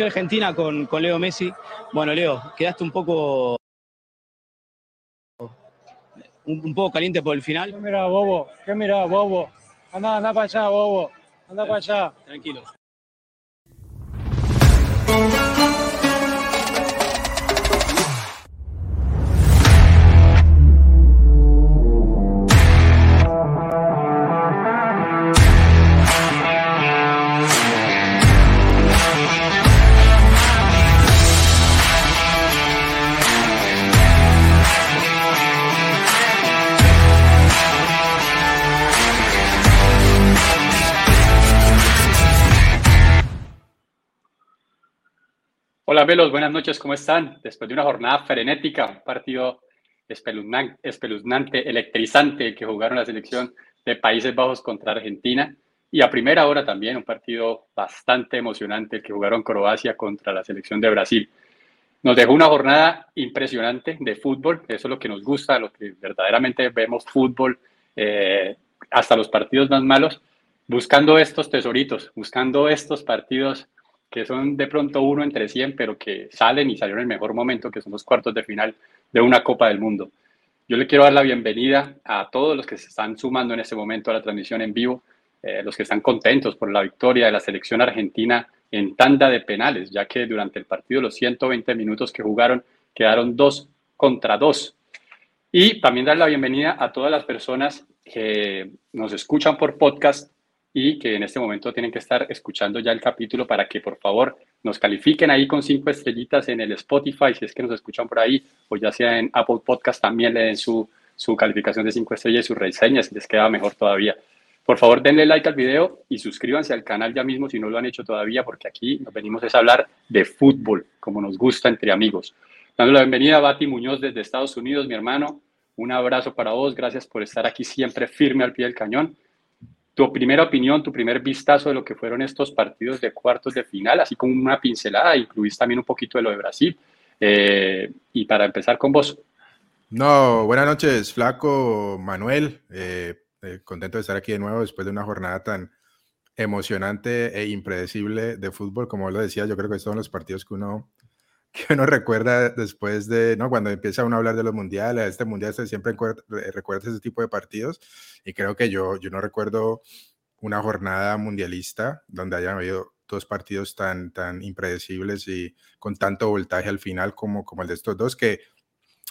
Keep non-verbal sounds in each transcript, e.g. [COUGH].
Argentina con, con Leo Messi. Bueno, Leo, quedaste un poco un, poco caliente por el final. ¿Qué mira, bobo? ¿Qué mira, bobo? Anda, anda para allá, bobo. Anda para allá. Tranquilo. Hola, buenas noches, ¿cómo están? Después de una jornada frenética, un partido espeluznante, electrizante que jugaron la selección de Países Bajos contra Argentina y a primera hora también un partido bastante emocionante que jugaron Croacia contra la selección de Brasil. Nos dejó una jornada impresionante de fútbol, eso es lo que nos gusta, lo que verdaderamente vemos fútbol, eh, hasta los partidos más malos, buscando estos tesoritos, buscando estos partidos que son de pronto uno entre 100, pero que salen y salieron en el mejor momento, que son los cuartos de final de una Copa del Mundo. Yo le quiero dar la bienvenida a todos los que se están sumando en este momento a la transmisión en vivo, eh, los que están contentos por la victoria de la selección argentina en tanda de penales, ya que durante el partido, los 120 minutos que jugaron, quedaron dos contra dos. Y también dar la bienvenida a todas las personas que nos escuchan por podcast y que en este momento tienen que estar escuchando ya el capítulo para que por favor nos califiquen ahí con cinco estrellitas en el Spotify, si es que nos escuchan por ahí, o ya sea en Apple Podcast también le den su, su calificación de cinco estrellas y sus reseñas, si les queda mejor todavía. Por favor, denle like al video y suscríbanse al canal ya mismo si no lo han hecho todavía, porque aquí nos venimos a hablar de fútbol, como nos gusta entre amigos. Dando la bienvenida a Bati Muñoz desde Estados Unidos, mi hermano. Un abrazo para vos, gracias por estar aquí siempre firme al pie del cañón tu primera opinión, tu primer vistazo de lo que fueron estos partidos de cuartos de final, así como una pincelada, incluís también un poquito de lo de Brasil. Eh, y para empezar con vos. No, buenas noches, Flaco, Manuel. Eh, eh, contento de estar aquí de nuevo después de una jornada tan emocionante e impredecible de fútbol. Como lo decía, yo creo que estos son los partidos que uno que uno recuerda después de, ¿no? Cuando empieza uno a hablar de los mundiales, este mundial siempre recuerda ese tipo de partidos y creo que yo, yo no recuerdo una jornada mundialista donde hayan habido dos partidos tan, tan impredecibles y con tanto voltaje al final como, como el de estos dos que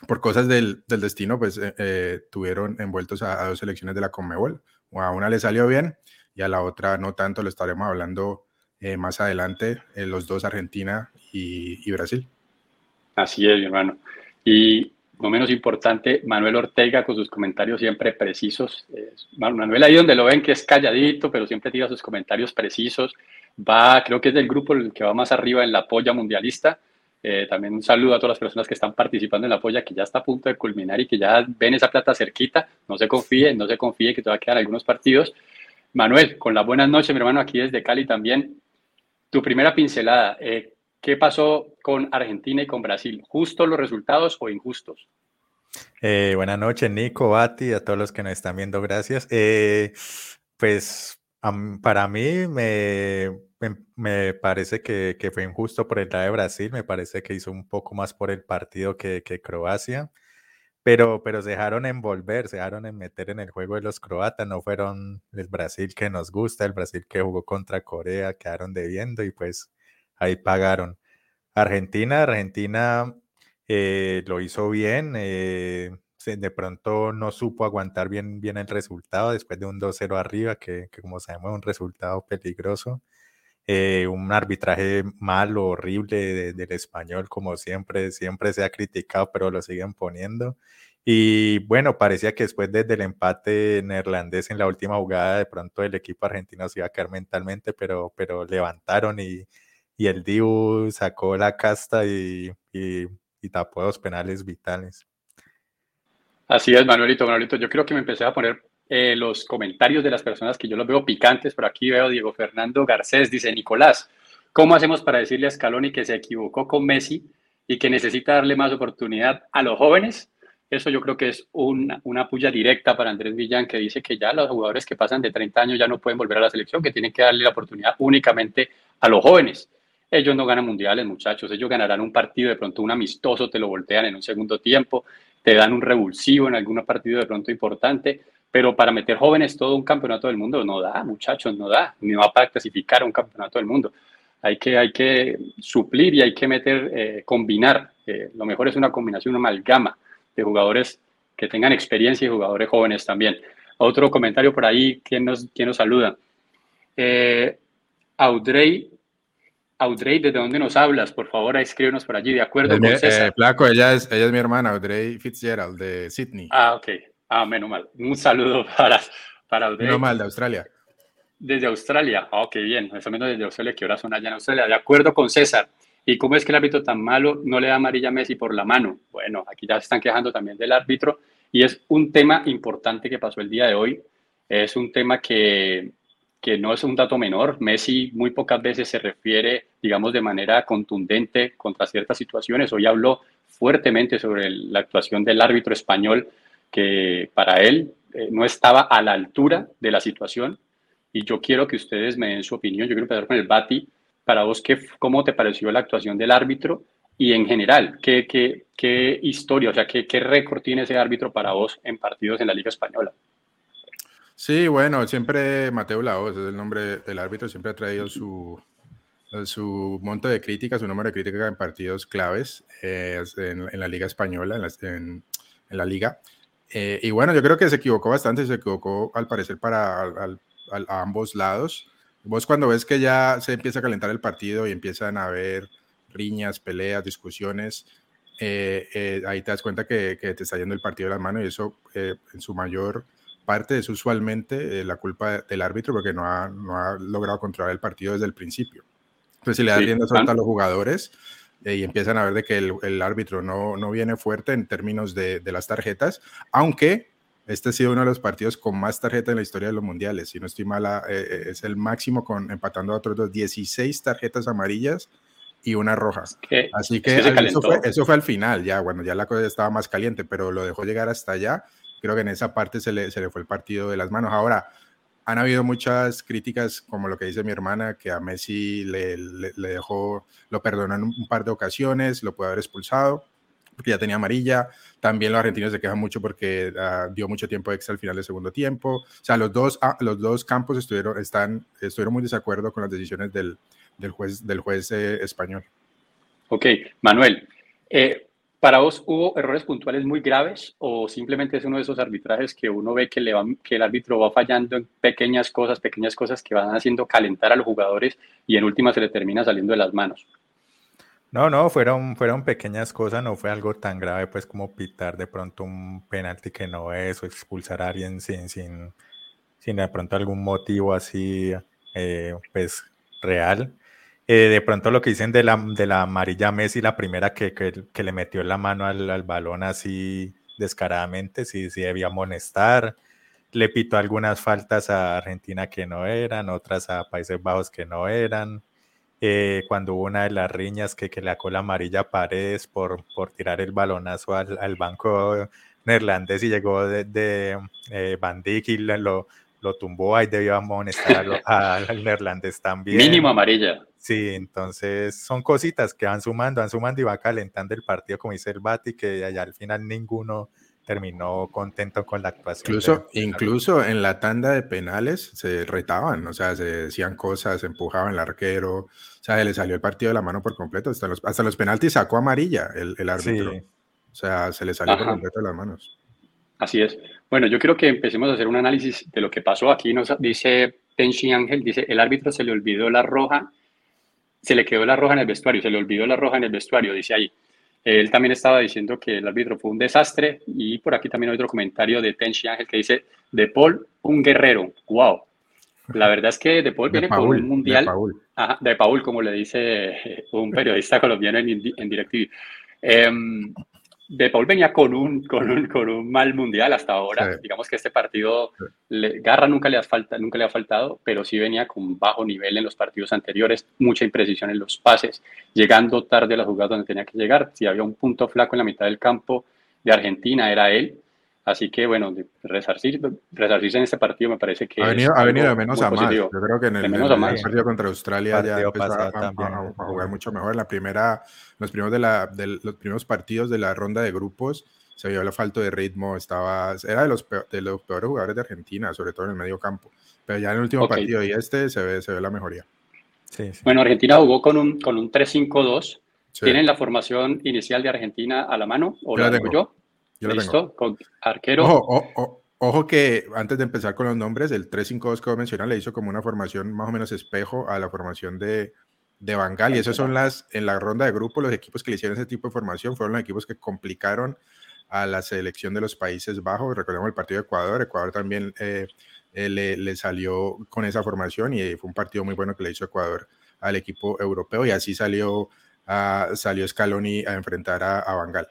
por cosas del, del destino pues eh, eh, tuvieron envueltos a, dos selecciones de la Conmebol. A una le salió bien y a la otra no tanto, lo estaremos hablando eh, más adelante, los dos Argentina y, Brasil. Así es, mi hermano. Y no menos importante, Manuel Ortega con sus comentarios siempre precisos. Manuel ahí donde lo ven que es calladito, pero siempre tira sus comentarios precisos. Va, creo que es del grupo el que va más arriba en la polla mundialista. Eh, también un saludo a todas las personas que están participando en la polla, que ya está a punto de culminar y que ya ven esa plata cerquita. No se confíe, no se confíe que todavía quedan algunos partidos. Manuel, con la buenas noches, mi hermano, aquí desde Cali también. Tu primera pincelada, eh, ¿Qué pasó con Argentina y con Brasil? ¿Justos los resultados o injustos? Eh, buenas noches, Nico, Bati, a todos los que nos están viendo, gracias. Eh, pues para mí me, me, parece que, que, fue injusto por el lado de Brasil, me parece que hizo un poco más por el partido que, que Croacia, pero, pero se dejaron envolver, se dejaron en meter en el juego de los croatas, no fueron el Brasil que nos gusta, el Brasil que jugó contra Corea, quedaron debiendo y pues ahí pagaron. Argentina, Argentina eh, lo hizo bien, eh, de pronto no supo aguantar bien, bien el resultado después de un 2-0 arriba, que, como sabemos es un resultado peligroso. Eh, un arbitraje malo, horrible del español, como siempre, siempre se ha criticado, pero lo siguen poniendo. Y bueno, parecía que después del empate neerlandés en la última jugada, de pronto el equipo argentino se iba a caer mentalmente, pero, pero levantaron y, y el Dibu sacó la casta y, tapó dos penales vitales. Así es, Manuelito, Manuelito. Yo creo que me empecé a poner eh, los comentarios de las personas que yo los veo picantes, pero aquí veo Diego Fernando Garcés, dice Nicolás, ¿cómo hacemos para decirle a Scaloni que se equivocó con Messi y que necesita darle más oportunidad a los jóvenes? Eso yo creo que es una, una puya directa para Andrés Villán, que dice que ya los jugadores que pasan de 30 años ya no pueden volver a la selección, que tienen que darle la oportunidad únicamente a los jóvenes. Ellos no ganan mundiales, muchachos. Ellos ganarán un partido, de pronto un amistoso, te lo voltean en un segundo tiempo, te dan un revulsivo en algún partido de pronto importante, pero para meter jóvenes todo un campeonato del mundo no da, muchachos, no da, ni va para clasificar a un campeonato del mundo. Hay que, hay que suplir y hay que meter, eh, combinar. Eh, lo mejor es una combinación, una amalgama de jugadores que tengan experiencia y jugadores jóvenes también. Otro comentario por ahí, ¿quién nos, quién nos saluda? Eh, Audrey, Audrey, ¿desde dónde nos hablas? Por favor, escríbenos por allí, de acuerdo con César. Flaco, ella es, ella es mi hermana, Audrey Fitzgerald, de Sydney. Ah, ok. Ah, menos mal. Un saludo [LAUGHS] para, para Audrey. Menos mal, de Australia. Desde Australia. Ah, qué bien. Eso menos desde Australia, ¿qué horas son allá en Australia? De acuerdo con César. ¿Y cómo es que el árbitro tan malo no le da amarilla a Messi por la mano? Bueno, aquí ya se están quejando también del árbitro y es un tema importante que pasó el día de hoy. Es un tema que, que no es un dato menor. Messi muy pocas veces se refiere, digamos, de manera contundente contra ciertas situaciones. Hoy habló fuertemente sobre la actuación del árbitro español que para él eh, no estaba a la altura de la situación. Y yo quiero que ustedes me den su opinión. Yo quiero empezar con el Bati. Para vos, ¿qué, ¿cómo te pareció la actuación del árbitro? Y en general, ¿qué, qué, qué historia, o sea, qué, qué récord tiene ese árbitro para vos en partidos en la Liga Española? Sí, bueno, siempre Mateo Laos es el nombre del árbitro, siempre ha traído su, su monto de críticas, su número de críticas en partidos claves eh, en, la Liga Española, en la, Liga. Eh, y bueno, yo creo que se equivocó bastante, se equivocó al parecer para ambos lados. Vos cuando ves que ya se empieza a calentar el partido y empiezan a haber riñas, peleas, discusiones, eh, eh, ahí te das cuenta que, que, te está yendo el partido de las manos y eso en su mayor parte es usualmente la culpa del árbitro porque no ha, no ha logrado controlar el partido desde el principio. Entonces, si le das sí, rienda suelta a los jugadores, eh, y empiezan a ver de que el, el árbitro no, no, viene fuerte en términos de, de, las tarjetas, aunque este ha sido uno de los partidos con más tarjetas en la historia de los mundiales. Si no estoy mala, eh, eh es el máximo con empatando a otros dos, 16 tarjetas amarillas y una roja. ¿Qué? Así que es que eso, fue, eso, fue, al final, ya, bueno, ya la cosa estaba más caliente, pero lo dejó llegar hasta allá. Creo que en esa parte se le, se le fue el partido de las manos. Ahora, han habido muchas críticas, como lo que dice mi hermana, que a Messi le, le, le dejó, lo perdonó en un par de ocasiones, lo puede haber expulsado, porque ya tenía amarilla. También los argentinos se quejan mucho porque uh, dio mucho tiempo extra al final del segundo tiempo. O sea, los dos, uh, los dos campos estuvieron, están, estuvieron muy desacuerdo con las decisiones del, del juez, del juez eh, español. Ok, Manuel. Eh, ¿Para vos hubo errores puntuales muy graves o simplemente es uno de esos arbitrajes que uno ve que, le va, que el árbitro va fallando en pequeñas cosas, pequeñas cosas que van haciendo calentar a los jugadores y en última se le termina saliendo de las manos? No, no, fueron, fueron pequeñas cosas, no fue algo tan grave pues como pitar de pronto un penalti que no es o expulsar a alguien sin, sin, sin de pronto algún motivo así eh, pues real. Eh, de pronto lo que dicen de la, de la amarilla Messi, la primera que, que, le metió la mano al, al, balón así descaradamente, sí, sí debía amonestar. Le pitó algunas faltas a Argentina que no eran, otras a Países Bajos que no eran. Eh, cuando hubo una de las riñas que, que le la amarilla a Paredes por, por tirar el balonazo al, al banco neerlandés y llegó de, de eh, Van Dijk y lo, lo tumbó, ahí debió amonestar [LAUGHS] al neerlandés también. Mínimo amarilla. Sí, entonces son cositas que van sumando, van sumando y va calentando el partido, como dice el Bati, que allá al final ninguno terminó contento con la actuación. Incluso, de... incluso en la tanda de penales se retaban, o sea, se decían cosas, se empujaban el arquero, o sea, le salió el partido de la mano por completo, hasta los, hasta los penaltis sacó amarilla el, el árbitro. Sí. O sea, se le salió Ajá. por completo de las manos. Así es. Bueno, yo quiero que empecemos a hacer un análisis de lo que pasó aquí. Nos dice Tenchi Ángel, dice, el árbitro se le olvidó la roja se le quedó la roja en el vestuario, se le olvidó la roja en el vestuario, dice ahí. Él también estaba diciendo que el árbitro fue un desastre y por aquí también hay otro comentario de Tenchi Ángel que dice, De Paul, un guerrero, wow. La verdad es que De Paul viene de Paul, con un mundial, de Paul. Ajá, de Paul, como le dice un periodista colombiano en, en DirecTV. Eh, de Paul venía con un, con un, con un mal mundial hasta ahora. Sí. Digamos que este partido, sí. le, Garra nunca le, ha falta, nunca le ha faltado, pero sí venía con bajo nivel en los partidos anteriores, mucha imprecisión en los pases, llegando tarde a la jugada donde tenía que llegar. Si había un punto flaco en la mitad del campo de Argentina, era él. Así que, bueno, resarcir, resarcirse en este partido me parece que. Ha venido, ha venido de menos a más. Yo creo que en el, partido contra Australia ya empezó a, jugar mucho mejor. La primera, los primeros, de la, de los primeros partidos de la ronda de grupos se vio la falta de ritmo. Estaba, era de los, de los peores jugadores de Argentina, sobre todo en el medio campo. Pero ya en el último partido y este se ve, se ve la mejoría. Bueno, Argentina jugó con un, con un 3-5-2. ¿Tienen la formación inicial de Argentina a la mano? ¿O la tengo yo? Yo ¿Listo? Con arquero. Ojo, que antes de empezar con los nombres, el 3-5-2 que vos le hizo como una formación más o menos espejo a la formación de, de Bangal. Y esos son las, en la ronda de grupo, los equipos que le hicieron ese tipo de formación fueron los equipos que complicaron a la selección de los Países Bajos. Recordemos el partido de Ecuador. Ecuador también eh, eh, le, salió con esa formación y fue un partido muy bueno que le hizo Ecuador al equipo europeo. Y así salió, uh, salió Scaloni a enfrentar a, a Bangal.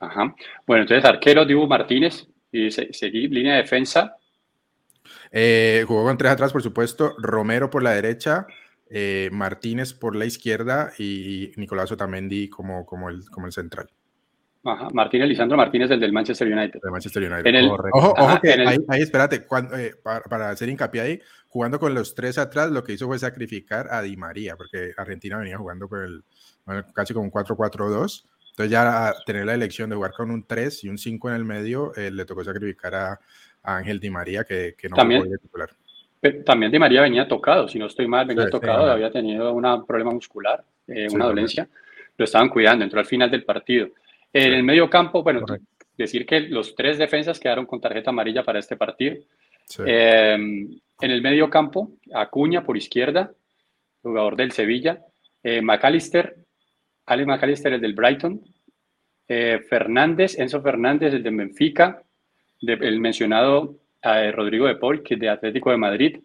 Ajá. Bueno, entonces arquero Dibu Martínez y seguí línea de defensa. Eh, jugó con tres atrás, por supuesto. Romero por la derecha, eh, Martínez por la izquierda y Nicolás Otamendi como, como, el, como el central. Ajá. Martínez, Lisandro Martínez, el del Manchester United. De Manchester United. ojo, ojo que ahí, espérate, eh, para, hacer hincapié ahí, jugando con los tres atrás, lo que hizo fue sacrificar a Di María, porque Argentina venía jugando con el, casi con un 4-4-2 entonces ya tener la elección de jugar con un 3 y un 5 en el medio, eh, le tocó sacrificar a, Ángel Di María, que, que no también, titular. también Di María venía tocado, si no estoy mal, venía tocado, había tenido un problema muscular, eh, una dolencia. Lo estaban cuidando, entró al final del partido. En el medio campo, bueno, decir que los tres defensas quedaron con tarjeta amarilla para este partido. Em, en el medio campo, Acuña por izquierda, jugador del Sevilla. Eh, McAllister Alex McAllister, el del Brighton, eh, Fernández, Enzo Fernández, el de Benfica, el mencionado eh, Rodrigo de Paul, que es de Atlético de Madrid,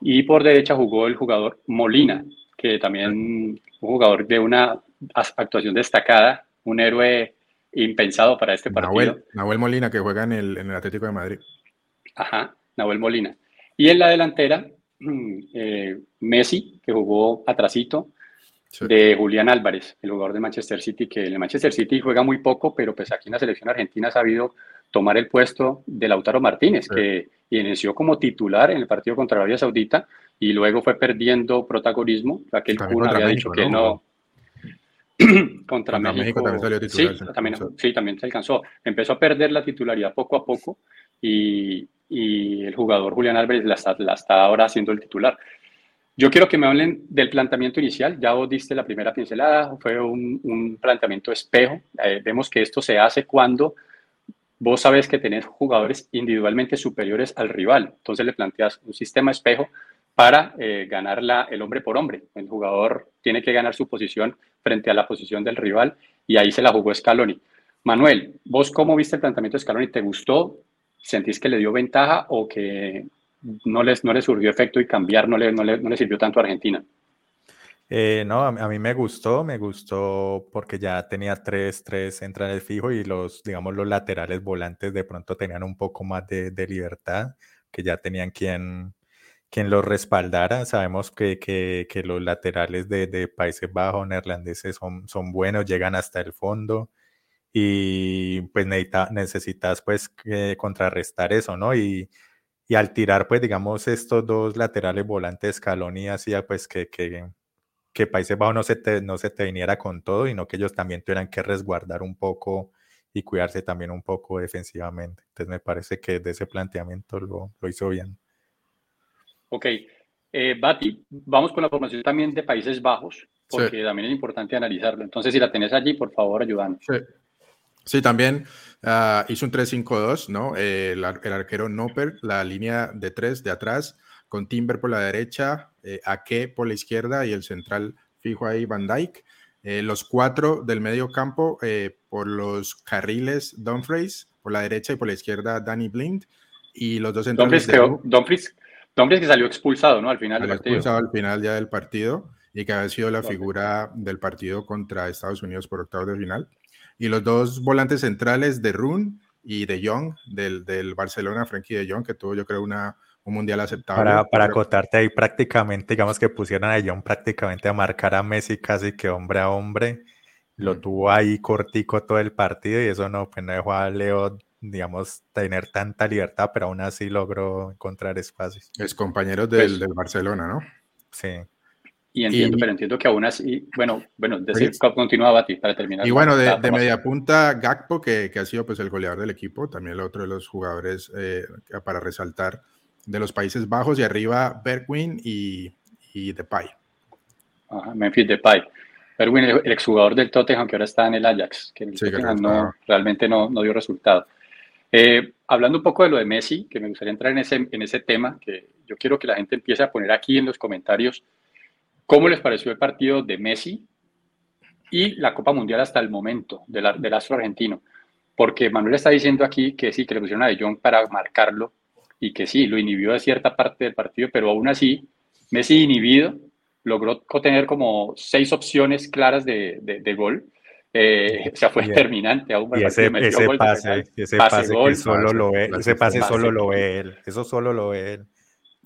y por derecha jugó el jugador Molina, que también un jugador de una actuación destacada, un héroe impensado para este partido. Nahuel, Molina, que juega en el, en el, Atlético de Madrid. Ajá, Nahuel Molina. Y en la delantera, [CLEARS THROAT] eh, Messi, que jugó atrasito, de Julián Álvarez, el jugador de Manchester City, que el Manchester City juega muy poco, pero pues aquí en la selección argentina ha sabido tomar el puesto de Lautaro Martínez, que inició como titular en el partido contra Arabia Saudita y luego fue perdiendo protagonismo. Aquel Kun había dicho que no. [CLEARS THROAT] contra, México, también salió titular. Sí, también, sí, también se alcanzó. Empezó a perder la titularidad poco a poco y, y el jugador Julián Álvarez la está, la está ahora haciendo el titular. Yo quiero que me hablen del planteamiento inicial. Ya vos diste la primera pincelada, fue un, planteamiento espejo. Eh, vemos que esto se hace cuando vos sabes que tenés jugadores individualmente superiores al rival. Entonces le planteas un sistema espejo para eh, ganar el hombre por hombre. El jugador tiene que ganar su posición frente a la posición del rival y ahí se la jugó Scaloni. Manuel, ¿vos cómo viste el planteamiento de Scaloni? ¿Te gustó? ¿Sentís que le dio ventaja o que no les, no les surgió efecto y cambiar no le, no le, no le sirvió tanto a Argentina. Eh, no, a, mí me gustó, me gustó porque ya tenía tres, tres centrales fijos y los, digamos, los laterales volantes de pronto tenían un poco más de, libertad, que ya tenían quien, quien los respaldara. Sabemos que, que, que los laterales de, de, Países Bajos, neerlandeses, son, son buenos, llegan hasta el fondo y pues necesita, necesitas pues contrarrestar eso, ¿no? Y, y al tirar, pues digamos, estos dos laterales volantes, Scaloni hacía pues que, que, que Países Bajos no se, te, no se te viniera con todo, sino que ellos también tuvieran que resguardar un poco y cuidarse también un poco defensivamente. Entonces me parece que de ese planteamiento lo, lo hizo bien. Ok. Eh, Bati, vamos con la formación también de Países Bajos, porque también es importante analizarlo. Entonces, si la tenés allí, por favor, ayúdanos. Sí. Sí, también uh, hizo un 3-5-2, ¿no? Eh, el, el, arquero Noper, la línea de tres de atrás, con Timber por la derecha, eh, Ake por la izquierda y el central fijo ahí Van Dyke. Eh, los cuatro del medio campo eh, por los carriles Dumfries por la derecha y por la izquierda Danny Blind. Y los dos centrales. Dumfries, Dumfries, que salió expulsado, ¿no? Al final del partido. Expulsado al final ya del partido y que había sido la figura del partido contra Estados Unidos por octavos de final y los dos volantes centrales de Run y de Young, del, del Barcelona, Frankie de Jong, que tuvo yo creo una, un mundial aceptable. Para, para acotarte ahí prácticamente, digamos que pusieron a Young prácticamente a marcar a Messi casi que hombre a hombre, lo tuvo ahí cortico todo el partido y eso no, pues no dejó a Leo digamos, tener tanta libertad, pero aún así logró encontrar espacios. Es compañero del, del Barcelona, ¿no? Sí. Y entiendo, Y- pero entiendo que aún así, bueno, bueno, decir, continúa Bati para terminar. Y bueno, de, de media punta, Gakpo, que, que ha sido pues el goleador del equipo, también el otro de los jugadores eh, para resaltar de los Países Bajos, y arriba Bergwijn y, y Depay. Ajá, Memphis Depay. Erwin, el, el exjugador del Tottenham que ahora está en el Ajax, que en el Sí, Tottenham no, realmente no, no dio resultado. Eh, hablando un poco de lo de Messi, que me gustaría entrar en ese, en ese tema, que yo quiero que la gente empiece a poner aquí en los comentarios cómo les pareció el partido de Messi y la Copa Mundial hasta el momento del, astro argentino. Porque Manuel está diciendo aquí que sí, que le pusieron a De Jong para marcarlo y que sí, lo inhibió de cierta parte del partido, pero aún así, Messi inhibido logró tener como seis opciones claras de, de- de gol. Eh, o sea, fue Y- determinante aún para ese, gol pase, penal. ese Pase, pase, gol, que solo pase, lo ve, ese pase pase. solo lo ve él, eso solo lo ve él.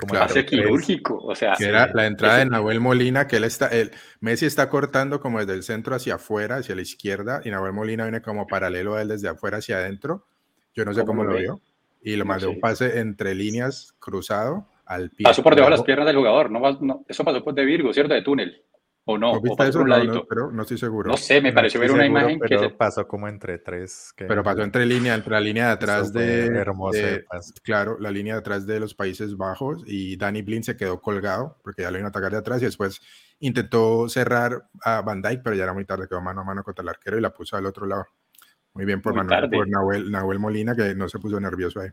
Como tres. quirúrgico, o sea, Que era la entrada de ese- Nahuel Molina, que él está, el, Messi está cortando como desde el centro hacia afuera, hacia la izquierda, y Nahuel Molina viene como paralelo a él desde afuera hacia adentro. Yo no sé ¿Cómo cómo lo lo vio. Y le No mandó sé. un pase entre líneas cruzado al pie. pasó por debajo de las piernas del jugador. No, no, eso pasó por de Virgo, ¿cierto? De túnel. ¿O no? ¿No ¿O viste pasó eso? un No, ladito? no, pero no estoy seguro. No sé, me No pareció ver una seguro, imagen que pero se- pasó como entre tres. que- Pero pasó entre línea, entre la línea de atrás de, hermoso de- pase. claro, la línea de atrás de los Países Bajos y Danny Blind se quedó colgado porque ya lo iban a atacar de atrás y después intentó cerrar a Van Dijk, pero ya era muy tarde, quedó mano a mano contra el arquero y la puso al otro lado. Muy bien por, Muy Manuel, por Nahuel, Nahuel Molina que no se puso nervioso ahí.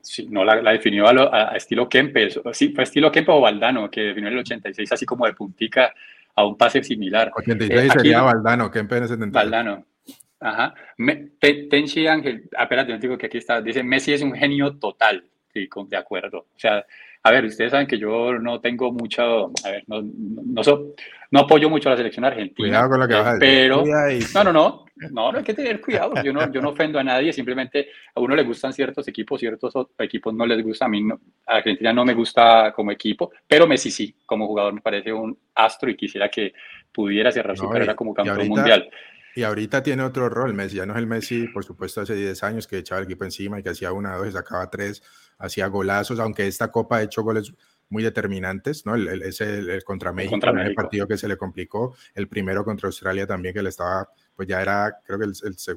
Sí, no, la, la definió a, lo- a estilo Kempes. Sí, fue estilo Kempes o Valdano, que definió en el 86 así como de puntica a un pase similar. 86 Eh, aquí- sería Valdano, que en 73. Valdano. Ajá. Me- Te- Tenchi Ángel, espérate, yo digo que aquí está, dice, Messi es un genio total. Sí, con- de acuerdo. O sea, a ver, ustedes saben que yo no tengo mucho, a ver, no, no, no, so- no apoyo mucho a la selección argentina. Cuidado con lo que vas a decir. Pero, no, no, no, no, no hay que tener cuidado. Yo no, yo no ofendo a nadie, simplemente a uno le gustan ciertos equipos, ciertos equipos no les gusta. A mí, no, a Argentina no me gusta como equipo, pero Messi sí, como jugador me parece un astro y quisiera que pudiera cerrar su No, carrera como y campeón ahorita- mundial. Y ahorita tiene otro rol, Messi. Ya no es el Messi, por supuesto, hace 10 años que echaba el equipo encima y que hacía una, dos y sacaba tres, hacía golazos, aunque esta Copa ha hecho goles muy determinantes, ¿no? El, el- ese el, el contra México, contra el México. partido que se le complicó, el primero contra Australia también, que le estaba, pues ya era, creo que el-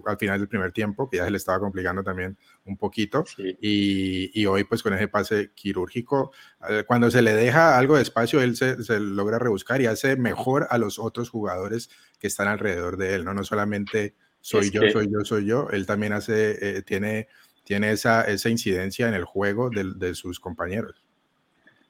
al final del primer tiempo, que ya se le estaba complicando también un poquito. Sí. Y, y hoy, pues con ese pase quirúrgico, eh, cuando se le deja algo de espacio, él se, se logra rebuscar y hace mejor a los otros jugadores que están alrededor de él, ¿no? No solamente soy Es yo, que- soy yo, soy yo, él también hace, eh, tiene, tiene esa, esa incidencia en el juego de, de sus compañeros.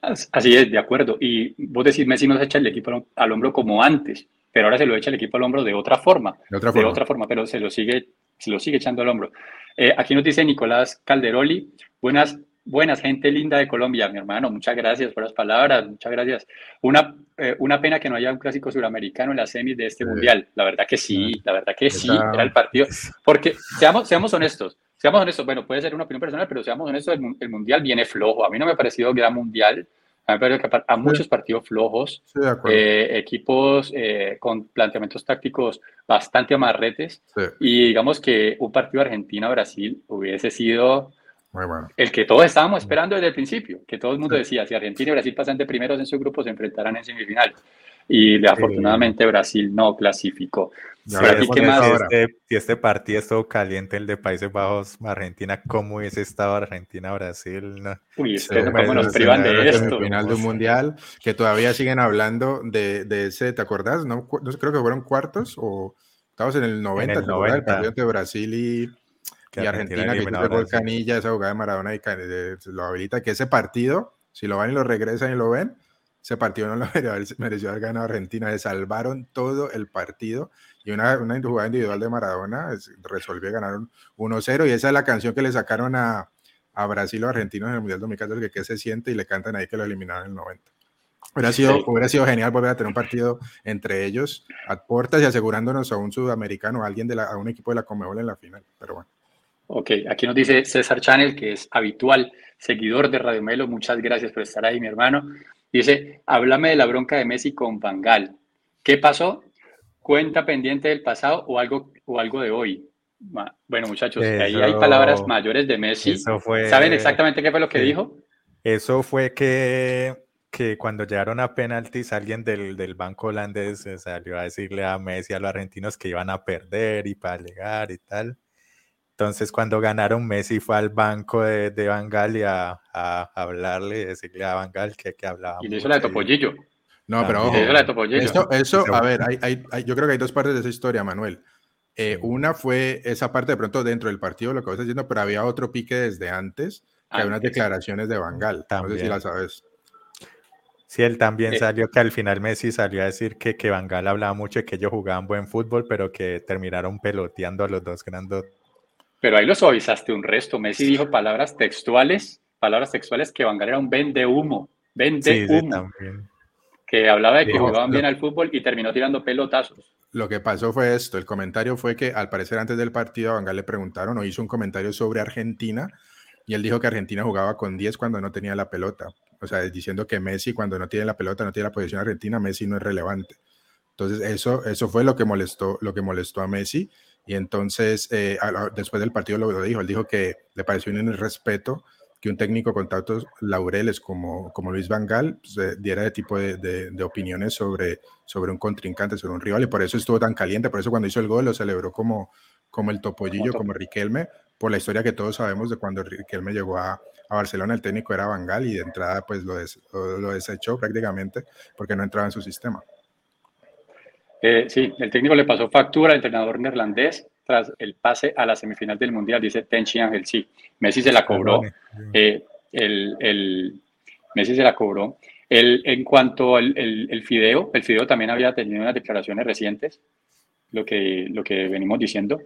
As- Así es, de acuerdo. Y vos decís, Messi no se echa el equipo al- hombro como antes, pero ahora se lo echa el equipo al hombro de otra forma, De otra de forma. otra forma, pero se lo sigue, se lo sigue echando al hombro. Eh, aquí nos dice Nicolás Calderoli, buenas, buenas, gente linda de Colombia, mi hermano, muchas gracias por las palabras, muchas gracias. Una, eh, una pena que no haya un clásico suramericano en la semis de este Sí. mundial. La verdad que sí, la verdad que sí, era el partido. Porque seamos, seamos honestos, seamos honestos, bueno, puede ser una opinión personal, pero seamos honestos, el, el mundial viene flojo. A mí no me ha parecido gran mundial. A mí me parece que a, a muchos partidos flojos, Sí, de acuerdo. eh, equipos eh, con planteamientos tácticos bastante amarretes. Sí, Y digamos que un partido Argentina-Brasil hubiese sido muy bueno. el que todos estábamos esperando desde el principio, que todo el mundo decía, si Argentina y Brasil pasan de primeros en su grupo, se enfrentarán en semifinal. Y afortunadamente Brasil no clasificó. Ya Pero aquí, veremos ¿qué más? Este, si este partido estuvo caliente, el de Países Bajos, Argentina, ¿cómo hubiese estado Argentina-Brasil? No. Uy, es Sí, que cómo nos privan de la esto. semifinal de un mundial que todavía siguen hablando de, de ese, ¿te acordás? No, no creo que fueron cuartos o estábamos en el 90, el ¿te acordás? El 90. partido entre Brasil y, Que y Argentina Argentina, que el gol. Canilla, esa jugada de Maradona y de- lo habilita, que ese partido, si lo van y lo regresan y lo ven, ese partido no lo [LAUGHS] mereció, haber- mereció haber ganado Argentina, le salvaron todo el partido y una, una jugada individual de Maradona es- resolvió ganar un 1-0 y esa es la canción que le sacaron a, a Brasil o argentinos en el Mundial 2014, que qué se siente y le cantan ahí que lo eliminaron en el 90. Hubiera sido, Sí. hubiera sido genial volver a tener un partido entre ellos a puertas y asegurándonos a un sudamericano, a alguien de la, a un equipo de la Comebol en la final. Pero bueno. Ok, aquí nos dice César Channel, que es habitual seguidor de Radio Melo. Muchas gracias por estar ahí, mi hermano. Dice, háblame de la bronca de Messi con Bangal. ¿Qué pasó? ¿Cuenta pendiente del pasado o algo, o algo de hoy? Bueno, muchachos, ahí hay palabras mayores de Messi. ¿Saben exactamente qué fue lo que dijo? Eso fue que, que cuando llegaron a penaltis, alguien del, del banco holandés salió a decirle a Messi, a los argentinos, que iban a perder y para llegar y tal. Entonces, cuando ganaron, Messi fue al banco de, de Bangal a, a hablarle, decirle a Bangal que, que hablaba. Y le hizo la de Topollillo. No, pero ojo, eso, eso, a ver, hay, hay, yo creo que hay dos partes de esa historia, Manuel. Eh, una fue esa parte de pronto dentro del partido, lo que estás diciendo, pero había otro pique desde antes, que hay unas declaraciones de Bangal. No sé si la sabes. Sí, él también eh, salió que al final Messi salió a decir que, que Bangal hablaba mucho de que ellos jugaban buen fútbol, pero que terminaron peloteando a los dos grandes. Pero ahí lo suavizaste un resto. Messi dijo palabras textuales, palabras textuales que Bangal era un vende humo, vende humo. Que hablaba de que jugaban bien al fútbol y terminó tirando pelotazos. Lo que pasó fue esto, el comentario fue que al parecer antes del partido a Bangal le preguntaron o hizo un comentario sobre Argentina y él dijo que Argentina jugaba con 10 cuando no tenía la pelota. O sea, diciendo que Messi cuando no tiene la pelota, no tiene la posición argentina, Messi no es relevante. Entonces, eso, eso fue lo que molestó, lo que molestó a Messi. Y entonces, eh, después del partido lo, dijo, él dijo que le pareció un irrespeto que un técnico con tantos laureles como, como Luis Vangal pues, eh, diera de tipo de, de, opiniones sobre, sobre un contrincante, sobre un rival, y por eso estuvo tan caliente, por eso cuando hizo el gol lo celebró como, como el topollillo, como Riquelme, por la historia que todos sabemos de cuando Riquelme llegó a, a Barcelona, el técnico era Vangal y de entrada pues lo, lo, desechó prácticamente porque no entraba en su sistema. Eh, sí, el técnico le pasó factura al entrenador neerlandés tras el pase a la semifinal del Mundial, dice Tenchi Ángel, sí, Messi se la cobró, eh, el, el, Messi se la cobró. El, en cuanto al el, Fideo, el Fideo también había tenido unas declaraciones recientes, lo que, lo que venimos diciendo,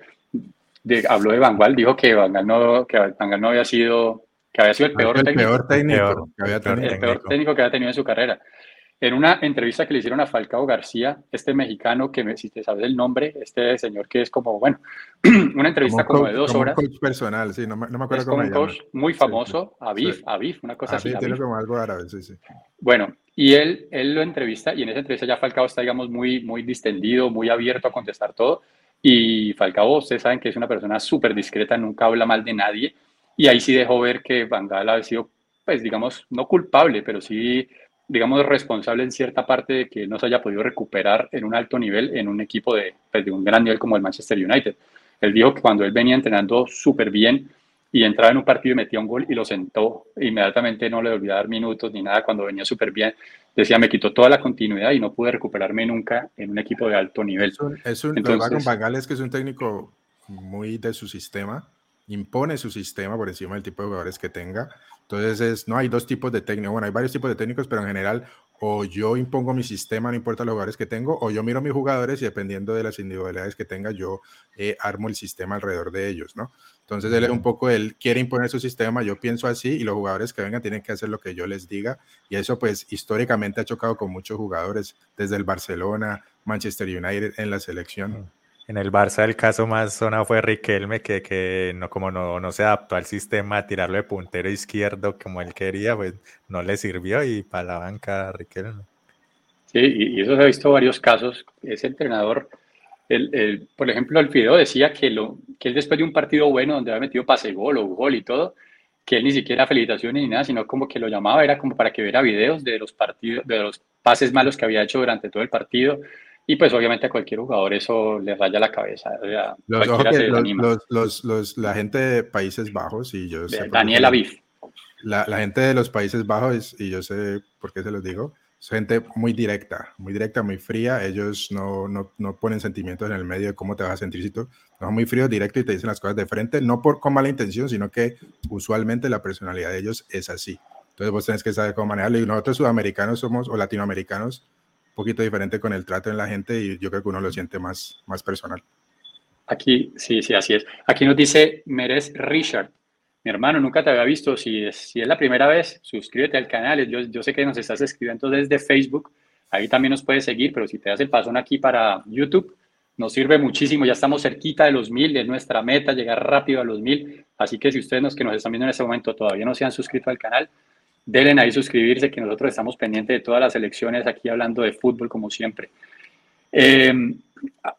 de, habló de Vangual, dijo que Vangual no, que no había sido, que había sido el peor, técnico, técnico, que había tenido. el peor técnico que había tenido en su carrera. En una entrevista que le hicieron a Falcao García, este mexicano que, si te sabes el nombre, este señor que es como, bueno, [CLEARS THROAT] una entrevista como, de dos horas. Un coach personal, sí, no, me acuerdo es como un coach muy famoso, Aviv, Aviv, una cosa así. tiene como algo árabe, sí, sí. Bueno, y él, él lo entrevista y en esa entrevista ya Falcao está, digamos, muy, muy distendido, muy abierto a contestar todo. Y Falcao, ustedes saben que es una persona súper discreta, nunca habla mal de nadie. Y ahí sí dejó ver que Van Gaal ha sido, pues, digamos, no culpable, pero sí digamos, responsable en cierta parte de que no se haya podido recuperar en un alto nivel en un equipo de, pues, de un gran nivel como el Manchester United. Él dijo que cuando él venía entrenando súper bien y entraba en un partido y metía un gol y lo sentó, inmediatamente no le volvió a dar minutos ni nada cuando venía súper bien. Decía, me quitó toda la continuidad y no pude recuperarme nunca en un equipo de alto nivel. Es un, es un Entonces, es que es un técnico muy de su sistema, impone su sistema por encima del tipo de jugadores que tenga entonces, es, no hay dos tipos de técnicos. Bueno, hay varios tipos de técnicos, pero en general, o yo impongo mi sistema, no importa los jugadores que tengo, o yo miro a mis jugadores y dependiendo de las individualidades que tenga, yo eh, armo el sistema alrededor de ellos, ¿no? Entonces, él es un poco, él quiere imponer su sistema, yo pienso así, y los jugadores que vengan tienen que hacer lo que yo les diga. Y eso, pues, históricamente ha chocado con muchos jugadores, desde el Barcelona, Manchester United en la selección. En el Barça el caso más sonado fue Riquelme, que, que no, como no, no se adaptó al sistema tirarlo de puntero izquierdo como él quería, pues no le sirvió y para la banca Riquelme. Sí, y, eso se ha visto varios casos. Ese entrenador, el, el, por ejemplo, Fideo decía que, lo, que él después de un partido bueno donde había metido pase gol o gol y todo, que él ni siquiera felicitaciones ni nada, sino como que lo llamaba, era como para que viera videos de los partidos, de los pases malos que había hecho durante todo el partido y pues obviamente a cualquier jugador eso le raya la cabeza. los, la gente de Países Bajos, y yo sé... Daniel Aviv. La, la, gente de los Países Bajos, y yo sé por qué se los digo, es gente muy directa, muy directa, muy fría. Ellos no, no, no, ponen sentimientos en el medio de cómo te vas a sentir si tú no muy frío, directo y te dicen las cosas de frente, no por con mala intención, sino que usualmente la personalidad de ellos es así. Entonces vos tenés que saber cómo manejarlo. Y nosotros sudamericanos somos, o latinoamericanos, poquito diferente con el trato en la gente y yo creo que uno lo siente más, más personal. Aquí, sí, sí, así es. Aquí nos dice Meres Richard. Mi hermano, nunca te había visto. Si es, si es la primera vez, suscríbete al canal. Yo, yo sé que nos estás escribiendo desde Facebook. Ahí también nos puedes seguir, pero si te das el pasón aquí para YouTube, nos sirve muchísimo. Ya estamos cerquita de los mil, es nuestra meta, llegar rápido a los mil. Así que si ustedes nos, que nos están viendo en este momento todavía no se han suscrito al canal, Denle ahí suscribirse, que nosotros estamos pendientes de todas las elecciones aquí hablando de fútbol como siempre. Em,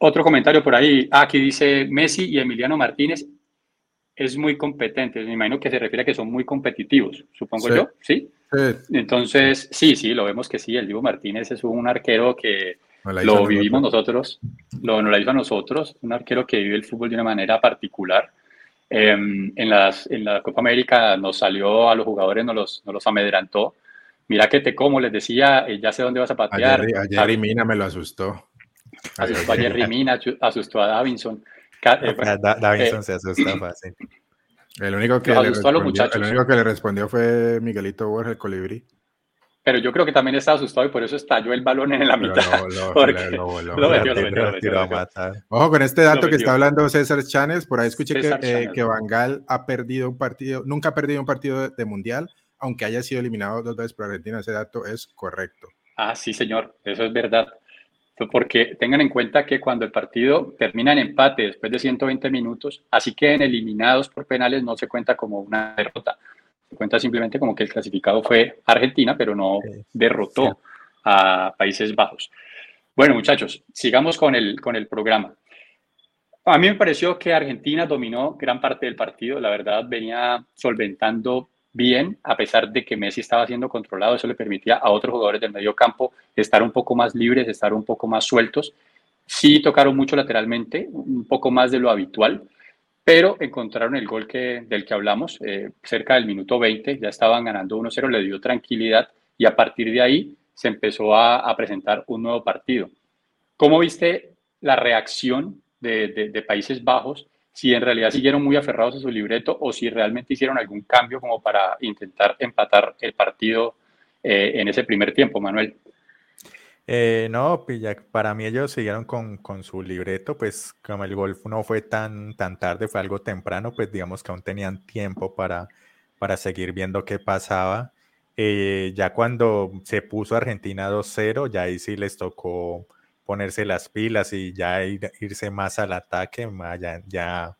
otro comentario por ahí. Ah, aquí dice Messi y Emiliano Martínez es muy competente. Me imagino que se refiere a que son muy competitivos, supongo yo, ¿sí? Entonces, sí, sí, lo vemos que sí. El Diego Martínez es un arquero que lo vivimos nosotros, lo, nos la hizo a nosotros, un arquero que vive el fútbol de una manera particular. Em, en, las, en la Copa América nos salió a los jugadores, nos los, nos los amedrantó. Mira que te como, les decía, eh, ya sé dónde vas a patear. Ayer, ayer Mina me lo asustó. Asustó a Jerry Mina, asustó a Davinson. Eh, Davinson eh, se asusta [CLEARS THROAT] fácil. El único, que le respondió, el único que le respondió fue Miguelito Borges, el colibrí. Pero yo creo que también estaba asustado y por eso estalló el balón en la mitad. Ojo con este dato que está hablando César Chanes. Por ahí escuché que, eh, que Bangal ha perdido un partido, nunca ha perdido un partido de, mundial, aunque haya sido eliminado dos veces por Argentina. Ese dato es correcto. Ah, sí, señor. Eso es verdad. Porque tengan en cuenta que cuando el partido termina en empate después de 120 minutos, así que en eliminados por penales no se cuenta como una derrota. Cuenta simplemente como que el clasificado fue Argentina, pero no derrotó a Países Bajos. Bueno, muchachos, sigamos con el, con el programa. A mí me pareció que Argentina dominó gran parte del partido. La verdad, venía solventando bien, a pesar de que Messi estaba siendo controlado, eso le permitía a otros jugadores del medio campo estar un poco más libres, estar un poco más sueltos. Sí tocaron mucho lateralmente, un poco más de lo habitual, pero encontraron el gol que, del que hablamos eh, cerca del minuto 20, ya estaban ganando 1-0, le dio tranquilidad y a partir de ahí se empezó a, presentar un nuevo partido. ¿Cómo viste la reacción de, Países Bajos si en realidad siguieron muy aferrados a su libreto o si realmente hicieron algún cambio como para intentar empatar el partido eh, en ese primer tiempo, Manuel. Eh, no, para mí ellos siguieron con, con, su libreto, pues como el golf no fue tan, tan tarde, fue algo temprano, pues digamos que aún tenían tiempo para, para seguir viendo qué pasaba. Eh, ya cuando se puso Argentina 2-0, ya ahí sí les tocó ponerse las pilas y ya irse más al ataque, ya, ya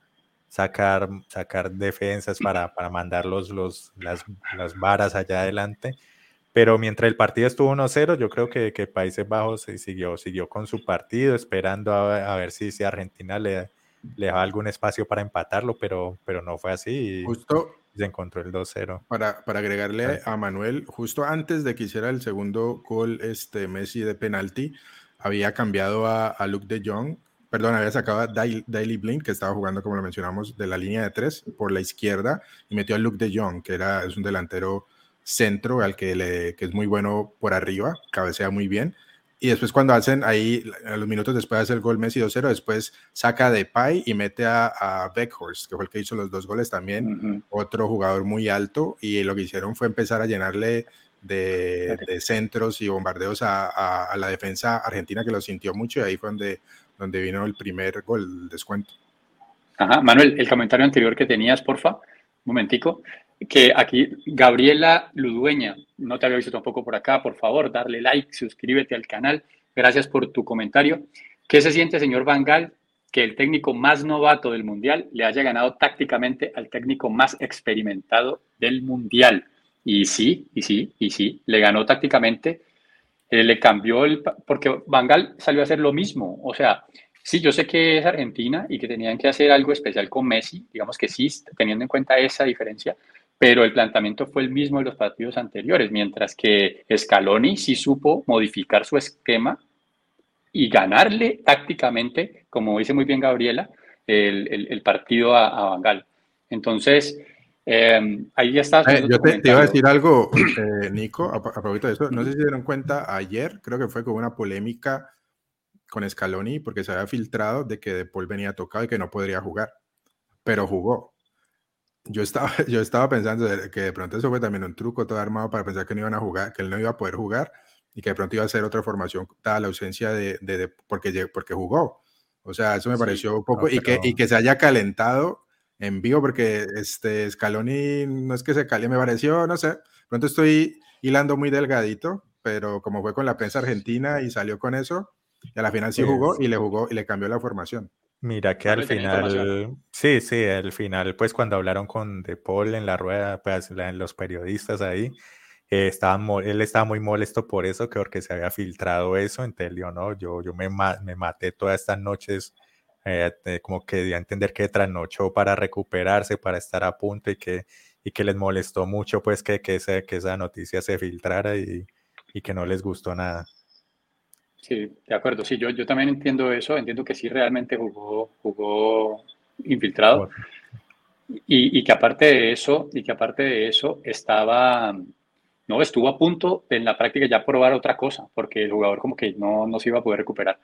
sacar, sacar defensas para, para mandar los, las, las, varas allá adelante. Pero mientras el partido estuvo 1-0, yo creo que, que, Países Bajos siguió, siguió con su partido, esperando a, ver si, si Argentina le, le daba algún espacio para empatarlo, pero, pero no fue así. Justo se encontró el 2-0. Para, para agregarle a Manuel, justo antes de que hiciera el segundo gol este Messi de penalti, había cambiado a, Luke de Jong, perdón, había sacado a Daily Blink, que estaba jugando, como lo mencionamos, de la línea de tres por la izquierda, y metió a Luke de Jong, que era, es un delantero centro, al que, le, que es muy bueno por arriba, cabecea muy bien. Y después cuando hacen ahí, a los minutos después hace el gol Messi 2-0, después saca de Pai y mete a, a Beckhorst, que fue el que hizo los dos goles también, otro jugador muy alto, y lo que hicieron fue empezar a llenarle de, centros y bombardeos a, la defensa argentina que lo sintió mucho y ahí fue donde, donde vino el primer gol, el descuento. Ajá, Manuel, el comentario anterior que tenías, porfa, un momentico, que aquí Gabriela Ludueña, no te había visto tampoco por acá, por favor, darle like, suscríbete al canal, gracias por tu comentario. ¿Qué se siente, señor Vangal, que el técnico más novato del Mundial le haya ganado tácticamente al técnico más experimentado del Mundial? Y sí, y sí, y sí, le ganó tácticamente, eh, le cambió el... porque Bangal salió a hacer lo mismo, o sea, sí, yo sé que es Argentina y que tenían que hacer algo especial con Messi, digamos que sí, teniendo en cuenta esa diferencia, pero el planteamiento fue el mismo de los partidos anteriores, mientras que Scaloni sí supo modificar su esquema y ganarle tácticamente, como dice muy bien Gabriela, el, partido a, a Bangal. Entonces, Em, ahí ya está. Eh, yo te, iba a decir algo, [CLEARS THROAT] eh, Nico, a, propósito de eso. No sé si se dieron cuenta ayer, creo que fue con una polémica con Scaloni porque se había filtrado de que De Paul venía tocado y que no podría jugar, pero jugó. Yo estaba, [LAUGHS] yo estaba pensando que de pronto eso fue también un truco todo armado para pensar que no iban a jugar, que él no iba a poder jugar y que de pronto iba a ser otra formación dada la ausencia de, de, porque, porque jugó. O sea, eso me pareció un poco y, que, y que se haya calentado en vivo porque este Scaloni no es que se caliente, me pareció, no sé, pronto estoy hilando muy delgadito, pero como fue con la prensa argentina y salió con eso, y a la final sí jugó y le jugó y le cambió la formación. Mira que al final, sí, sí, al final, pues cuando hablaron con De Paul en la rueda, pues en los periodistas ahí, eh, él estaba muy molesto por eso, que porque se había filtrado eso, entonces yo, no, yo, yo me, me maté todas estas noches, eh, como que di a entender que trasnochó para recuperarse, para estar a punto y que, y que les molestó mucho pues que, que, que esa noticia se filtrara y, y que no les gustó nada. Sí, de acuerdo. Sí, yo, yo también entiendo eso. Entiendo que sí realmente jugó, jugó infiltrado. Y, y, que aparte de eso, y que aparte de eso, estaba, no, estuvo a punto de en la práctica ya probar otra cosa, porque el jugador como que no, no se iba a poder recuperar.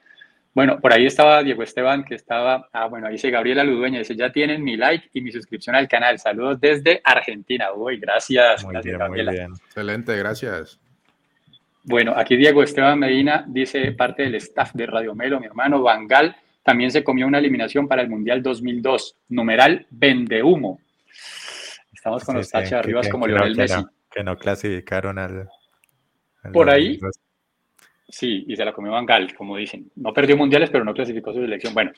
Bueno, por ahí estaba Diego Esteban, que estaba, ah, bueno, ahí dice Gabriela Ludueña, dice, ya tienen mi like y mi suscripción al canal. Saludos desde Argentina. Uy, gracias. Muy gracias, bien, muy bien. Excelente, gracias. Bueno, aquí Diego Esteban Medina dice parte del staff de Radio Melo, mi hermano Vangal también se comió una eliminación para el Mundial 2002, numeral vende humo. Estamos con los tachas arriba como Lionel Messi. que no clasificaron al... Por ahí, sí, y se la comió Vangal, como dicen. No perdió mundiales, pero no clasificó su selección. Bueno,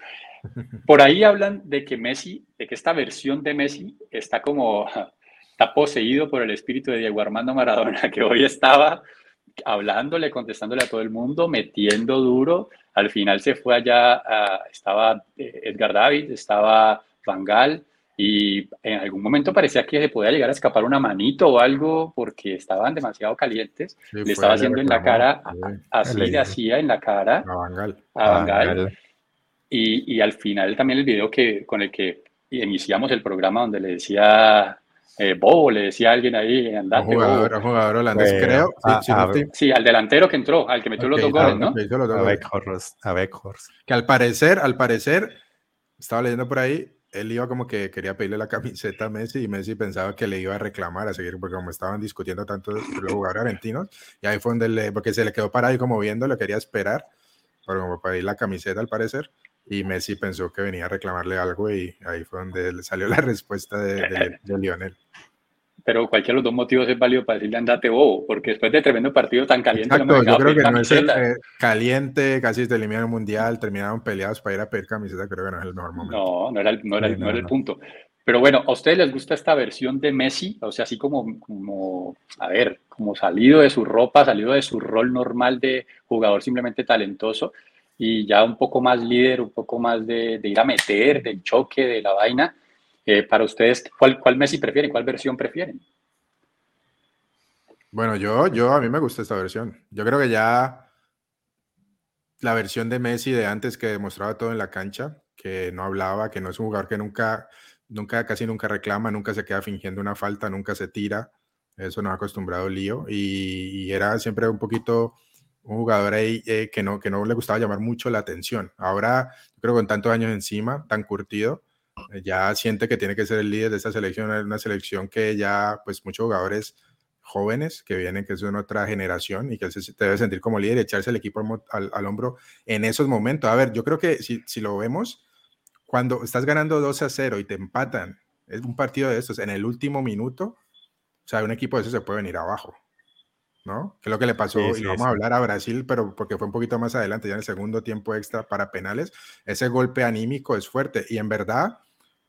por ahí hablan de que Messi, de que esta versión de Messi está como, [LAUGHS] está poseído por el espíritu de Diego Armando Maradona, [LAUGHS] que hoy estaba hablándole, contestándole a todo el mundo, metiendo duro. Al final se fue allá, estaba eh, Edgar David, estaba Vangal, y en algún momento parecía que se podía llegar a escapar una manito o algo porque estaban demasiado calientes. le estaba haciendo en la cara, así le hacía en la cara a Vangal. A Vangal. Y, y, al final también el video que, con el que iniciamos el programa donde le decía eh, Bobo, le decía a alguien ahí, andate. Un jugador, un jugador holandés, creo. sí, al delantero que entró, al que metió los dos goles, ¿no? A Beckhorst. Que al parecer, al parecer, estaba leyendo por ahí, él iba como que quería pedirle la camiseta a Messi y Messi pensaba que le iba a reclamar a seguir, porque como estaban discutiendo tanto los jugadores argentinos, y ahí fue donde le, porque se le quedó para ahí como viendo, lo quería esperar, pero como para pedir la camiseta al parecer, y Messi pensó que venía a reclamarle algo y ahí fue donde le salió la [LAUGHS] respuesta de, [LAUGHS] de, Lionel. Pero cualquiera de los dos motivos es válido para decirle andate bobo, porque después de tremendo partido tan caliente, Exacto, yo creo que no es el, eh, caliente, casi se eliminó el mundial, terminaron peleados para ir a pedir camiseta, creo que no es el mejor momento. No, no era el, no era, no, era el punto. Pero bueno, ¿a ustedes les gusta esta versión de Messi? O sea, así como, como, a ver, como salido de su ropa, salido de su rol normal de jugador simplemente talentoso y ya un poco más líder, un poco más de, ir a meter, del choque, de la vaina. Eh, para ustedes, ¿cuál, ¿cuál Messi prefieren? ¿Cuál versión prefieren? Bueno, yo, yo, a mí me gusta esta versión. Yo creo que ya la versión de Messi de antes que demostraba todo en la cancha, que no hablaba, que no es un jugador que nunca, nunca, casi nunca reclama, nunca se queda fingiendo una falta, nunca se tira. Eso nos ha acostumbrado Lío y era siempre un poquito un jugador ahí eh, que, no, que no le gustaba llamar mucho la atención. Ahora, creo que con tantos años encima, tan curtido, eh, ya siente que tiene que ser el líder de esta selección, una selección que ya, pues muchos jugadores jóvenes que vienen, que son otra generación y que se debe sentir como líder y echarse el equipo al, al, hombro en esos momentos. A ver, yo creo que si, si lo vemos, cuando estás ganando 2 a 0 y te empatan, es un partido de estos en el último minuto, o sea, un equipo de eso se puede venir abajo. ¿No? Que es lo que le pasó, y vamos a hablar a Brasil, pero porque fue un poquito más adelante, ya en el segundo tiempo extra para penales, ese golpe anímico es fuerte y en verdad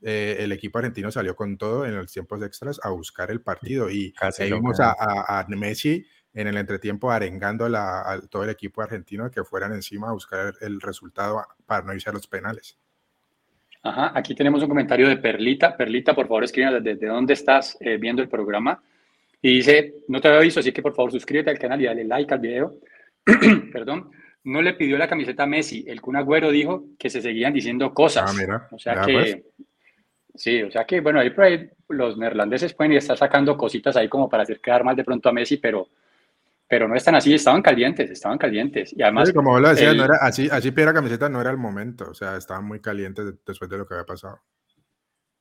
eh, el equipo argentino salió con todo en los tiempos extras a buscar el partido y ahí vimos a, a, Messi en el entretiempo arengando a, todo el equipo argentino que fueran encima a buscar el resultado para no irse a los penales. Ajá, aquí tenemos un comentario de Perlita. Perlita, por favor, escríbanos desde dónde estás eh, viendo el programa. Y dice, no te había visto, así que por favor suscríbete al canal y dale like al video. [CLEARS THROAT] Perdón. No le pidió la camiseta a Messi. El Kun Agüero dijo que se seguían diciendo cosas. Ah, mira. O sea que, pues. sí, o sea que, bueno, ahí por ahí los neerlandeses pueden estar sacando cositas ahí como para hacer quedar mal de pronto a Messi, pero, pero no están así, estaban calientes, estaban calientes. Y además. Sí, como lo decía, no era, así, así pide la camiseta no era el momento, o sea, estaban muy calientes después de lo que había pasado.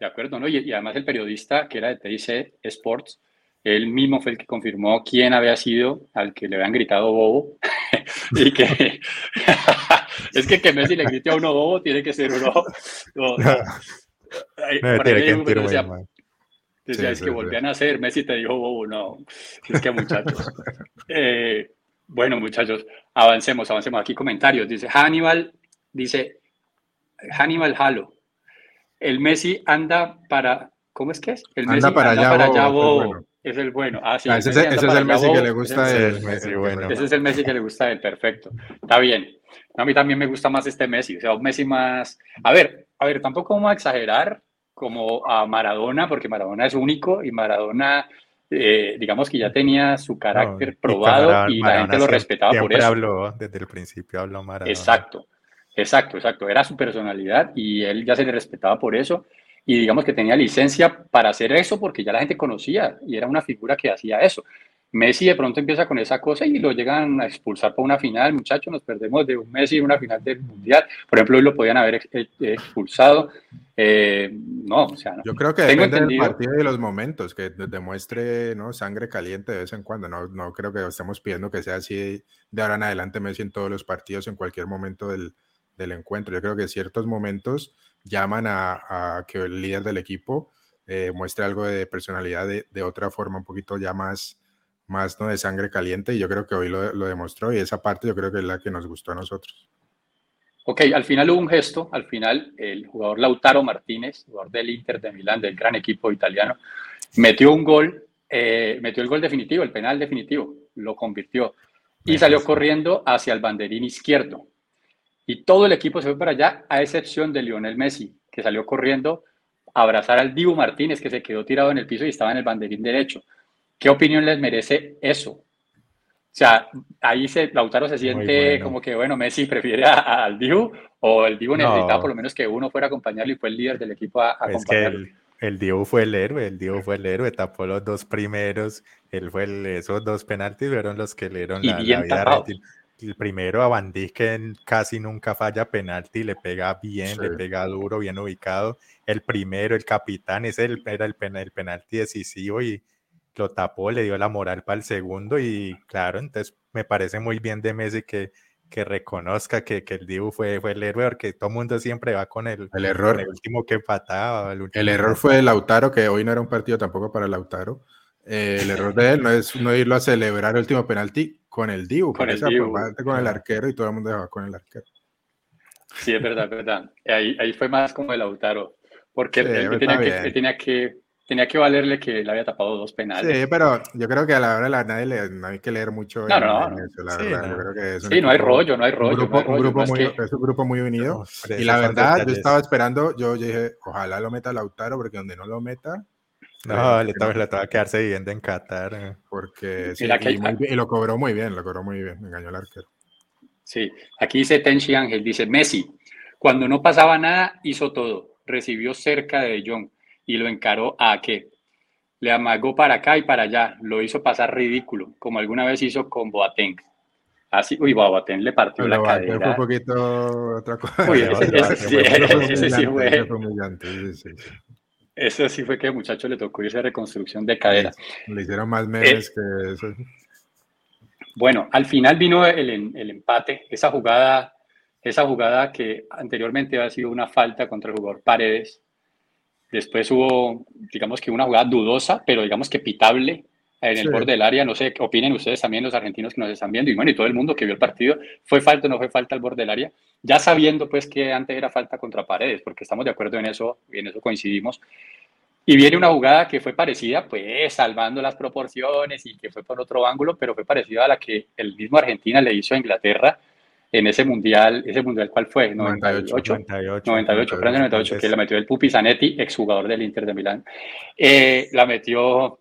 De acuerdo, ¿no? Y, y además el periodista que era de TIC Sports él mismo fue el que confirmó quién había sido al que le habían gritado bobo. [LAUGHS] y que [LAUGHS] es que que Messi le grite a uno bobo tiene que ser uno. No, [LAUGHS] decía, es que volvían a hacer, Messi te dijo bobo, no. Es que muchachos. Eh, bueno, muchachos, avancemos, avancemos. Aquí comentarios. Dice Hannibal, dice Hannibal Halo. El Messi anda para, ¿cómo es que es? El Messi anda para allá, para allá bobo. Es el bueno. Ah, sí. Ah, ese, es, ese es el Messi que le gusta. Ese, el, es, Messi, bueno. ese es el Messi que le gusta el perfecto. Está bien. A mí también me gusta más este Messi. O sea, un Messi más. A ver, a ver, tampoco vamos a exagerar como a Maradona, porque Maradona es único y Maradona, eh, digamos que ya tenía su carácter No, y probado Maradona y la gente lo siempre- respetaba por eso. habló, desde el principio habló Maradona. Exacto, exacto, exacto. Era su personalidad y él ya se le respetaba por eso. Y digamos que tenía licencia para hacer eso porque ya la gente conocía y era una figura que hacía eso. Messi de pronto empieza con esa cosa y lo llegan a expulsar por una final. Muchachos, nos perdemos de un Messi en una final del Mundial. Por ejemplo, hoy lo podían haber ex- ex- expulsado. Eh, no, o sea, no. Yo creo que Tengo depende del entendido- partido y de los momentos, que de- demuestre ¿no? sangre caliente de vez en cuando. No, no creo que estemos pidiendo que sea así de ahora en adelante Messi en todos los partidos, en cualquier momento del, del encuentro. Yo creo que ciertos momentos llaman a, a que el líder del equipo eh, muestre algo de personalidad de, de otra forma, un poquito ya más, más ¿no? de sangre caliente. Y yo creo que hoy lo, lo demostró y esa parte yo creo que es la que nos gustó a nosotros. Ok, al final hubo un gesto, al final el jugador Lautaro Martínez, jugador del Inter de Milán, del gran equipo italiano, metió un gol, eh, metió el gol definitivo, el penal definitivo, lo convirtió y salió corriendo hacia el banderín izquierdo. Y todo el equipo se fue para allá, a excepción de Lionel Messi, que salió corriendo a abrazar al Dibu Martínez, que se quedó tirado en el piso y estaba en el banderín derecho. ¿Qué opinión les merece eso? O sea, ahí se, Lautaro se siente bueno. como que, bueno, Messi prefiere a- a- al Dibu o el Dibu No. necesitaba por lo menos que uno fuera a acompañarlo y fue el líder del equipo a, a Es que el, el Dibu fue el héroe, el Dibu fue el héroe, tapó los dos primeros, él fue el- esos dos penaltis fueron los que le dieron Y la, la vida. El primero a que casi nunca falla penalti, le pega bien, le Sí. pega duro, bien ubicado. El primero, el capitán, ese era el, pena- el penalti decisivo y lo tapó, le dio la moral para el segundo y claro, entonces me parece muy bien de Messi que, que reconozca que, que el Dibu fue, fue el héroe, porque todo el mundo siempre va con el, El error, el último que pataba. El, error fue de Lautaro, que hoy no era un partido tampoco para Lautaro. Eh, el error de él no es no irlo a celebrar el último penalti con el Dibu, Con el esa Dibu. parte con el arquero y todo el mundo dejaba con el arquero. Sí, es verdad, es verdad. Ahí, ahí fue más como el Lautaro, porque Sí, él, él tenía, que, él tenía, que, tenía que valerle que él había tapado dos penales. Sí, pero yo creo que a la hora de la nadie le, no hay que leer mucho No, en- no, en no. eso, la Sí, verdad. no. Yo creo que es Sí, no hay rollo, no hay rollo. un grupo, no hay un rollo, grupo no es muy, que- es un grupo muy unido. No, y la verdad, yo estaba esperando, yo dije, ojalá lo meta Lautaro, porque donde no lo meta, No, le que toca, le [LAUGHS] toca quedarse viviendo en Qatar. eh. porque sí, que y, muy lo cobró muy bien, lo cobró muy bien, me engañó el arquero. Sí, aquí dice Tenchi Ángel, dice Messi, cuando no pasaba nada, hizo todo, recibió cerca de De Jong y lo encaró a qué. Le amagó para acá y para allá, lo hizo pasar ridículo, como alguna vez hizo con Boateng. Así, uy, Boateng le partió la Boateng fue cadera. un poquito otra cosa. Uy, [LAUGHS] ese- Boateng ese fue [LAUGHS] sí, humillante, ese sí fue. ese fue humillante, sí, sí, Eso sí fue que al muchacho le tocó irse a reconstrucción de cadera. Le hicieron más Eh, memes que eso. Bueno, al final vino el, el- el empate, esa jugada, esa jugada que anteriormente había sido una falta contra el jugador Paredes. Después hubo, digamos que una jugada dudosa, pero digamos que pitable en el Sí. borde del área. No sé opinen ustedes también, los argentinos que nos están viendo, y bueno, y todo el mundo que vio el partido. ¿Fue falta o no fue falta al borde del área? Ya sabiendo pues que antes era falta contra Paredes, porque estamos de acuerdo en eso, y en eso coincidimos. Y viene una jugada que fue parecida, pues salvando las proporciones y que fue por otro ángulo, pero fue parecida a la que el mismo Argentina le hizo a Inglaterra en ese mundial. ¿Ese mundial cuál fue? 98, 98. 98. 98, Francia 98, que la metió el Pupi Zanetti, exjugador del Inter de Milán. Eh, la metió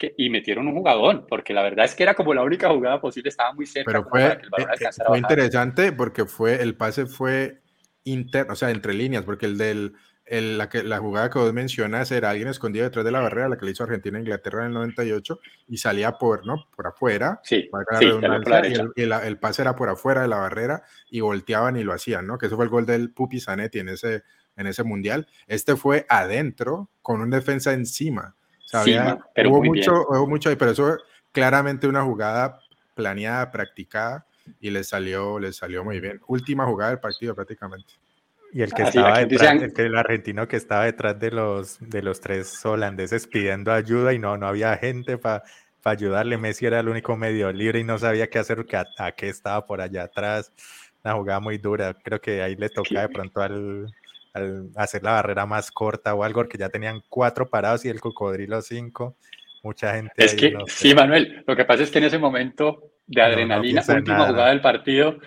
que- y metieron un jugadón, porque la verdad es que era como la única jugada posible, estaba muy cerca Pero fue, para que el balón eh, eh, fue interesante porque fue el pase fue interno, o sea, entre líneas, porque el del el- la, que, la jugada que vos mencionas era alguien escondido detrás de la barrera, la que le hizo Argentina a Inglaterra en el 98, y salía por, ¿no? por afuera, Sí, la sí, la y, el, y la- el pase era por afuera de la barrera y volteaban y lo hacían, ¿no? Que eso fue el gol del Pupi Zanetti en ese, en ese mundial. Este fue adentro con un defensa encima. O sea, Sí, había- pero hubo, mucho, hubo mucho ahí, pero eso claramente una jugada planeada, practicada y le salió, le salió muy bien. Última jugada del partido prácticamente. Y el que estaba detrás, dicen- el, que el argentino que estaba detrás de los, de los tres holandeses pidiendo ayuda y no, no había gente para ayudarle. Messi era el único medio libre y no sabía qué hacer, que a, a qué estaba por allá atrás. Una jugada muy dura. Creo que ahí le toca de pronto al, al hacer la barrera más corta o algo, porque ya tenían cuatro parados y el cocodrilo cinco. mucha gente. Es que, sí, Manuel, lo que pasa es que en ese momento de adrenalina, última jugada del partido,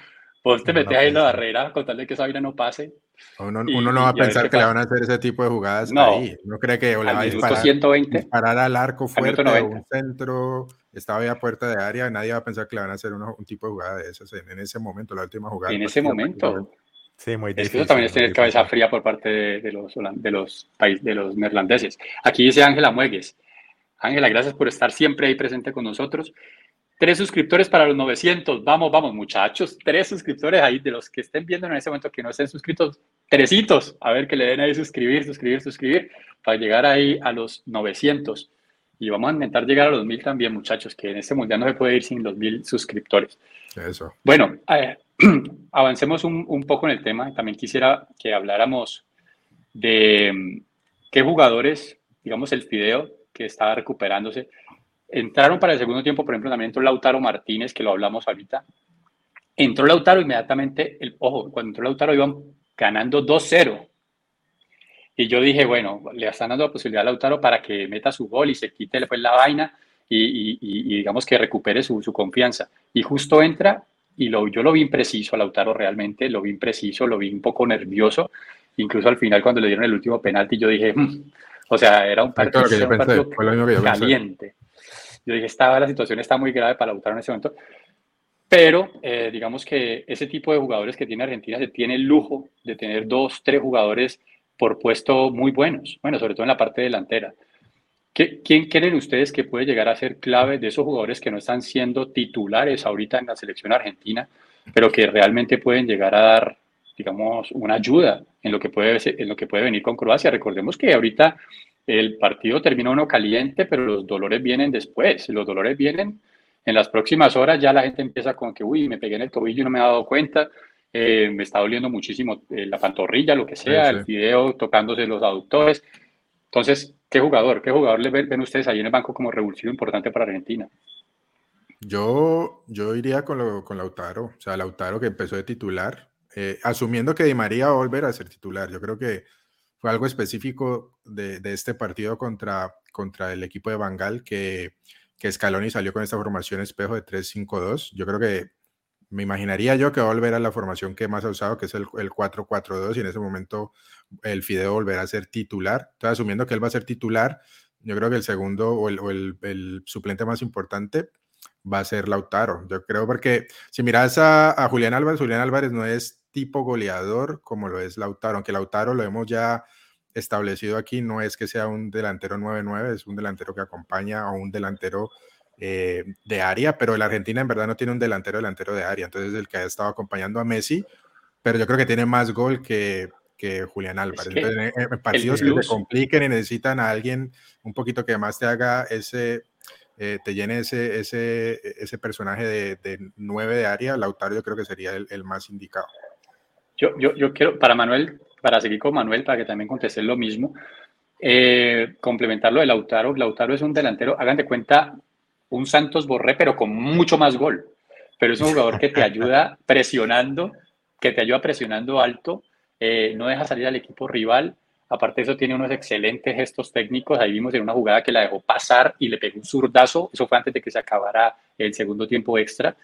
vos te metes ahí en la barrera con tal de que esa vaina no pase. Uno, no va a pensar que le van a hacer ese tipo de jugadas no, ahí. No cree que o le va a disparar, 120, disparar al arco fuerte o un centro, estaba ya puerta de área, nadie va a pensar que le van a hacer un tipo de jugada de esas en, ese momento, la última jugada. En ese momento. Sí, muy difícil. Eso también es tener cabeza fría por parte de, los, de, los, de los neerlandeses. Aquí dice Ángela Muegues. Ángela, gracias por estar siempre ahí presente con nosotros. Tres suscriptores para los 900. Vamos, vamos, muchachos. Tres suscriptores ahí de los que estén viendo en ese momento que no estén suscritos. Tresitos. A ver que le den ahí suscribir, suscribir, suscribir para llegar ahí a los 900. Y vamos a intentar llegar a los 1000 también, muchachos, que en este mundial no se puede ir sin los 1000 suscriptores. Eso. Bueno, eh, [CLEARS THROAT] avancemos un, poco en el tema. También quisiera que habláramos de mm, qué jugadores, digamos, el Fideo que estaba recuperándose, entraron para el segundo tiempo, por ejemplo, también entró Lautaro Martínez, que lo hablamos ahorita. Entró Lautaro inmediatamente, el, ojo, cuando entró Lautaro iban ganando 2-0. Y yo dije, bueno, le están dando la posibilidad a Lautaro para que meta su gol y se quite pues, la vaina y, digamos que recupere su, confianza. Y justo entra y lo, yo lo vi impreciso a Lautaro realmente, lo vi impreciso, lo vi un poco nervioso. Incluso al final cuando le dieron el último penalti yo dije, mm, o sea, era un partido, caliente. Yo dije, estaba, la situación está muy grave para Lautaro en ese momento. Pero eh, digamos que ese tipo de jugadores que tiene Argentina se tiene el lujo de tener dos, tres jugadores por puesto muy buenos. Bueno, sobre todo en la parte delantera. ¿Quién creen ustedes que puede llegar a ser clave de esos jugadores que no están siendo titulares ahorita en la selección argentina, pero que realmente pueden llegar a dar, digamos, una ayuda en lo que puede, en lo que puede venir con Croacia? Recordemos que ahorita el partido termina uno caliente, pero los dolores vienen después. Los dolores vienen en las próximas horas, ya la gente empieza con que, uy, me pegué en el tobillo y no me he dado cuenta. Eh, me está doliendo muchísimo eh, la pantorrilla, lo que sea, el video tocándose los aductores. Entonces, ¿qué jugador? ¿Qué jugador le ven, ustedes ahí en el banco como revulsivo importante para Argentina? Yo, yo iría con, lo, con Lautaro, o sea, Lautaro que empezó de titular, eh, asumiendo que Di María va a volver a ser titular. Yo creo que fue algo específico de, de este partido contra, contra el equipo de Bangal que, que Scaloni salió con esta formación espejo de 3-5-2. Yo creo que me imaginaría yo que va a volver a la formación que más ha usado, que es el, el 4-4-2, y en ese momento el Fideo volverá a ser titular. Estoy asumiendo que él va a ser titular. Yo creo que el segundo o el, suplente más importante va a ser Lautaro. Yo creo porque si miras a, a, Julián Álvarez, Julián Álvarez no es tipo goleador como lo es Lautaro, aunque Lautaro lo hemos ya establecido aquí, no es que sea un delantero 9-9, es un delantero que acompaña a un delantero eh, de área, pero la Argentina en verdad no tiene un delantero delantero de área, entonces el que ha estado acompañando a Messi, pero yo creo que tiene más gol que, que Julián Álvarez. entonces, en, partidos que se compliquen y necesitan a alguien un poquito que más te haga ese, eh, te llene ese, ese, ese personaje de, de, nueve de área, Lautaro yo creo que sería el, el más indicado. Yo, yo, yo, quiero, para Manuel, para seguir con Manuel, para que también conteste lo mismo, eh, complementarlo de Lautaro. Lautaro es un delantero, hagan de cuenta, un Santos Borré, pero con mucho más gol. Pero es un jugador que te [LAUGHS] ayuda presionando, que te ayuda presionando alto, eh, no deja salir al equipo rival. Aparte de eso, tiene unos excelentes gestos técnicos. Ahí vimos en una jugada que la dejó pasar y le pegó un zurdazo. Eso fue antes de que se acabara el segundo tiempo extra.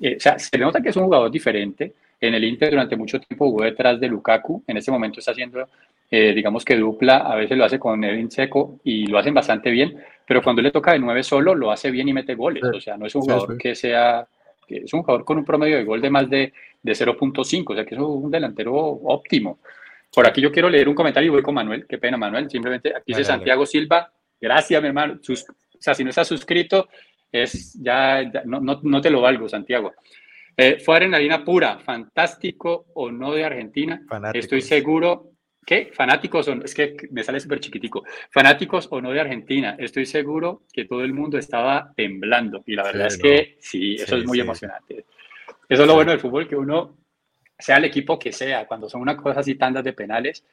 Eh, o sea, se nota que es un jugador diferente. En el Inter durante mucho tiempo jugó detrás de Lukaku. En este momento está haciendo, eh, digamos que dupla. A veces lo hace con Edin Seco y lo hacen bastante bien pero cuando le toca de nueve solo, lo hace bien y mete goles. O sea, no es un jugador que sea, que es un jugador con un promedio de gol de más de, de 0.5, o sea, que es un delantero óptimo. Por aquí yo quiero leer un comentario y voy con Manuel. Qué pena, Manuel. Simplemente aquí dice Santiago Silva. Gracias, mi hermano. o sea, si no estás suscrito, es ya, no, no, no, te lo valgo, Santiago. Eh, fue adrenalina pura, fantástico o no de Argentina. Estoy seguro ¿Qué? Fanáticos, es que me sale súper chiquitico. Fanáticos o no de Argentina, estoy seguro que todo el mundo estaba temblando. Y la verdad es que sí, eso es muy emocionante. Eso es lo bueno del fútbol, que uno, sea el equipo que sea, cuando son una cosa así, tandas de penales,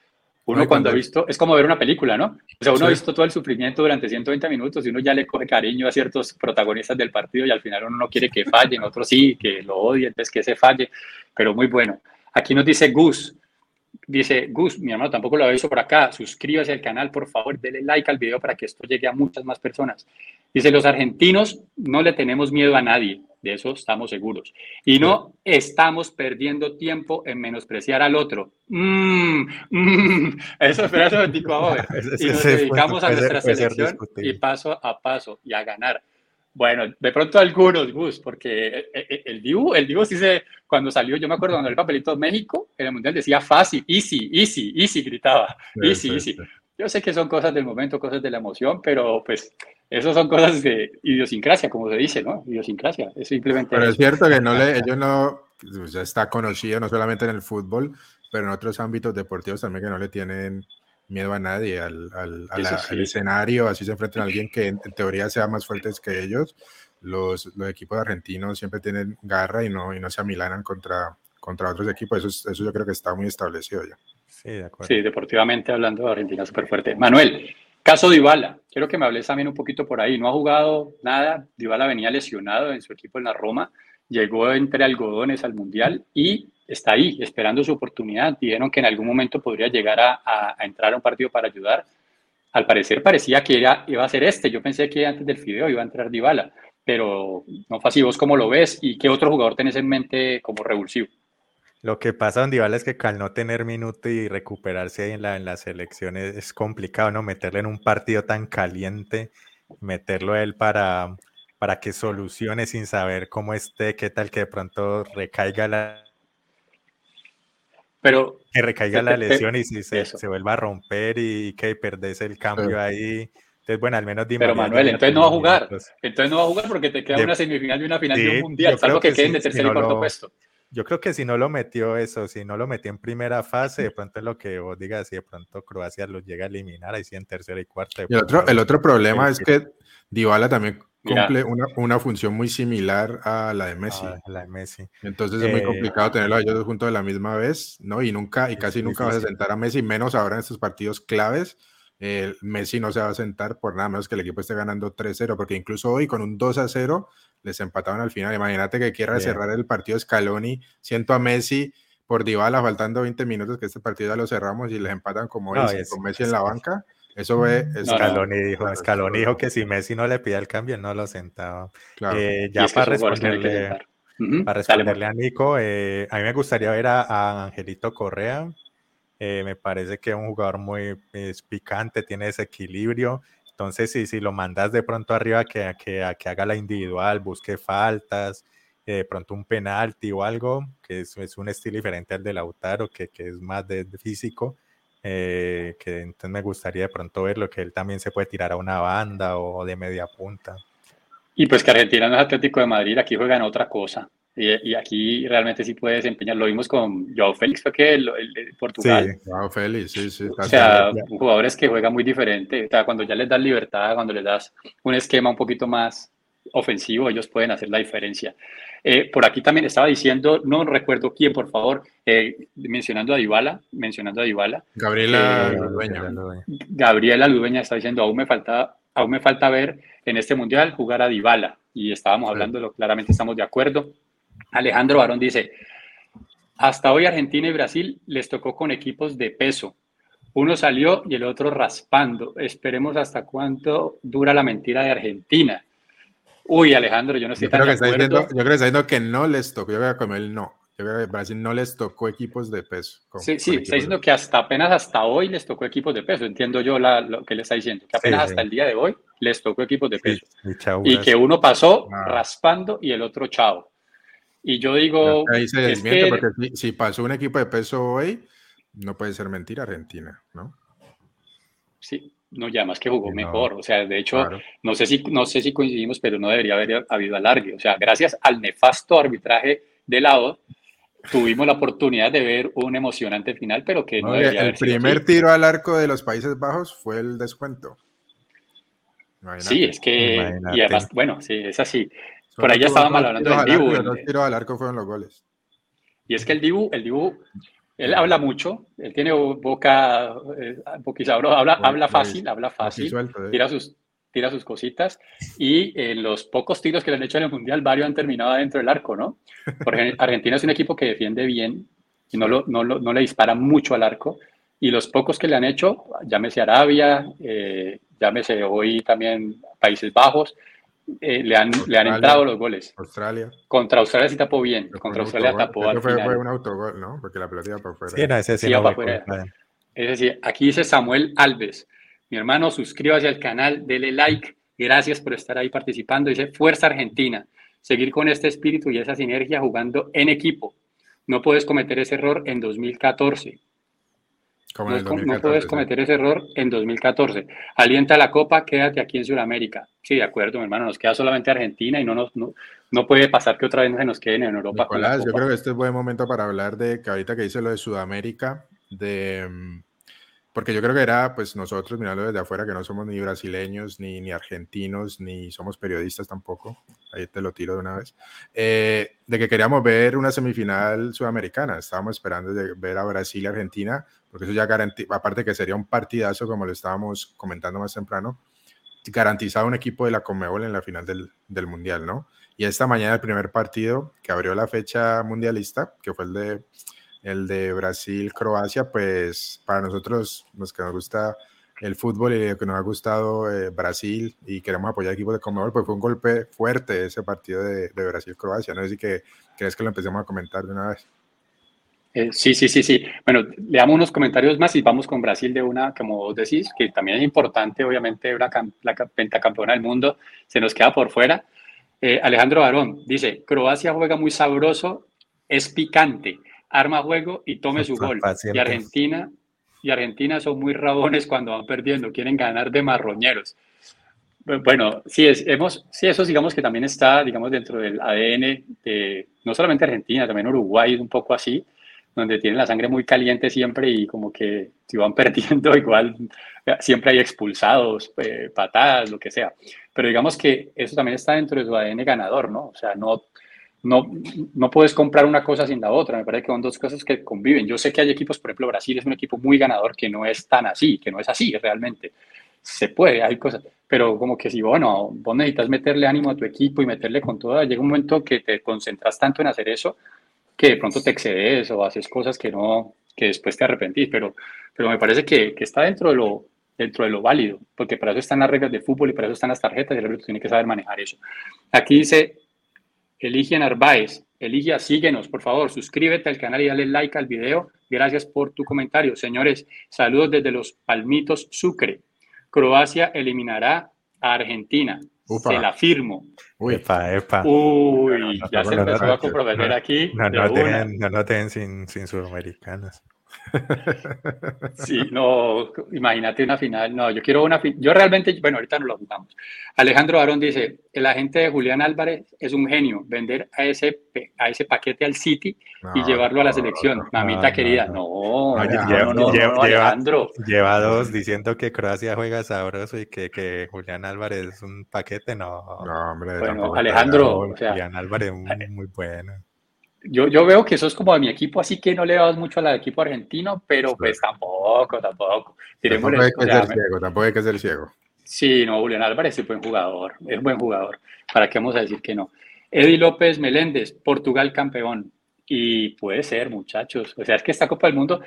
uno cuando ha visto, es como ver una película, ¿no? O sea, uno ha visto todo el sufrimiento durante 120 minutos y uno ya le coge cariño a ciertos protagonistas del partido y al final uno no quiere que fallen, otros sí, que lo odien, entonces que se falle, pero muy bueno. Aquí nos dice Gus, Dice Gus, mi hermano tampoco lo ha visto por acá. Suscríbase al canal, por favor, denle like al video para que esto llegue a muchas más personas. Dice, los argentinos no le tenemos miedo a nadie, de eso estamos seguros. Y no estamos perdiendo tiempo en menospreciar al otro. Mm, mm. eso, espera eso, [LAUGHS] Y nos dedicamos a nuestra selección y paso a paso y a ganar. Bueno, de pronto algunos, Gus, porque eh, eh, el Dibu, el Dibu sí se, cuando salió, yo me acuerdo cuando el papelito México, en el Mundial decía fácil, easy, easy, easy, gritaba, easy, easy. Yo sé que son cosas del momento, cosas de la emoción, pero pues eso son cosas de idiosincrasia, como se dice, ¿no? Idiosincrasia, es simplemente... Pero es cierto que no le, ellos no, pues, ya está conocido no solamente en el fútbol, pero en otros ámbitos deportivos también que no le tienen miedo a nadie, al, al, escenario, así se enfrentan a alguien que en, teoría sea más fuerte que ellos. Los, los, equipos argentinos siempre tienen garra y no, y no se amilanan contra, contra otros equipos. Eso, eso yo creo que está muy establecido ya. Sí, de acuerdo. Sí, deportivamente hablando Argentina súper fuerte. Manuel, caso Dybala, quiero que me hables también un poquito por ahí. No ha jugado nada, Dybala venía lesionado en su equipo en la Roma, llegó entre algodones al Mundial y está ahí esperando su oportunidad. Dijeron que en algún momento podría llegar a, entrar a un partido para ayudar. Al parecer parecía que era, iba a ser este. Yo pensé que antes del Fideo iba a entrar Dybala, pero no fue así. ¿Vos cómo lo ves? ¿Y qué otro jugador tenés en mente como revulsivo? Lo que pasa con Dybala es que al no tener minuto y recuperarse ahí en la, en la selección es, complicado, ¿no? Meterle en un partido tan caliente, meterlo a él para, para que solucione sin saber cómo esté, qué tal que de pronto recaiga la pero, que recaiga la lesión y si se, se, vuelva a romper y que perdes el cambio ahí. Entonces, bueno, al menos dime. Pero Manuel, entonces no va a jugar. Entonces no va a jugar porque te queda una semifinal y una final de un mundial, salvo que, que queden de tercer y cuarto puesto. Yo creo que si no lo metió eso, si no lo metió en primera fase, de pronto es lo que vos digas, si de pronto Croacia lo llega a eliminar, ahí sí en tercera y cuarta. Y el otro, el otro problema es que Dybala también cumple una, una, función muy similar a la de Messi. A la de Messi. Entonces es muy eh, complicado tenerlo a ellos juntos de la misma vez, ¿no? Y nunca, y casi nunca vas a sentar a Messi, menos ahora en estos partidos claves. El Messi no se va a sentar por nada menos que el equipo esté ganando 3-0, porque incluso hoy con un 2-0 les empataron al final. Imagínate que quiera cerrar el partido Scaloni, siento a Messi por Dybala faltando 20 minutos que este partido ya lo cerramos y les empatan como hoy, con Messi en la banca eso fue Scaloni, dijo, Scaloni dijo que si Messi no le pide el cambio, no lo sentaba. Eh, ya para responderle, para responderle a Nico, eh, a mí me gustaría ver a, Angelito Correa. Eh, me parece que es un jugador muy picante, tiene ese equilibrio. Entonces, si, si lo mandas de pronto arriba que, que, que haga la individual, busque faltas, de pronto un penalti o algo, que es, un estilo diferente al de Lautaro, que, que es más físico eh, que entonces me gustaría de pronto verlo, que él también se puede tirar a una banda o de media punta. Y pues que Argentina no es Atlético de Madrid, aquí juegan otra cosa. Y, aquí realmente sí puede desempeñar. Lo vimos con Joao Félix, fue que el, Portugal. Sí, Joao Félix, sí, sí. O sea, jugadores que juegan muy diferente. O sea, cuando ya les das libertad, cuando les das un esquema un poquito más ofensivo, ellos pueden hacer la diferencia. Eh, por aquí también estaba diciendo, no recuerdo quién, por favor, eh, mencionando a Dybala, mencionando a Dybala. Gabriela eh, Ludueña. Gabriela Ludueña está diciendo, aún me falta, aún me falta ver en este mundial jugar a Dybala. Y estábamos hablando, claramente estamos de acuerdo. Alejandro Barón dice, hasta hoy Argentina y Brasil les tocó con equipos de peso. Uno salió y el otro raspando. Esperemos hasta cuánto dura la mentira de Argentina. Uy, Alejandro, yo no estoy yo creo que está diciendo, Yo creo que está diciendo que no les tocó, yo creo que como él no. Yo creo que Brasil no les tocó equipos de peso. sí, sí, está diciendo que hasta apenas hasta hoy les tocó equipos de peso. Entiendo yo lo que le está diciendo, que apenas hasta el día de hoy les tocó equipos de peso. y que uno pasó ah. raspando y el otro chao. Y yo digo... Ahí se desmiente, porque si, si pasó un equipo de peso hoy, no puede ser mentira Argentina, ¿no? Sí, no, ya más que jugó mejor. O sea, de hecho, no, sé si, no sé si coincidimos, pero no debería haber habido alargue. O sea, gracias al nefasto arbitraje de lado, tuvimos la oportunidad de ver un emocionante final, pero que no, debería El primer tiro al arco de los Países Bajos fue el descuento. Sí, es que, y además, bueno, sí, es así. Por ahí ya estaba mal hablando del Dibu. Los tiros al arco fueron los goles. Y es que el Dibu, el Dibu él habla mucho, él tiene boca, eh, habla, habla fácil, habla fácil, eh. tira, sus, tira sus cositas y en los pocos tiros que le han hecho en el Mundial, varios han terminado dentro del arco, ¿no? Porque [LAUGHS] Argentina es un equipo que defiende bien y no, lo, no, no le dispara mucho al arco y los pocos que le han hecho, llámese Arabia, eh, llámese hoy también Países Bajos, eh, le han, le han entrado los goles. Australia. Contra Australia sí tapó bien. Contra Australia tapó al fue, final. fue un autogol, ¿no? Porque la pelota iba para afuera. Sí, no, ese sí Sí, no va fue fuera. culpa de- Es decir, aquí dice Samuel Alves. Mi hermano, suscríbase al canal, dele like. Gracias por estar ahí participando. Dice Fuerza Argentina. Seguir con este espíritu y esa sinergia jugando en equipo. No puedes cometer ese error en 2014. Como No, en el es com- no 2014, puedes cometer ese error en 2014. Alienta la Copa, quédate aquí en Sudamérica. Sí, de acuerdo, mi hermano. Nos queda solamente Argentina y no, nos, no, no puede pasar que otra vez se nos queden en Europa. Nicolás, yo creo que este es buen momento para hablar de que ahorita que dice lo de Sudamérica, de mm, porque yo creo que era pues nosotros mirando desde afuera que no somos ni brasileños, ni, ni argentinos, ni somos periodistas tampoco, ahí te lo tiro de una vez, eh, de que queríamos ver una semifinal sudamericana, estábamos esperando de ver a Brasil y Argentina, porque eso ya garantiza, aparte que sería un partidazo como lo estábamos comentando más temprano, garantizado un equipo de la Conmebol en la final del, del Mundial, ¿no? Y esta mañana el primer partido que abrió la fecha mundialista, que fue el de, el de Brasil-Croacia, pues para nosotros, los que nos gusta el fútbol y que nos ha gustado eh, Brasil y queremos apoyar equipos de Conmebol, pues fue un golpe fuerte ese partido de, de Brasil-Croacia. No si que crees que lo empecemos a comentar de una vez. Eh, sí, sí, sí, sí. Bueno, leamos unos comentarios más y vamos con Brasil de una, como vos decís, que también es importante, obviamente, una, la ca- pentacampeona del mundo, se nos queda por fuera. Eh, Alejandro Barón dice, Croacia juega muy sabroso, es picante, arma juego y tome su [LAUGHS] gol. Y. Argentina, y Argentina son muy rabones cuando van perdiendo, quieren ganar de marroñeros. Bu- Bueno, sí, es, hemos, sí, eso digamos que también está, digamos, dentro del ADN de no solamente Argentina, también Uruguay es un poco así, donde tienen la sangre muy caliente siempre y como que si van [LAUGHS] perdiendo igual eh, siempre hay expulsados, eh, patadas, lo que sea. Pero digamos que eso también está dentro de su ADN ganador, ¿no? O sea, no, no, no puedes comprar una cosa sin la otra. Me parece que son dos cosas que conviven. Yo sé que hay equipos, por ejemplo, Brasil es un equipo muy ganador que no es tan así, que no es así realmente. Se puede, hay cosas, pero como que si, bueno, vos necesitas meterle ánimo a tu equipo y meterle con todo, llega un momento que te concentras tanto en hacer eso que de pronto te excedes o haces cosas que no, que después te arrepentís, pero, pero me parece que, que está dentro de lo dentro de lo válido, porque para eso están las reglas de fútbol y para eso están las tarjetas y el árbitro tiene que saber manejar eso. Aquí dice Eligia Narváez, Eligia, síguenos, por favor, suscríbete al canal y dale like al video. Gracias por tu comentario. Señores, saludos desde los Palmitos Sucre. Croacia eliminará a Argentina. Ufa. Se la firmo. Uy, Epa, epa. Uy, ya se no, empezó no, a comprometer no, aquí. No, no, una. dejen, no nos dejen sin, sin sudamericanos. Sí, no, imagínate una final. No, yo quiero una final. Yo realmente, bueno, ahorita no lo jugamos. Alejandro Barón dice: el agente de Julián Álvarez es un genio. Vender a ese, a ese paquete al City y no, llevarlo a la selección. no, Mamita no, querida, no. no, lleva- no, no, lleva- no, Alejandro. Lleva dos diciendo que Croacia juega sabroso y que, que Julián Álvarez es un paquete. No, No, hombre, Bueno, Alejandro, está o sea, Julián Álvarez es muy, muy bueno. Yo, yo veo que eso es como de mi equipo, así que no le damos mucho al equipo argentino, pero pues tampoco, tampoco. Tampoco hay o que sea, ser me- ciego, tampoco hay que ser ciego. Sí, no, Julián Álvarez es buen jugador, es buen jugador. ¿Para qué vamos a decir que no? Eddie López Meléndez, Portugal campeón. Y puede ser, muchachos. O sea, es que esta Copa del Mundo,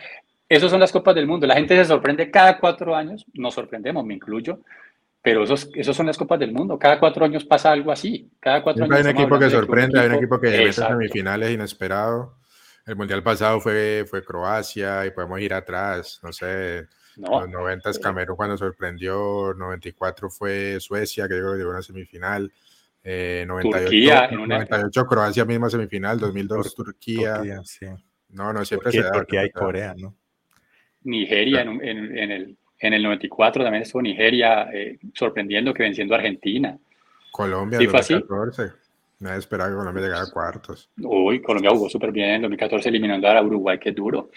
esas son las Copas del Mundo. La gente se sorprende cada cuatro años, nos sorprendemos, me incluyo, pero esos, esos son las Copas del Mundo. Cada cuatro años pasa algo así. Cada cuatro Siempre hay un años equipo que sorprende, hay un equipo que mete semifinales inesperado. El mundial pasado fue, fue Croacia y podemos ir atrás, no sé, No, los 90 Camerún cuando sorprendió, 94 fue Suecia, que yo creo que llegó a una semifinal, eh, 98, Turquía en una- 98 Croacia misma semifinal, 2002 Turquía. Turquía, sí. No, no, siempre Turquía, se da. Turquía y. Corea, ¿no? Nigeria en, en- en el, en el 94 también estuvo Nigeria eh, sorprendiendo que venciendo a Argentina. Colombia, Sí, fue así. 2014. Nadie esperaba que Colombia llegara a cuartos. Uy, Colombia jugó súper bien en 2014 eliminando a Uruguay, que duro.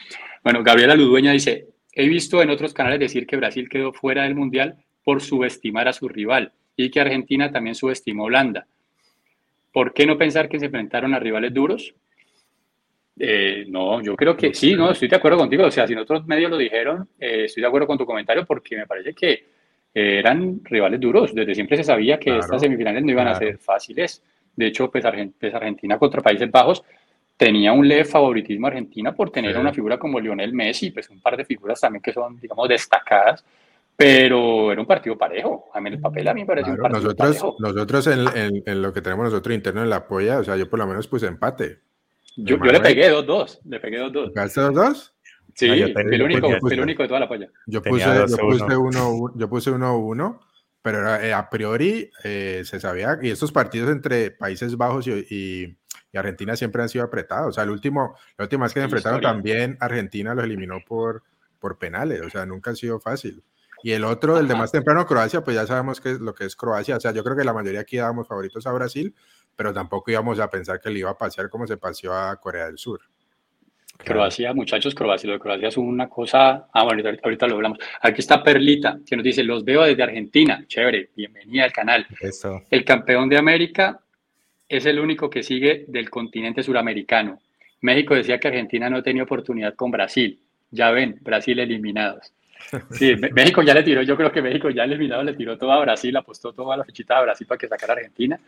Bueno, Gabriela Ludueña dice, he visto en otros canales decir que Brasil quedó fuera del Mundial por subestimar a su rival y que Argentina también subestimó a Holanda. ¿Por qué no pensar que se enfrentaron a rivales duros? Eh, no, yo creo que sí, no, estoy de acuerdo contigo. O sea, si en otros medios lo dijeron, eh, estoy de acuerdo con tu comentario porque me parece que eh, eran rivales duros. Desde siempre se sabía que Claro, estas semifinales no iban a claro. ser fáciles. De hecho, pues, pues, Argentina contra Países Bajos tenía un leve favoritismo a Argentina por tener Sí. una figura como Lionel Messi, pues un par de figuras también que son, digamos, destacadas. pero era un partido parejo. A mí el papel a mí me pareció un partido nosotros, parejo. Nosotros en, en, lo que tenemos nosotros interno en la polla, o sea, yo por lo menos puse empate. Yo, yo le pegué 2-2, le pegué 2-2. ¿Gaste 2-2? Sí, no, el, único, el único de toda la polla. Yo puse 1-1, yo puse 1-1, pero era, eh, a priori eh, se sabía, y estos partidos entre Países Bajos y, y, y, Argentina siempre han sido apretados. O sea, el último, la última vez que se enfrentaron también, Argentina los eliminó por, por penales, o sea, nunca ha sido fácil. Y el otro, el de más temprano, Croacia, pues ya sabemos que es lo que es Croacia. O sea, yo creo que la mayoría aquí dábamos favoritos a Brasil, pero tampoco íbamos a pensar que le iba a pasear como se paseó a Corea del Sur. Croacia, muchachos, Croacia, lo de Croacia es una cosa. Ah, bueno, ahorita, ahorita, lo hablamos. Aquí está Perlita, que nos dice: Los veo desde Argentina. Chévere, bienvenida al canal. Eso. El campeón de América es el único que sigue del continente suramericano. México decía que Argentina no tenía oportunidad con Brasil. Ya ven, Brasil eliminados. Sí, [LAUGHS] México ya le tiró, yo creo que México ya eliminado le tiró todo a Brasil, apostó toda la fichita a Brasil para que sacara a Argentina,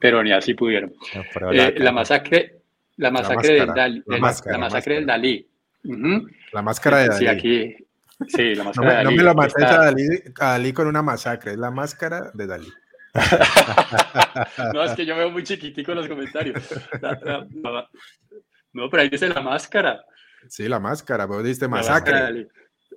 pero ni así pudieron. No, eh, la, masacre, la masacre la del Dalí. La, máscara, la masacre del Dalí. Uh -huh. La máscara de Dalí. Sí, aquí. Sí, la máscara no, de Dalí. No me lo a, Dalí, a Dalí con una masacre, es la máscara de Dalí. [LAUGHS] no, es que yo veo muy chiquitico los comentarios. no, pero ahí dice la máscara. Sí, la máscara, vos diste masacre.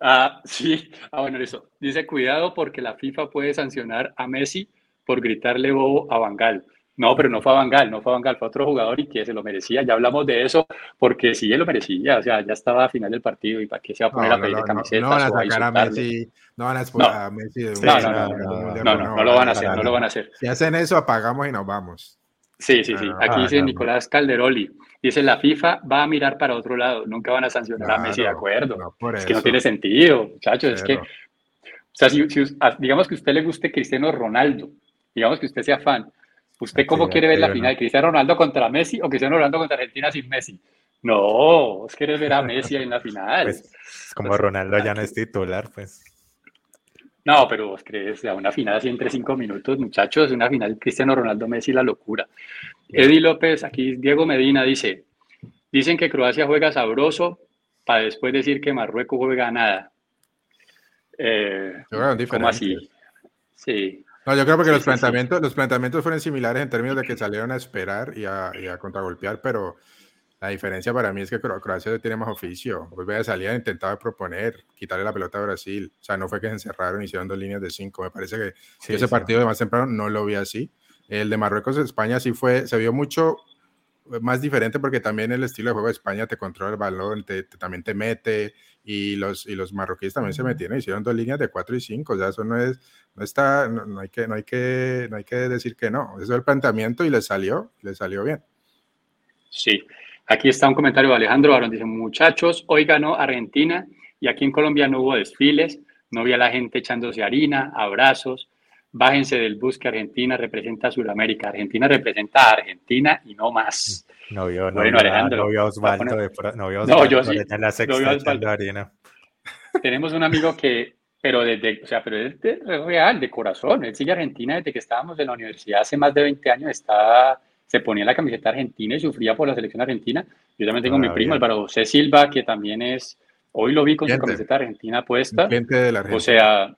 Ah, sí. Ah, bueno, eso. Dice, cuidado porque la FIFA puede sancionar a Messi por gritarle bobo a Bangal. No, pero no fue a Bangal, no fue a Bangal, fue a otro jugador y que se lo merecía. Ya hablamos de eso porque sí, él lo merecía. O sea, ya estaba a final del partido y para qué se va a poner no, a pedir no, camisetas. No, van a sacar a Messi, no van a exponer a Messi de un no, no, no, no, no, no, no, lo van a hacer, no lo van a hacer. Si hacen eso, apagamos y nos vamos. Sí, sí, sí. Aquí dice Nicolás Calderoli. Dice la FIFA va a mirar para otro lado, nunca van a sancionar Claro, a Messi, de acuerdo. no, es que no tiene sentido, muchachos. Es que, Pero- o sea, si, si- digamos que a usted le guste Cristiano Ronaldo, digamos que usted sea fan, ¿usted cómo quiere ver la final? ¿Cristiano Ronaldo contra Messi o Cristiano Ronaldo contra Argentina sin Messi? No, vos querés ver a Messi en la final. Pues, como Ronaldo ya no es titular, pues. No, pero vos crees, a una final así entre cinco minutos, muchachos, una final Cristiano Ronaldo Messi, la locura. Eddie López, aquí Diego Medina dice, dicen que Croacia juega sabroso para después decir que Marruecos juega nada. Eh, ¿Cómo así? Sí, No, yo creo que Sí, los, sí, sí. planteamientos, los planteamientos fueron similares en términos de que salieron a esperar y a, y a contragolpear, pero la diferencia para mí es que Cro- Croacia tiene más oficio. Vuelve a salir, intentaba proponer, quitarle la pelota a Brasil. O sea, no fue que se encerraron y hicieron dos líneas de cinco. Me parece que Sí, ese sí. partido de más temprano no lo vi así. El de Marruecos-España sí fue, se vio mucho más diferente porque también el estilo de juego de España te controla el balón, te, te- también te mete y los, y los marroquíes también se metieron, hicieron dos líneas de cuatro y cinco, o sea, eso no es, no está, no, no hay que, no hay que, no hay que decir que no, eso es el planteamiento y les salió, les salió bien. sí. Aquí está un comentario de Alejandro Barón, dice, muchachos, hoy ganó Argentina y aquí en Colombia no hubo desfiles, no vi a la gente echándose harina, abrazos, bájense del bus que Argentina representa a Sudamérica, Argentina representa a Argentina y no más. No vio, no, Bueno, vio, Alejandro, no vio Osvaldo, poner- de pro- no vio a No, Osvaldo yo sí, la no sexta vio a echando Osvaldo. harina. Tenemos un amigo que, pero desde, o sea, pero es, de- es real, de corazón. Él sigue Argentina desde que estábamos en la universidad hace más de 20 años. Está, se ponía la camiseta argentina y sufría por la selección argentina. Yo también tengo mi Ah, primo, bien. Álvaro José Silva, que también es, hoy lo vi con su Cliente. camiseta argentina puesta. Cliente de la O Argentina. sea,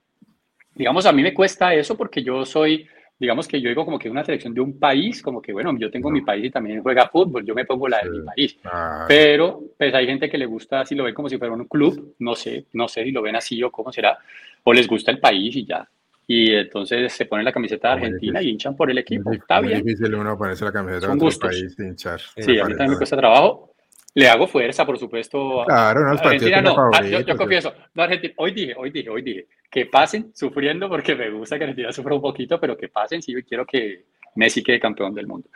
digamos, a mí me cuesta eso porque yo soy, digamos que yo digo como que una selección de un país, como que bueno, yo tengo No. mi país y también juega fútbol, yo me pongo la de Sí. mi país. Ah, Pero pues hay gente que le gusta, si lo ve como si fuera un club, no sé, no sé si lo ven así o cómo será, o les gusta el país y ya. Y entonces se ponen la camiseta de Argentina y hinchan por el equipo. muy, Está muy bien. difícil uno ponerse la camiseta de gustos. país sin hinchar. Sí, a mí también me cuesta trabajo. Le hago fuerza, por supuesto. Claro, no, partidos Argentina no, ah, yo, confieso, no Argentina, hoy dije, hoy dije, hoy dije, que pasen sufriendo porque me gusta que Argentina sufra un poquito, pero que pasen, sí, quiero que Messi quede campeón del mundo.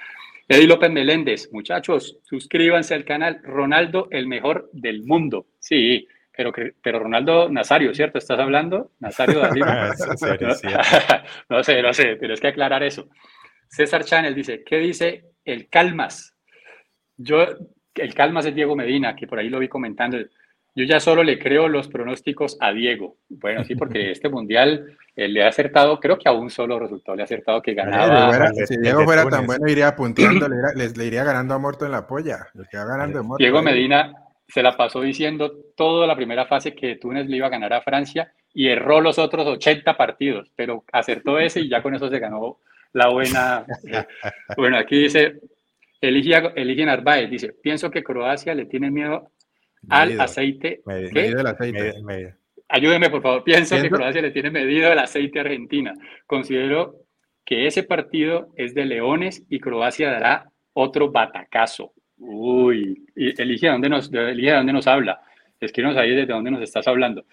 Eddie López Meléndez, muchachos, suscríbanse al canal Ronaldo, el mejor del mundo. Sí, pero, pero Ronaldo Nazario, ¿cierto? ¿Estás hablando? Nazario no, [LAUGHS] sí. [LAUGHS] no sé, no sé, tienes que aclarar eso. César Chanel dice, ¿qué dice el Calmas? Yo, el Calmas es Diego Medina, que por ahí lo vi comentando. Yo ya solo le creo los pronósticos a Diego. Bueno, sí, porque [LAUGHS] este mundial eh, le ha acertado, creo que a un solo resultado le ha acertado que ganaba. si Diego fuera tan bueno, iría punteando, le, iría- [CLEARS THROAT] les- le iría ganando a Morto en la polla. Le queda ganando de Morto. Diego ahí. Medina se la pasó diciendo toda la primera fase que Túnez le iba a ganar a Francia y erró los otros 80 partidos, pero acertó ese y ya con eso se ganó la buena. Eh, bueno, aquí dice, Eligia, Eligia Narváez, dice, pienso que Croacia le tiene miedo al aceite. Medido, aceite. Ayúdeme, por favor. Pienso, que Croacia le tiene medido el aceite a Argentina. Considero que ese partido es de Leones y Croacia dará otro batacazo. Uy, Eligia, ¿dónde nos, Eligia, ¿dónde nos habla? Escríbenos ahí desde dónde nos estás hablando.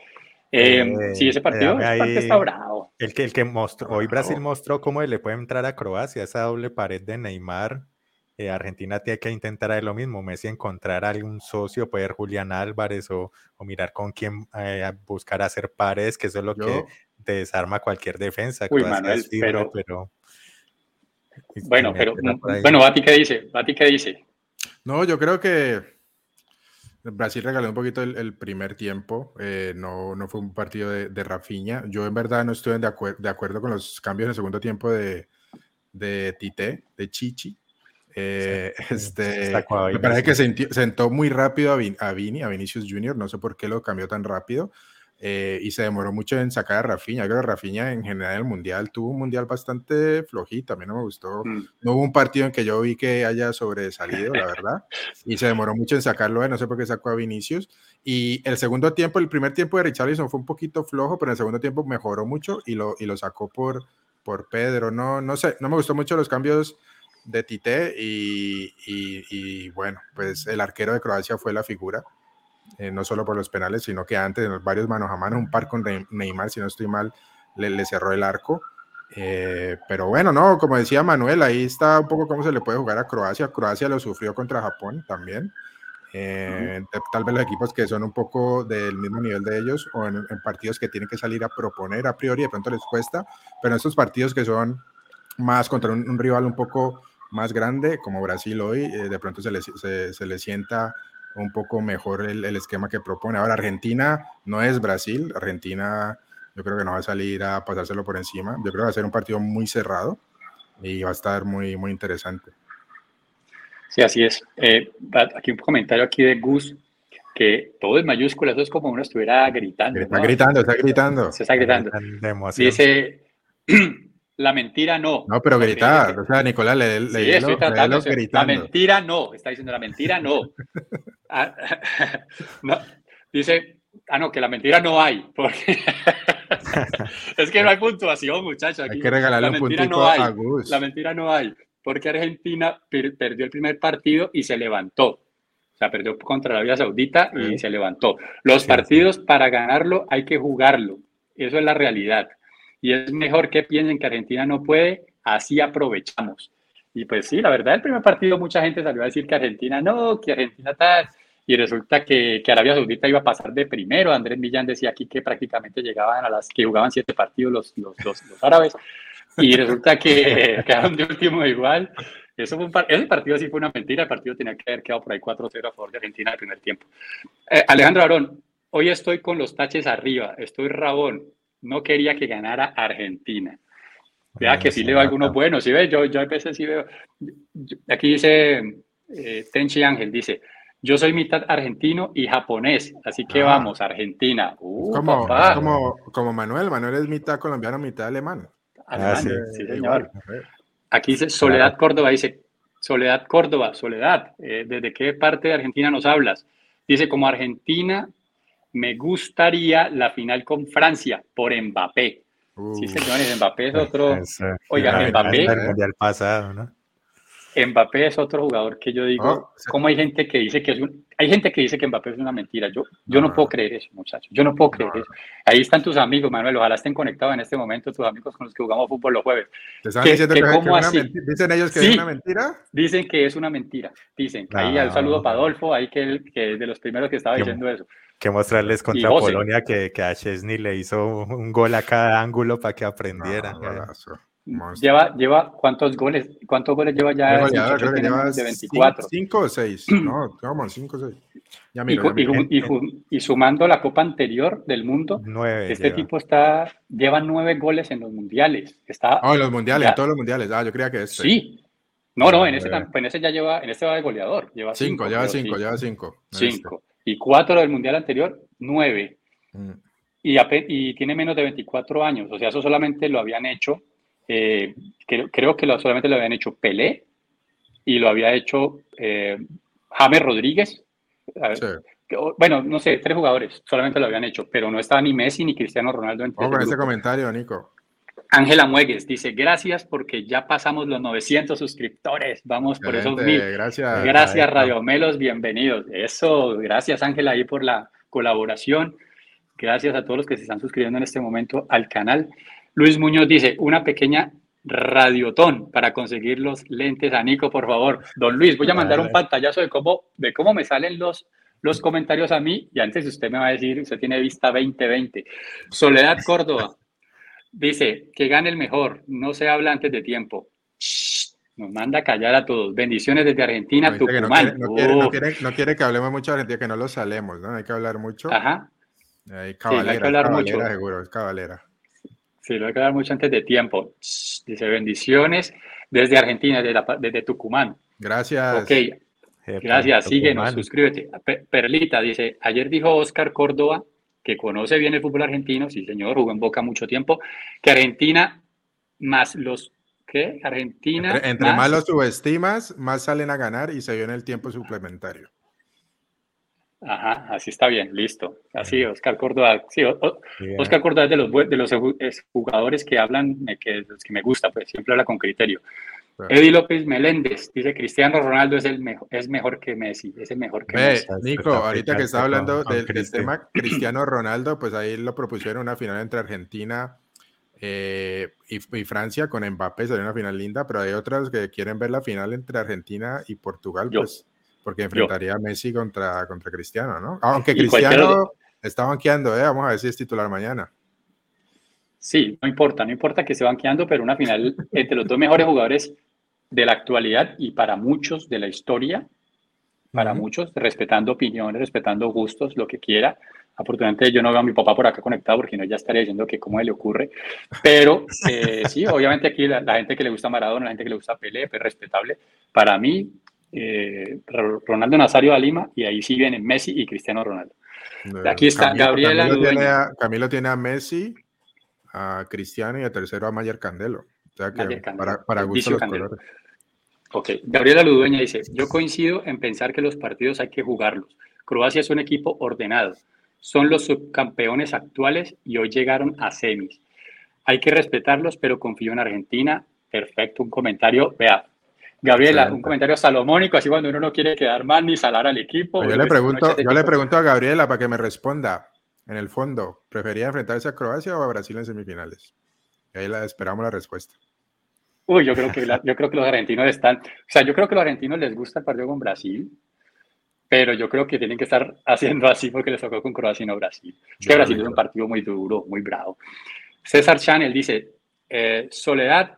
Eh, eh, sí, ese partido, está bravo. El que, el que mostró, hoy Brasil mostró cómo le puede entrar a Croacia, esa doble pared de Neymar. Eh, Argentina tiene que intentar ahí lo mismo, Messi encontrar algún socio, puede ser Julián Álvarez o, o mirar con quién buscar hacer pares, que eso es lo que desarma cualquier defensa. Uy, Manuel, pero, pero, Bueno, pero, bueno, Bati, ¿qué dice? Bati, ¿qué dice? No, yo creo que Brasil regaló un poquito el, primer tiempo, eh, no, no fue un partido de, de Rafinha. Yo en verdad no estuve de, de acuerdo con los cambios en el segundo tiempo de, de Tite, de Chichi. Eh, este, me parece que sentó muy rápido a, Vin, a Vini, a Vinicius Junior, no sé por qué lo cambió tan rápido. Eh, y se demoró mucho en sacar a Rafinha. Creo que Rafinha en general el mundial tuvo un mundial bastante flojito. A mí no me gustó. Mm. No hubo un partido en que yo vi que haya sobresalido, la verdad. [LAUGHS] Y se demoró mucho en sacarlo. No sé por qué sacó a Vinicius. Y el segundo tiempo, el primer tiempo de Richarlison fue un poquito flojo, pero el segundo tiempo mejoró mucho y lo, y lo sacó por, por Pedro. No, no sé, no me gustó mucho los cambios de Tite y, y, y bueno, pues el arquero de Croacia fue la figura. Eh, no solo por los penales, sino que antes en los varios manos a mano, un par con Neymar, si no estoy mal, le, cerró el arco. Eh, pero bueno, no, como decía Manuel, ahí está un poco cómo se le puede jugar a Croacia. Croacia lo sufrió contra Japón también. Eh, tal vez los equipos que son un poco del mismo nivel de ellos o en, partidos que tienen que salir a proponer a priori, de pronto les cuesta, pero en estos partidos que son más contra un, rival un poco más grande, como Brasil hoy, de pronto se le, se, se le sienta un poco mejor el, esquema que propone. Ahora, Argentina no es Brasil. Argentina yo creo que no va a salir a pasárselo por encima. Yo creo que va a ser un partido muy cerrado y va a estar muy, muy interesante. Sí, así es. Eh, aquí un comentario aquí de Gus, que todo es mayúscula, eso es como uno estuviera gritando. Está gritando, está gritando. Se está gritando. Dice, [CLEARS THROAT] La mentira no. No, pero gritar. O sea, Nicolás, le, le, sí, estoy tratando La mentira no. Está diciendo la mentira no. [LAUGHS] Ah, [LAUGHS] no. Dice, ah, no, que la mentira no hay. Porque [LAUGHS] es que no hay puntuación, muchachos. Hay que regalarle la un mentira no hay. a Gus. La mentira no hay. Porque Argentina perdió el primer partido y se levantó. O sea, perdió contra la Arabia Saudita y se levantó. Los partidos, para ganarlo, hay que jugarlo. Eso es la realidad y es mejor que piensen que Argentina no puede, así aprovechamos. Y pues sí, la verdad, el primer partido mucha gente salió a decir que Argentina no, que Argentina tal, y resulta que, que Arabia Saudita iba a pasar de primero. Andrés Millán decía aquí que prácticamente llegaban a las que jugaban siete partidos los, los, los, árabes, y resulta que [LAUGHS] quedaron de último igual. Eso fue un ese partido sí fue una mentira, el partido tenía que haber quedado por ahí 4-0 a favor de Argentina el primer tiempo. Eh, Alejandro Arón, hoy estoy con los taches arriba, estoy rabón, no quería que ganara Argentina. Vea que sí le veo algunos buenos, ¿sí ve? Yo, yo a veces sí veo. Aquí dice eh, Tenchi Ángel, dice, yo soy mitad argentino y japonés, así que ah. vamos, Argentina. Uh, como, como, como, Manuel, Manuel es mitad colombiano, mitad alemán. Ah, sí, señor. Aquí dice Soledad Córdoba, dice, Soledad Córdoba, Soledad, eh, ¿desde qué parte de Argentina nos hablas? Dice, como Argentina me gustaría la final con Francia por Mbappé. sí, señores, Mbappé es otro. Oiga, Mbappé. El pasado, ¿no? Mbappé es otro jugador que yo digo, oh, ¿cómo hay gente que dice que es un, hay gente que dice que Mbappé es una mentira? Yo, yo no, puedo creer eso, muchachos. Yo no puedo creer eso. Ahí están tus amigos, Manuel. Ojalá estén conectados en este momento, tus amigos con los que jugamos fútbol los jueves. ¿Te están diciendo que, ¿Dicen ellos que es una mentira? Dicen que es una mentira. Dicen. Ahí al saludo para Adolfo, ahí que, que de los primeros que estaba diciendo eso que mostrarles contra Polonia que, que, a Chesney le hizo un gol a cada ángulo para que aprendieran. lleva, lleva cuántos goles, cuántos goles lleva ya de 24. 5 o 6, [CLEARS THROAT] no, vamos, 5 o 6. y, y, sumando la copa anterior del mundo, este tipo está, lleva nueve goles en los mundiales. Está, oh, en los mundiales, en todos los mundiales. Ah, yo creía que este. Sí. No, no, en ese, en ese ya lleva, en este va de goleador. Lleva cinco, cinco lleva cinco, lleva cinco. Cinco y cuatro del mundial anterior, nueve. Mm. y, y tiene menos de 24 años. O sea, eso solamente lo habían hecho, eh, creo, creo que lo, solamente lo habían hecho Pelé y lo había hecho eh, James Rodríguez. A ver, Sí. que- o- Bueno, no sé, tres jugadores solamente lo habían hecho, pero no estaba ni Messi ni Cristiano Ronaldo Ojo ese con ese comentario, Nico. Ángela Muegues dice, gracias porque ya pasamos los 900 suscriptores. Vamos por esos mil. Gracias. Gracias, Ahí Radio Melos, bienvenidos. Eso, gracias Ángela ahí por la colaboración. Gracias a todos los que se están suscribiendo en este momento al canal. Luis Muñoz dice, una pequeña radiotón para conseguir los lentes a Nico, por favor. Don Luis, voy a mandar un pantallazo de cómo, de cómo me salen los, los comentarios a mí y antes usted me va a decir, usted tiene vista 2020. Soledad Córdoba dice, que gane el mejor, no se habla antes de tiempo. Nos manda a callar a todos. Bendiciones desde Argentina, no Tucumán. quiere, no, quiere, no Uf. quiere- no quiere que hablemos mucho de Argentina, que no lo salemos, ¿no? Hay que hablar mucho. Ajá. Hay no hay que hablar cabalera, mucho. seguro, es cabalera. Sí, lo hay que dar mucho antes de tiempo. Dice bendiciones desde Argentina, desde, la pa- desde Tucumán. Gracias. Ok, gracias, síguenos, Tucumán. suscríbete. Pe- Perlita dice, ayer dijo Oscar Córdoba, que conoce bien el fútbol argentino, sí señor, jugó en Boca mucho tiempo, que Argentina más los, ¿qué? Argentina Entre, entre más los subestimas, más salen a ganar y se vio en el tiempo suplementario. Ajá, así está bien, listo. Así, Oscar Córdoba, sí, o- o- Bien. Oscar Córdoba es de los, de los ju- es jugadores que hablan, eh, que, los que me gusta, pues siempre habla con criterio. Eddie López Meléndez dice Cristiano Ronaldo es el mejor, es mejor que Messi, es el mejor que Ve, Messi. Nico, Está ahorita que estaba hablando del, tema Cristiano Ronaldo, pues ahí lo propusieron una final entre Argentina eh, y, y Francia con Mbappé, sería una final linda, pero hay otras que quieren ver la final entre Argentina y Portugal, Yo. pues porque enfrentaría a Messi contra, contra Cristiano, ¿no? Aunque Cristiano está banqueando, ¿eh? Vamos a ver si es titular mañana. Sí, no importa, no importa que se van quedando, pero una final entre los dos mejores jugadores de la actualidad y para muchos de la historia, para muchos, respetando opiniones, respetando gustos, lo que quiera. Afortunadamente yo no veo a mi papá por acá conectado porque no ya estaría diciendo que cómo le ocurre. Pero [LAUGHS] eh, sí, obviamente aquí la, la gente que le gusta Maradona, la gente que le gusta Pelé, pues respetable. Para mí, eh, Ro- Ronaldo Nazario da Lima y ahí sí vienen Messi y Cristiano Ronaldo. Aquí está Gabriela Camilo tiene, a, Camilo tiene a Messi, a Cristiano y a tercero a Mayer Candelo. O sea que para, para gusto los colores. Ok, Gabriela Ludueña dice, yo coincido en pensar que los partidos hay que jugarlos. Croacia es un equipo ordenado. Son los subcampeones actuales y hoy llegaron a semis. Hay que respetarlos, pero confío en Argentina. Perfecto, un comentario. Vea, Gabriela, Excelente. un comentario salomónico, así cuando uno no quiere quedar mal ni salar al equipo. Yo Uno le dice, uno echa pregunto, yo le pregunto a Gabriela para que me responda. En el fondo, ¿prefería enfrentarse a Croacia o a Brasil en semifinales? Y ahí la esperamos la respuesta. Uy, yo creo que la- yo creo que los argentinos están, o sea, yo creo que los argentinos les gusta el partido con Brasil, pero yo creo que tienen que estar [LAUGHS] haciendo así porque les tocó con Croacia y no Brasil. Es que Yo Brasil es un partido muy duro, muy bravo. César Chanel dice, eh, Soledad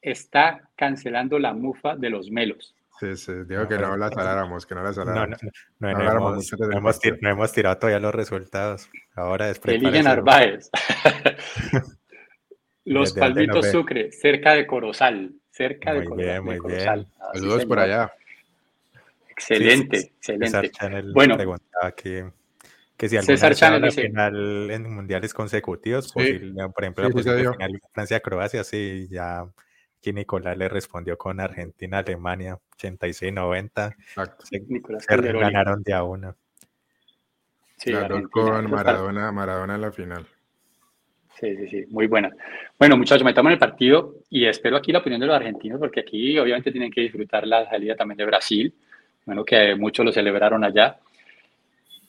está cancelando la mufa de los melos. Sí, sí, digo No, que no la saláramos, que no la saláramos. no, No no habláramos hemos, tir- no tirado todavía los resultados. Ahora es Elige prepárese. Narváez. [LAUGHS] los Palmitos. Sucre, cerca de Corozal. Cerca de Muy Corozal. bien, de muy Corozal. bien. Así, Saludos por allá. Excelente, Sí, excelente. César Chanel Bueno. preguntaba que, que si alguna César Chanel la dice- final en mundiales consecutivos, Sí. posible- por ejemplo, Sí, la final Francia-Croacia, sí, ya aquí Nicolás le respondió con Argentina-Alemania, 86-90, Exacto. se, se ganaron de a una. Sí, Argentina. con Maradona, Maradona en la final. Sí, sí, sí, muy buena. Bueno, muchachos, metamos en el partido y espero aquí la opinión de los argentinos, porque aquí obviamente tienen que disfrutar la salida también de Brasil. Bueno, que muchos lo celebraron allá.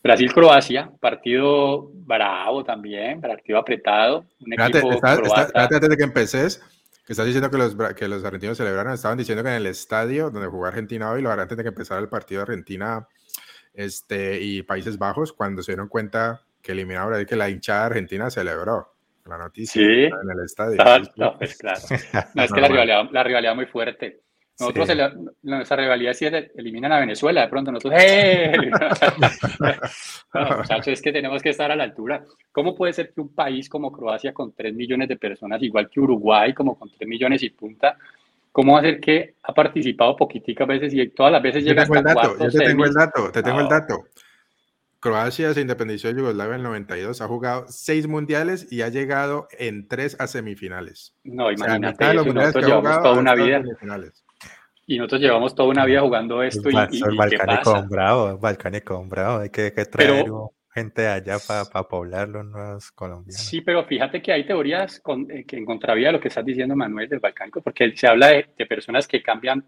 Brasil-Croacia, partido bravo también, partido apretado. Un Espérate, equipo está- está- croata. espérate antes de que empeces, que estás diciendo que los, que los argentinos celebraron, estaban diciendo que en el estadio donde jugó Argentina hoy, lo harán antes de que empezara el partido de Argentina este, y Países Bajos, cuando se dieron cuenta que eliminaron que la hinchada argentina celebró la noticia Sí. en el estadio. Ah, no, pues claro. [LAUGHS] No, es que la rivalidad, la rivalidad muy fuerte. Nosotros, Sí. nuestra rivalidad de- eliminan a Venezuela, de pronto nosotros, ¡eh! [LAUGHS] no, muchachos, es que tenemos que estar a la altura. ¿Cómo puede ser que un país como Croacia, con 3 millones de personas, igual que Uruguay, como con 3 millones y punta, cómo va a ser que ha participado poquiticas veces y todas las veces llega hasta dato, yo te tengo el semis? dato, te tengo el dato. Croacia se independizó de Yugoslavia en el 92, ha jugado seis mundiales y ha llegado en tres a semifinales. No, O sea, imagínate, de los eso, mundiales nosotros que ha llevamos jugado toda una vida semifinales. y nosotros llevamos toda una vida jugando esto y, El, y- el y ¿qué Balcánico pasa? Bravo, Balcánico Bravo, hay que, que traer Pero- gente allá para poblar los nuevos colombianos. Sí, pero fíjate que hay teorías con, eh, que en contravía de lo que estás diciendo, Manuel, del Balcánico, porque se habla de, de personas que cambian,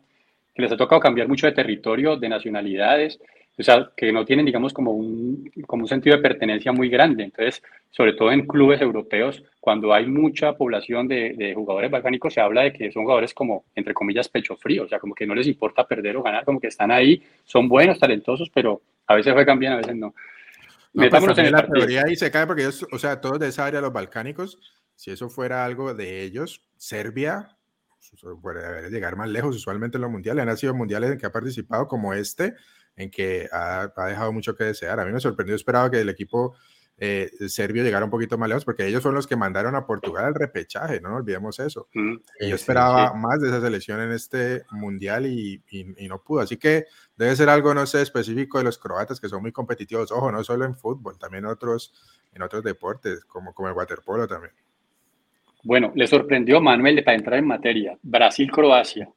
que les ha tocado cambiar mucho de territorio, de nacionalidades, o sea, que no tienen, digamos, como un, como un sentido de pertenencia muy grande. Entonces, sobre todo en clubes europeos, cuando hay mucha población de, de jugadores balcánicos, se habla de que son jugadores como, entre comillas, pecho frío, o sea, como que no les importa perder o ganar, como que están ahí, son buenos, talentosos, pero a veces juegan bien, a veces no. No, pues en la teoría ahí se cae porque ellos, o sea, todos de esa área, los balcánicos, si eso fuera algo de ellos, Serbia pues, puede llegar más lejos usualmente en los mundiales. Han sido mundiales en que ha participado como este, en que ha, ha dejado mucho que desear. A mí me sorprendió, esperaba que el equipo eh, serbio llegara un poquito más lejos porque ellos son los que mandaron a Portugal al repechaje, no nos olvidemos eso. Mm. Y yo sí, esperaba sí. más de esa selección en este mundial y, y- y no pudo. Así que debe ser algo, no sé, específico de los croatas que son muy competitivos. Ojo, no solo en fútbol, también en otros, en otros deportes, como, como el waterpolo también. Bueno, le sorprendió Manuel para entrar en materia. Brasil-Croacia.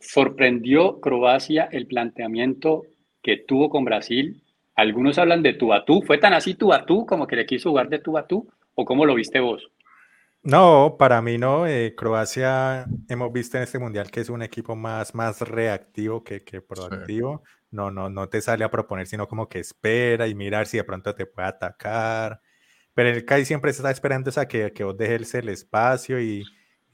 Sorprendió Croacia el planteamiento que tuvo con Brasil. Algunos hablan de tú a tú. ¿Fue tan así tú a tú como que le quiso jugar de tú a tú? ¿O cómo lo viste vos? No, para mí no. eh, Croacia hemos visto en este mundial que es un equipo más, más reactivo que, que proactivo. No, no, no te sale a proponer, sino como que espera y mirar si de pronto te puede atacar. Pero el CAI siempre está esperando es a que, que vos dejes el espacio y,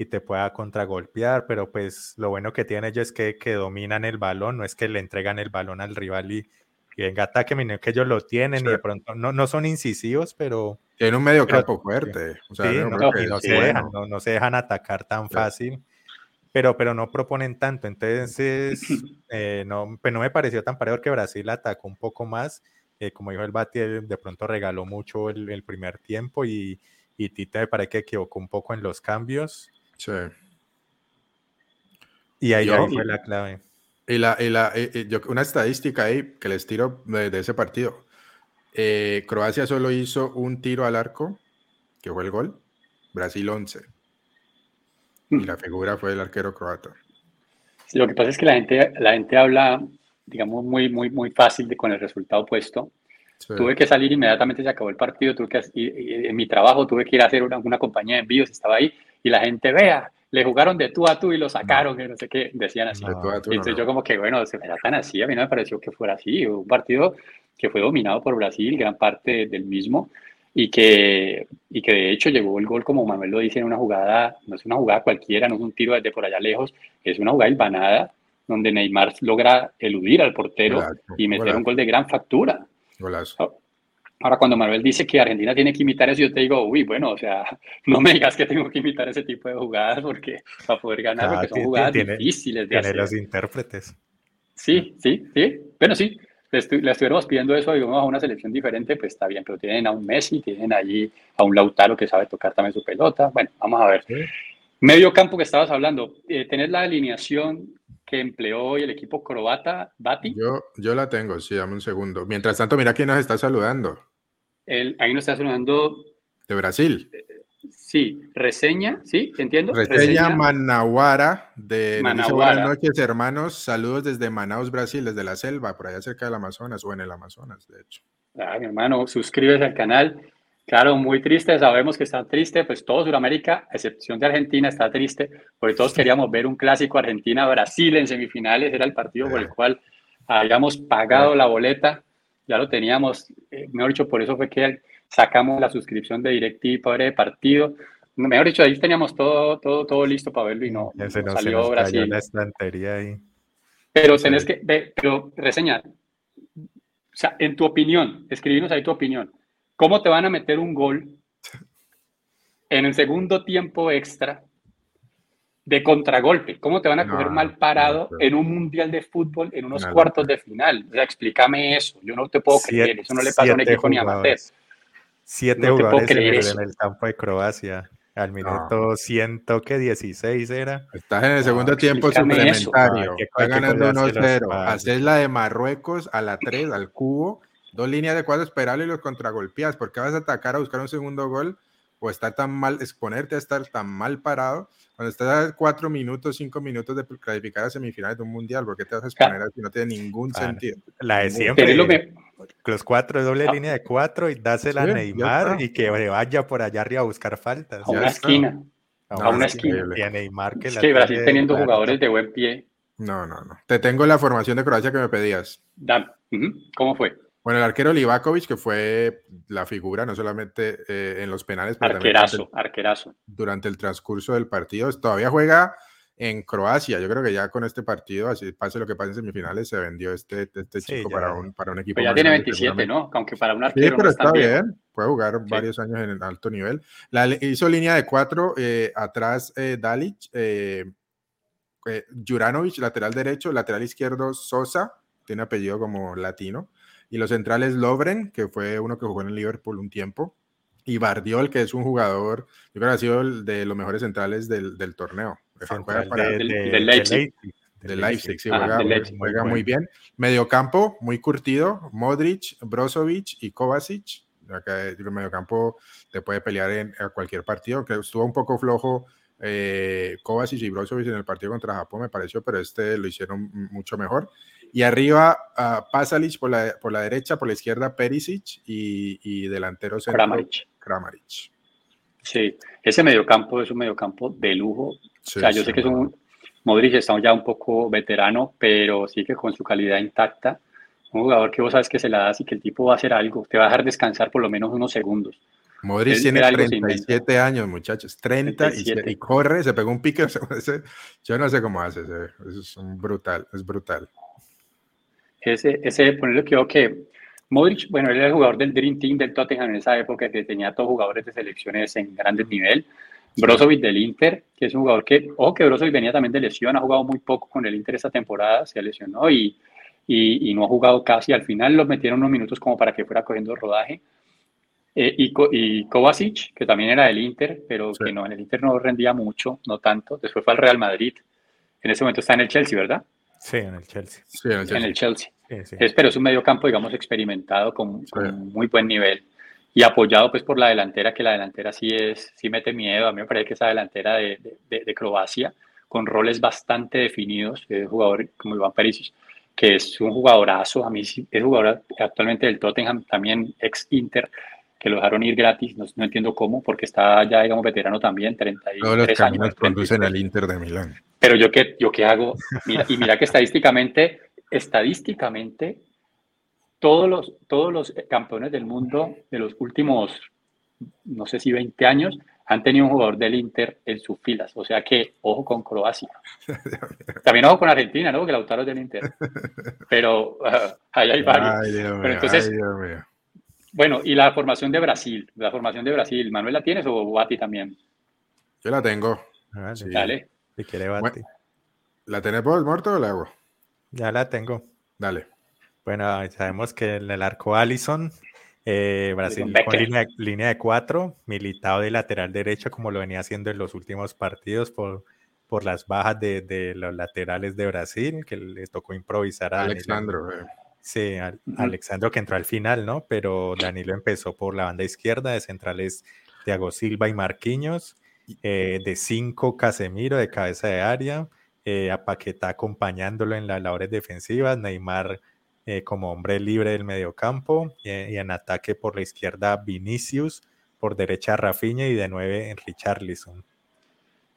y te pueda contragolpear. Pero pues lo bueno que tienen ellos es que, que dominan el balón, no es que le entregan el balón al rival y, y venga ataque, sino que ellos lo tienen y de pronto no, no son incisivos, pero Tiene un medio campo fuerte. O sea, Sí, no, y no se bueno. dejan, no, no se dejan atacar tan fácil, pero, pero no proponen tanto. Entonces, [CLEARS THROAT] eh, no, pues no me pareció tan parejo que Brasil atacó un poco más. eh, como dijo el Bati, de pronto regaló mucho el, el primer tiempo y, y Tite me parece que equivocó un poco en los cambios. Sí. Y ahí, Yo- ahí fue la clave. Y la, y la, y- y yo- una estadística ahí que les tiro de, de ese partido. Eh, Croacia solo hizo un tiro al arco, que fue el gol. Brasil 11. Y la figura fue el arquero croata. Sí, Lo que pasa es que la gente, la gente habla, digamos, muy, muy, muy fácil de, con el resultado puesto. Sí. Tuve que salir inmediatamente, se acabó el partido, tuve que, y- y en mi trabajo tuve que ir a hacer una, una compañía de envíos, estaba ahí, y la gente, vea, le jugaron de tú a tú y lo sacaron, que no sé qué, decían así. De tú a tú, Y no, entonces no. yo como que, bueno, se me da tan así, a mí no me pareció que fuera así, un partido que fue dominado por Brasil, gran parte del mismo, y que, y que de hecho llegó el gol, como Manuel lo dice, en una jugada, no es una jugada cualquiera, no es un tiro desde por allá lejos, es una jugada hilvanada, donde Neymar logra eludir al portero y meter un gol de gran factura. Golazo. Ahora, cuando Manuel dice que Argentina tiene que imitar eso, yo te digo, uy, bueno, o sea, [LAUGHS] no me digas que tengo que imitar ese tipo de jugadas porque para poder ganar, Ah, porque son jugadas tiene- difíciles de Tiene hacer. los intérpretes. Sí, sí, sí. Bueno, sí, le, estu- le estuviéramos pidiendo eso, digamos, a una selección diferente, pues está bien, pero tienen a un Messi, tienen allí a un Lautaro que sabe tocar también su pelota. Bueno, vamos a ver. Sí. Medio campo que estabas hablando, eh, ¿tenés la alineación que empleó hoy el equipo croata, Bati? Yo, yo la tengo, sí, dame un segundo. Mientras tanto, mira quién nos está saludando. El, ahí nos está sonando, De Brasil. sí, reseña, ¿sí? ¿Entiendo? Reseña Managuara de Managuara. Buenas noches, hermanos. Saludos desde Manaus, Brasil, desde la selva, por allá cerca del Amazonas, o en el Amazonas, de hecho. Ah, mi hermano, suscríbete al canal. Claro, muy triste, sabemos que está triste, pues todo Sudamérica, a excepción de Argentina, está triste, porque todos queríamos ver un clásico Argentina-Brasil en semifinales, era el partido por el cual habíamos pagado la boleta, ya lo teníamos, eh, mejor dicho, por eso fue que sacamos la suscripción de DirecTV para ver el partido, mejor dicho, ahí teníamos todo, todo, todo listo para verlo y no, se salió nos cayó Brasil. la estantería ahí. Pero tenés que, ve, pero reseña, o sea, en tu opinión, escribinos ahí tu opinión. ¿Cómo te van a meter un gol [LAUGHS] en el segundo tiempo extra de contragolpe? ¿Cómo te van a No, coger mal parado no, no. en un mundial de fútbol en unos cuartos de final? O sea, explícame eso. Yo no te puedo Siete- creer. Eso no le pasa a un siete equipo ni amateur. jugadores. Siete No te puedo jugadores en creer el, eso. en el campo de Croacia. Al minuto ciento que 16 era. Estás en el No, segundo tiempo suplementario. Hay que- Está hay que ganando colgarse los 1-0. padres. Haces la de Marruecos a la 3, al cubo, dos líneas de cuatro, esperarlo y los contragolpeas. ¿Por qué vas a atacar a buscar un segundo gol o estar tan mal, exponerte a estar tan mal parado cuando estás a cuatro minutos, cinco minutos de clasificar a semifinales de un mundial? ¿Por qué te vas a exponer así? No tiene ningún Ah, sentido. La de Pero siempre. es lo que- Los cuatro, doble Ah. línea de cuatro y dásela a Sí, Neymar y que vaya por allá arriba a buscar faltas. a una esquina. A a una esquina. Y a Neymar que Es la que Brasil teniendo clara. jugadores de buen pie. No, no, no. Te tengo la formación de Croacia que me pedías. ¿Cómo fue? Bueno, el arquero Livakovic, que fue la figura, no solamente eh, en los penales, pero también durante Arquerazo, arquerazo. el, durante el transcurso del partido. Todavía juega en Croacia. Yo creo que ya con este partido, así pase lo que pase en semifinales, se vendió este, este Sí, chico ya. para un, para un equipo. Pero ya tiene grande, 27, seguramente. ¿no? Aunque para un Sí, arquero pero no es tan está bien. Puede jugar varios años en el alto nivel. La, hizo línea de cuatro, eh, atrás eh, Dalic, eh, eh, Juranovic, lateral derecho, lateral izquierdo Sosa, tiene apellido como latino, y los centrales Lovren, que fue uno que jugó en el Liverpool un tiempo, y Bardiol, que es un jugador, yo creo que ha sido el de los mejores centrales del, del torneo. Central para- de- del- de- de Leipzig. De Leipzig, sí, juega, Leipzig. juega Muy muy bien. Mediocampo, muy curtido, Modric, Brozovic y Kovacic. Acá el mediocampo te puede pelear en a cualquier partido, que estuvo un poco flojo eh, Kovacic y Brozovic en el partido contra Japón, me pareció, pero este lo hicieron mucho mejor. Y arriba, uh, Pasalic por la, por la derecha, por la izquierda, Perisic y, y delantero centro, Kramaric. Kramaric. Sí, ese mediocampo es un mediocampo de lujo. Sí, o sea, yo sí, sé que es un Modric está ya un poco veterano, pero sí que con su calidad intacta, un jugador que vos sabes que se la das y que el tipo va a hacer algo, te va a dejar descansar por lo menos unos segundos. Modric Él- tiene él algo se inventa. 37 años, muchachos. 30 y, se- 37. y corre, se pegó un pique. [LAUGHS] yo no sé cómo hace. es un brutal, es brutal. Ese, ese ponerle que que Modric, bueno, él era el jugador del Dream Team del Tottenham en esa época que tenía todos jugadores de selecciones en grandes nivel. Brozovic del Inter, que es un jugador que, ojo que Brozovic venía también de lesión, ha jugado muy poco con el Inter esta temporada, se lesionó y, y, y no ha jugado casi. Al final lo metieron unos minutos como para que fuera cogiendo rodaje. Eh, y, y Kovacic, que también era del Inter, pero Sí. que no, en el Inter no rendía mucho, no tanto. Después fue al Real Madrid. En ese momento está en el Chelsea, ¿verdad? Sí, en el Chelsea. Sí, en el En Chelsea. el Chelsea. Sí, sí. Es, pero es un mediocampo, digamos, experimentado con, Sí. con muy buen nivel y apoyado pues por la delantera, que la delantera sí es, sí mete miedo. A mí me parece que esa delantera de, de- de- de Croacia, con roles bastante definidos, es un jugador como Iván Perisic, que es un jugadorazo, a mí sí, es jugador actualmente del Tottenham, también ex Inter, que lo dejaron ir gratis, no, no entiendo cómo, porque está ya, digamos, veterano también, 33 Todos los años. caminos 33. conducen al Inter de Milán. Pero yo qué, yo qué hago, Mira, y mira que estadísticamente, estadísticamente, todos los, todos los campeones del mundo de los últimos, no sé si 20 años, han tenido un jugador del Inter en sus filas. O sea que, ojo con Croacia. [LAUGHS] También ojo con Argentina, ¿no? Que Lautaro es del Inter. Pero ah, ahí hay varios. Ay, Dios mío, Pero entonces- ay, Dios mío. Bueno, y la formación de Brasil, la formación de Brasil, ¿Manuel la tienes o Bati también? Yo la tengo. Vale. Sí. Dale. Si quiere, Bueno. Bati. ¿La tenés vos, Morto, o la hago? Ya la tengo. Dale. Bueno, sabemos que en el arco Allison, eh, Brasil Con línea, línea de cuatro, militado de lateral derecho como lo venía haciendo en los últimos partidos por, por las bajas de, de los laterales de Brasil, que les tocó improvisar a. Alexandro. eh. Sí, al-. Alexandro que entró al final, ¿no? Pero Danilo empezó por la banda izquierda, de centrales Thiago Silva y Marquinhos, eh, de cinco Casemiro de cabeza de área, eh, a Paquetá acompañándolo en las labores defensivas, Neymar eh, como hombre libre del mediocampo eh, y en ataque por la izquierda Vinicius, por derecha Rafinha y de nueve en Richarlison.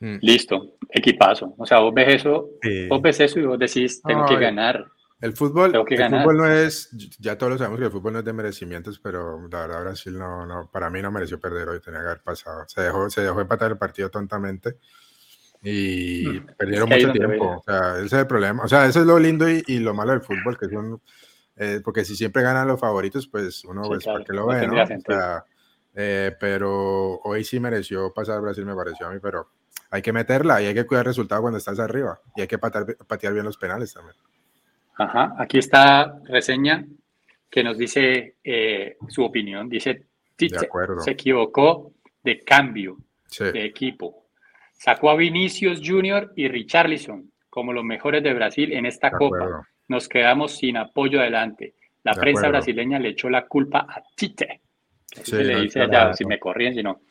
Mm. Listo, equipazo. O sea, vos ves eso, Sí. vos ves eso y vos decís, tengo que ganar. El fútbol, el fútbol no es, ya todos lo sabemos que el fútbol no es de merecimientos, pero la verdad Brasil no, no, para mí no mereció perder hoy, tenía que haber pasado. Se dejó, se dejó empatar el partido tontamente y Mm, perdieron que mucho tiempo. O sea, ese es el problema. O sea, eso es lo lindo y, y lo malo del fútbol, que son, eh, porque si siempre ganan los favoritos, pues uno, Sí, pues, claro, ¿para qué lo ve, no? O sea, eh, pero hoy sí mereció pasar Brasil, me pareció a mí, pero hay que meterla y hay que cuidar el resultado cuando estás arriba y hay que patear, patear bien los penales también. Ajá, aquí está reseña que nos dice eh, su opinión. Dice, Tite se equivocó de cambio Sí. de equipo. Sacó a Vinicius Junior y Richarlison como los mejores de Brasil en esta De copa. acuerdo. Nos quedamos sin apoyo adelante. La De prensa acuerdo. brasileña le echó la culpa a Tite. Así Sí, se le dice allá, si me corrían, si no.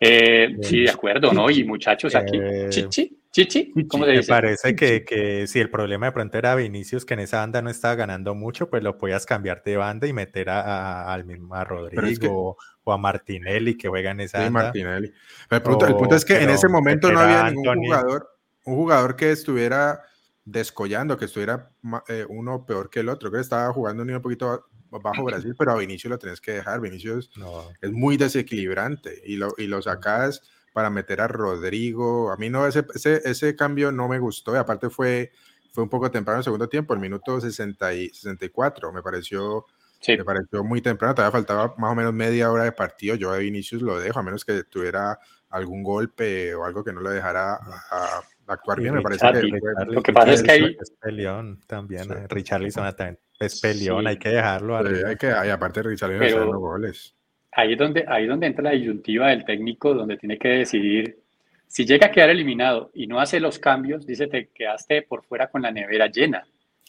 Eh, sí, de acuerdo, ¿no? Y muchachos aquí, Eh, chichi, chichi, ¿cómo se Me dice? parece que, que si el problema de pronto era Vinicius, que en esa banda no estaba ganando mucho, pues lo podías cambiar de banda y meter a, a- al mismo a Rodrigo es que- o a Martinelli que juega en esa Sí, banda. Martinelli. El punto, el punto O- es que en ese momento no había ningún Anthony. jugador, un jugador que estuviera descollando, que estuviera eh, uno peor que el otro. Creo que estaba jugando un poquito ba- bajo [CLEARS THROAT] Brasil, pero a Vinicius lo tenés que dejar. Vinicius No, es muy desequilibrante y lo, y lo sacas para meter a Rodrigo. A mí no, ese, ese, ese cambio no me gustó y aparte fue, fue un poco temprano el segundo tiempo, el minuto 60 y 64, me pareció, Sí, me pareció muy temprano, todavía faltaba más o menos media hora de partido, yo a Vinicius lo dejo, a menos que tuviera algún golpe o algo que no lo dejara a, a actuar y bien, me parece que fue- Lo que pasa es que ahí- Es peleón también. Sí. eh, Richarlison también es peleón, Sí. hay que dejarlo arriba. hay que, y aparte Richarlison Pero- está dando goles. Ahí es donde, ahí es donde entra la disyuntiva del técnico, donde tiene que decidir si llega a quedar eliminado y no hace los cambios, dice te quedaste por fuera con la nevera llena,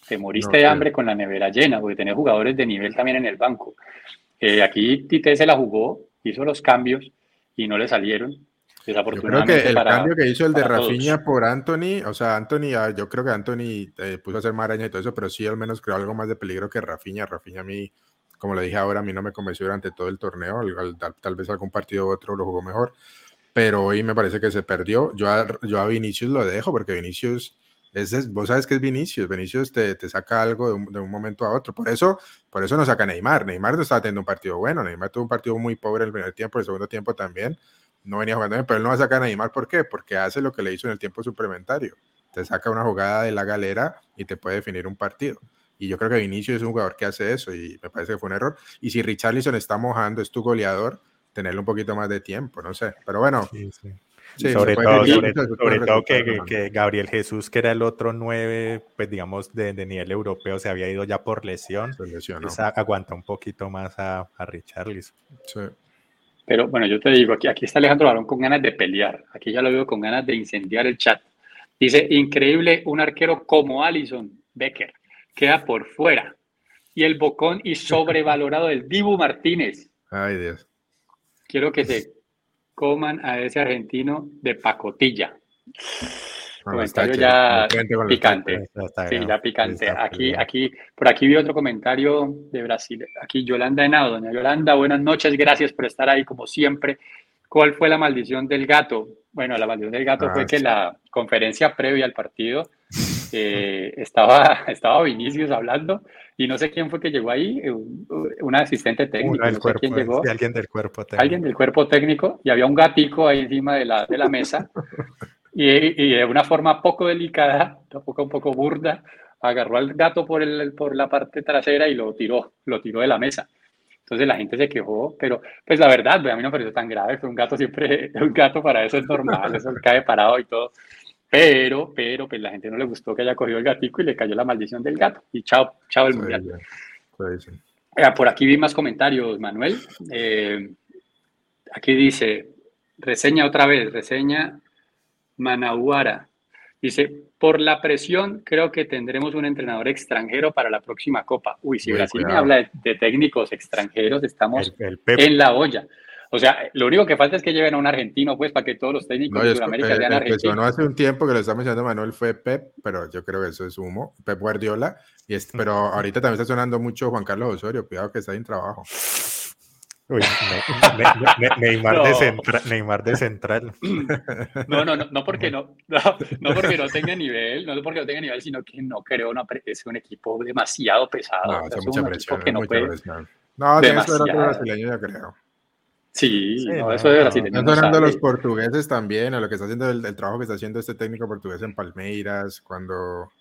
te moriste No, de hambre con la nevera llena, porque tenés jugadores de nivel también en el banco. Eh, aquí Tite se la jugó, hizo los cambios y no le salieron. Yo creo Desafortunadamente que el para, cambio que hizo el de todos. Rafinha por Anthony, o sea, Anthony, ah, yo creo que Anthony eh, puso a hacer maraña y todo eso, pero sí al menos creó algo más de peligro que Rafinha. Rafinha a mí, como le dije ahora, a mí no me convenció durante todo el torneo, al- al- tal, tal vez algún partido u otro lo jugó mejor, pero hoy me parece que se perdió. Yo a, yo a Vinicius lo dejo porque Vinicius, es, vos sabes que es Vinicius, Vinicius te, te saca algo de un, de un momento a otro, por eso, por eso no saca Neymar. Neymar no estaba teniendo un partido bueno, Neymar tuvo un partido muy pobre el primer tiempo, el segundo tiempo también no venía jugando bien, pero él no va a sacar a Neymar, ¿por qué? Porque hace lo que le hizo en el tiempo suplementario. Te saca una jugada de la galera y te puede definir un partido. Y yo creo que Vinicius es un jugador que hace eso y me parece que fue un error. Y si Richarlison está mojando, es tu goleador, tenerle un poquito más de tiempo, no sé. Pero bueno, Sí, sí. sí, sobre todo, sobre, sobre todo que, que- Gabriel Jesús, que era el otro nueve, pues digamos, de, de nivel europeo, se había ido ya por lesión. A- aguanta un poquito más a, a Richarlison. Sí. Pero bueno, yo te digo, aquí, aquí está Alejandro Barón con ganas de pelear. Aquí ya lo veo con ganas de incendiar el chat. Dice, increíble, un arquero como Alison Becker queda por fuera. Y el bocón y sobrevalorado del Dibu Martínez. Ay, Dios. Quiero que se coman a ese argentino de pacotilla. Comentario ya picante. Está- Sí, ya picante. está Aquí, aquí, por aquí vi otro comentario de Brasil. Aquí Yolanda Henao, doña Yolanda, buenas noches, gracias por estar ahí como siempre. ¿Cuál fue la maldición del gato? Bueno, la maldición del gato Ah, fue que sí. la conferencia previa al partido eh, estaba, [LAUGHS] estaba Vinicius hablando y no sé quién fue que llegó ahí, un, un asistente técnico, no sé cuerpo, quién llegó sí, alguien del cuerpo técnico. alguien del cuerpo técnico y había un gatico ahí encima de la, de la mesa y, y de una forma poco delicada, tampoco un poco burda, agarró al gato por, el, por la parte trasera y lo tiró, lo tiró de la mesa. Entonces la gente se quejó, pero pues la verdad, pues, a mí no me pareció tan grave, fue un gato siempre, [LAUGHS] un gato para eso es normal, eso cae parado y todo. Pero, pero, pues la gente no le gustó que haya cogido el gatico y le cayó la maldición del gato. Y chao, chao el Sí, mundial. sí. Eh, Por aquí vi más comentarios, Manuel. Eh, aquí dice, reseña otra vez, reseña Manahuara. Dice, por la presión creo que tendremos un entrenador extranjero para la próxima Copa. Uy, si Brasil me habla de, de técnicos extranjeros, estamos El, el Pep, en la olla. O sea, lo único que falta es que lleven a un argentino, pues, para que todos los técnicos No, de Sudamérica sean sonó argentinos. hace un tiempo que lo está mencionando Manuel fue Pep, pero yo creo que eso es humo. Pep Guardiola. Y es, pero ahorita también está sonando mucho Juan Carlos Osorio. Cuidado que está sin trabajo. uy, Ne- Ne- Ne- Neymar, de [LAUGHS] No. centra- Neymar de central. [CLEARS THROAT] No, no, no, no porque no, no, no porque no tenga nivel, no porque no tenga nivel, sino que no creo, no, es un equipo demasiado pesado. No, o sea, es un presión. que no mucha puede- presión. No, tiene que ser otro Demasiada. brasileño, yo creo. Sí, Sí, no, eso de no. brasileño Están sonando los portugueses también, a lo que está haciendo el, el trabajo que está haciendo este técnico portugués en Palmeiras, cuando,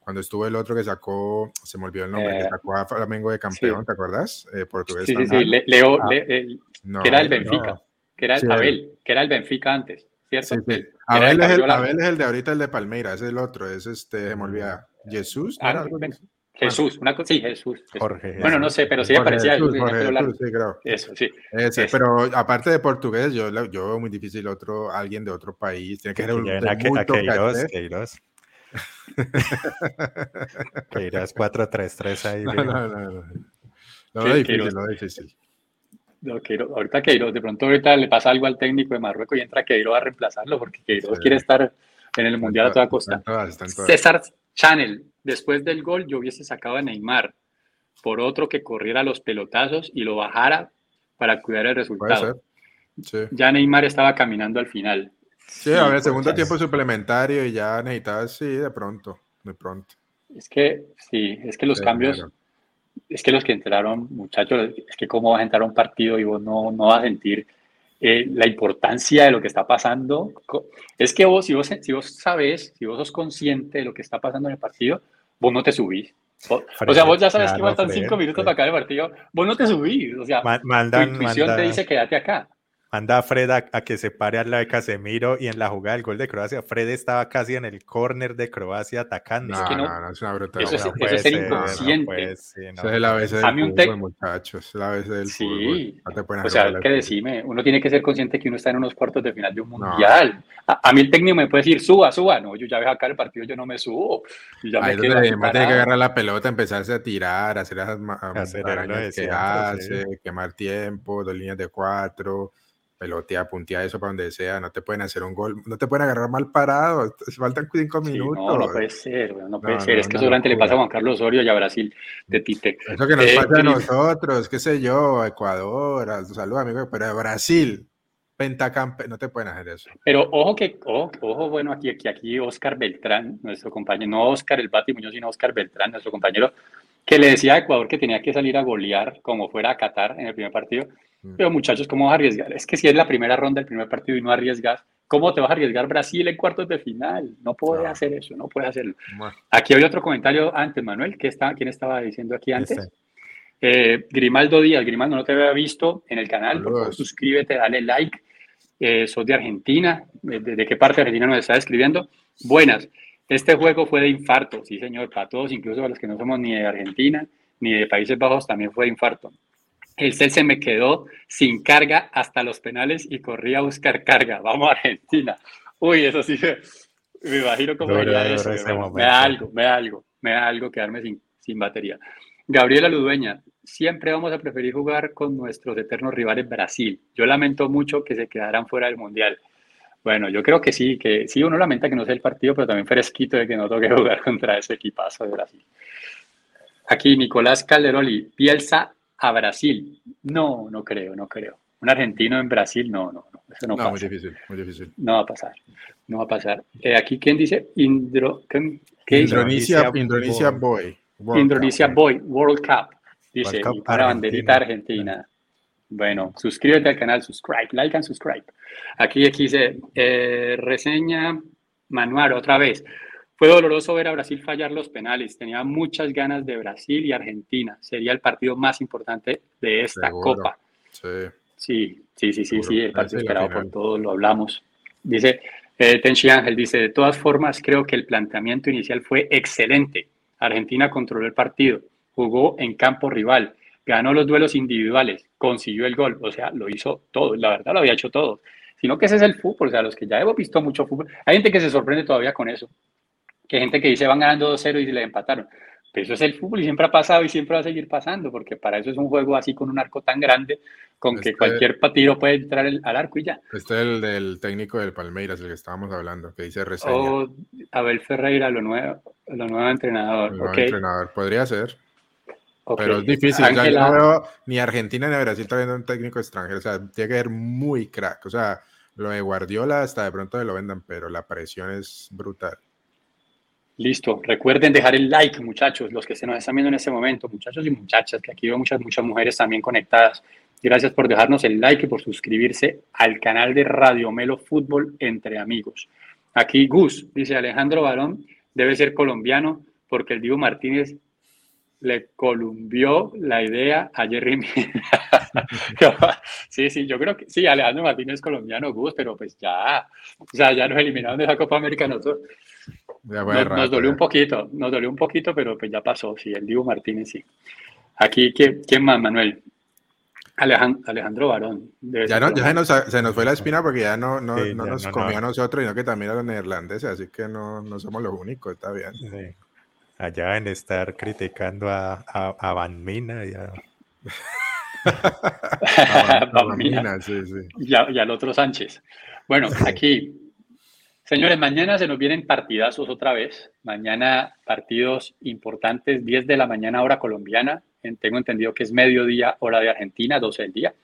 cuando estuvo el otro que sacó, se me olvidó el nombre, Eh, que sacó a Flamengo de campeón, ¿te acuerdas? Eh, portugués Sí, sí, sí, Leo, Ah. Le- el- No, que era el. Benfica, que era el Abel, que era el Benfica antes, ¿cierto? Abel, el es. Abel es el de ahorita, el de Palmeiras, es el otro, es este, se me olvida, Jesús, ¿no Ah? Jesús, una cosa, sí, Jesús. Jesús. Jorge. Bueno, no sé, pero sí me Jorge parecía Jesús, Jorge. Jesús, sí, creo. Eso, sí. Ese, Ese. pero aparte de portugués, yo, yo veo muy difícil otro, alguien de otro país, tiene que Que ser un a, a mucho Queiroz. Queiroz. [LAUGHS] Queiroz 4-3-3 ahí. No, no, no, no. Lo Que- difícil, Queiroz- lo difícil. No, Queiroz- ahorita Queiroz, de pronto ahorita le pasa algo al técnico de Marruecos y entra Queiroz a reemplazarlo porque Queiroz Sí. quiere estar en el Mundial a toda Están costa. todas, están todas. César Chanel, después del gol yo hubiese sacado a Neymar por otro que corriera los pelotazos y lo bajara para cuidar el resultado. Sí. Ya Neymar estaba caminando al final. Sí, a ver, segundo ya tiempo suplementario y ya necesitabas, sí, de pronto, de pronto. Es que, sí, es que los Sí, cambios, claro. es que los que entraron, muchachos, es que cómo vas a entrar a un partido y vos no, no vas a sentir eh, la importancia de lo que está pasando. Es que vos si, vos, si vos sabes, si vos sos consciente de lo que está pasando en el partido, vos no te subís. O sea, vos ya sabes que Claro, faltan Fred, cinco minutos Fred. para acabar el partido, vos no te subís. O sea, Ma- tu Mandan, intuición manda, te dice quédate acá. Manda a Fred a, a que se pare al lado de Casemiro y en la jugada del gol de Croacia, Fred estaba casi en el córner de Croacia atacando. No, que no, no- no, es una brutalidad. Eso es- No eso puede es ser ser, no inconsciente. ser, no. Ese es el ABC A del mí un fútbol, tec- muchachos. Es el ABC del Sí. fútbol. O sea, hay que goles. decirme, uno tiene que ser consciente que uno está en unos cuartos de final de un No. mundial. A, a mí el técnico me puede decir, suba, suba. No, yo ya veo acá el partido, yo no me subo. Y ya Ahí me es donde Neymar tiene que agarrar la pelota, empezarse a tirar, hacer esas Hacer que siempre, hace, sí. quemar tiempo, dos líneas de cuatro, pelotea, puntea eso para donde sea. No te pueden hacer un gol, no te pueden agarrar mal parado. Faltan cinco Sí, minutos. no, no puede ser, no puede No, ser. es que solamente le pasa a Juan Carlos Osorio y a Brasil de Tite. Eso que nos Eh, pasa a nosotros, qué sé yo, a Ecuador, a saludos amigos, pero a Brasil, pentacampe, no te pueden hacer eso. Pero ojo que, ojo, ojo, bueno, aquí, aquí, aquí Oscar Beltrán, nuestro compañero, no Oscar el Bati Muñoz, sino Oscar Beltrán, nuestro compañero, que le decía a Ecuador que tenía que salir a golear como fuera a Qatar en el primer partido. Mm. Pero muchachos, ¿cómo vas a arriesgar? Es que si es la primera ronda del primer partido y no arriesgas, ¿cómo te vas a arriesgar Brasil en cuartos de final? No puedes No. hacer eso, no puedes hacerlo. Bueno, Aquí había otro comentario antes, Manuel, ¿qué está, ¿quién estaba diciendo aquí antes? Este. Eh, Grimaldo Díaz, Grimaldo, no te había visto en el canal, por favor, suscríbete, dale like. Eh, sos de Argentina, ¿De, de- de qué parte de Argentina nos está escribiendo? Buenas, este juego fue de infarto, sí señor, para todos, incluso para los que no somos ni de Argentina ni de Países Bajos, también fue de infarto. El CEL se me quedó sin carga hasta los penales y corría a buscar carga. [LAUGHS] Vamos a Argentina. Uy, eso sí, me, imagino cómo sería eso. Me da algo, me da algo, me da algo quedarme sin, sin batería. Gabriela Ludueña, siempre vamos a preferir jugar con nuestros eternos rivales Brasil. Yo lamento mucho que se quedaran fuera del Mundial. Bueno, yo creo que sí, que sí, uno lamenta que no sea el partido, pero también fresquito de que no toque [LAUGHS] jugar contra ese equipazo de Brasil. Aquí Nicolás Calderoli, Bielsa a Brasil. No, no creo, no creo. Un argentino en Brasil, no, no, no, eso no, no, muy pasa. difícil, muy difícil. No va a pasar, no va a pasar. Eh, aquí, ¿quién dice? Indro, ¿qué? Indonesia, Boy. World Indonesia Cup. Boy World Cup. Dice, World Cup y para banderita Argentina. Bueno, suscríbete al canal, subscribe, like and subscribe. Aquí, aquí dice, eh, reseña Manuel otra vez. Fue doloroso ver a Brasil fallar los penales. Tenía muchas ganas de Brasil y Argentina. Sería el partido más importante de esta Seguro. copa. Sí. Sí, sí, sí, sí, el partido esperado por todos, lo hablamos. Dice, eh, Tenchi Ángel dice, de todas formas, creo que el planteamiento inicial fue excelente. Argentina controló el partido, jugó en campo rival, ganó los duelos individuales, consiguió el gol, o sea, lo hizo todo, la verdad lo había hecho todo. Sino que ese es el fútbol, o sea, los que ya hemos visto mucho fútbol, hay gente que se sorprende todavía con eso, que hay gente que dice van ganando 2-0 y le empataron. Pero eso es el fútbol y siempre ha pasado y siempre va a seguir pasando, porque para eso es un juego así con un arco tan grande, con que Este- cualquier tiro puede entrar el- al arco y ya. Este es el del técnico del Palmeiras, el que estábamos hablando, que dice reseña. O Abel Ferreira, lo nuevo, lo nuevo entrenador. el nuevo entrenador. Podría ser, ok. pero es difícil. o sea, yo Ángela- no veo ni Argentina ni Brasil trayendo un técnico extranjero. O sea, tiene que ser muy crack. O sea, lo de Guardiola hasta de pronto lo vendan, pero la presión es brutal. Listo. Recuerden dejar el like, muchachos, los que se nos están viendo en este momento, muchachos y muchachas, que aquí veo muchas, muchas mujeres también conectadas. Gracias por dejarnos el like y por suscribirse al canal de Radio Melo Fútbol Entre Amigos. Aquí Gus dice Alejandro Barón debe ser colombiano porque el Divo Martínez le columbió la idea a Jerry Mina. [LAUGHS] sí, sí, yo creo que sí, Alejandro Martínez es colombiano, Gus, pero pues ya, o sea, ya nos eliminaron de la Copa América nosotros. Nos, nos rato, dolió ya. un poquito, nos dolió un poquito, pero pues ya pasó, sí, el Divo Martínez sí. Aquí, ¿quién, quién más, Manuel? Alejan- Alejandro Barón. Ya, no, ya se, nos, se nos fue la espina porque ya no, no, Sí, no ya nos no, comió no. a nosotros, sino que también a los neerlandeses, así que no, no somos los únicos, está bien. Sí. Allá en estar criticando a, a, a Van Mina y a, [LAUGHS] Bambina. sí, sí. Y, al otro Sánchez. Bueno, aquí, señores, mañana se nos vienen partidazos otra vez. Mañana partidos importantes, 10 de la mañana hora colombiana. Tengo entendido que es mediodía hora de Argentina, 12 del día.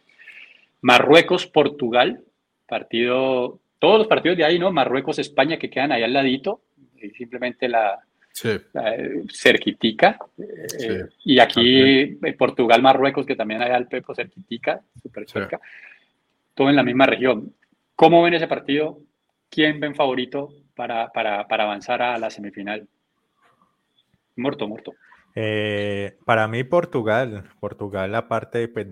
Marruecos, Portugal, partido, todos los partidos de ahí, ¿no? Marruecos, España, que quedan ahí al ladito, y simplemente la, cerquitica. Eh, y aquí eh, Portugal, Marruecos, que también hay al Pepo cerquitica, súper cerca. Todo en la misma región. ¿Cómo ven ese partido? ¿Quién ven favorito para, para, para avanzar a la semifinal? Muerto, muerto. Eh, para mí Portugal, Portugal aparte pues,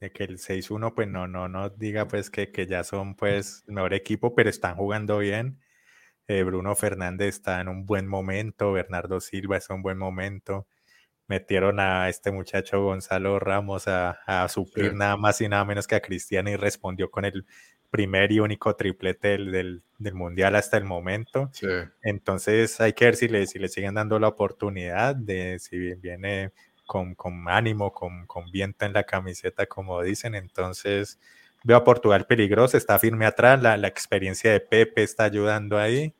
de que el 6-1 pues no, no, no diga pues que, que ya son pues el mejor equipo, pero están jugando bien. Eh, Bruno Fernández está en un buen momento, Bernardo Silva es un buen momento. Metieron a este muchacho Gonzalo Ramos a, a suplir nada más y nada menos que a Cristiano y respondió con el primer y único triplete del, del, Mundial hasta el momento. Entonces hay que ver si le, si le siguen dando la oportunidad de si viene con, con ánimo, con, con, viento en la camiseta, como dicen. Entonces veo a Portugal peligroso, está firme atrás, la, la experiencia de Pepe está ayudando ahí.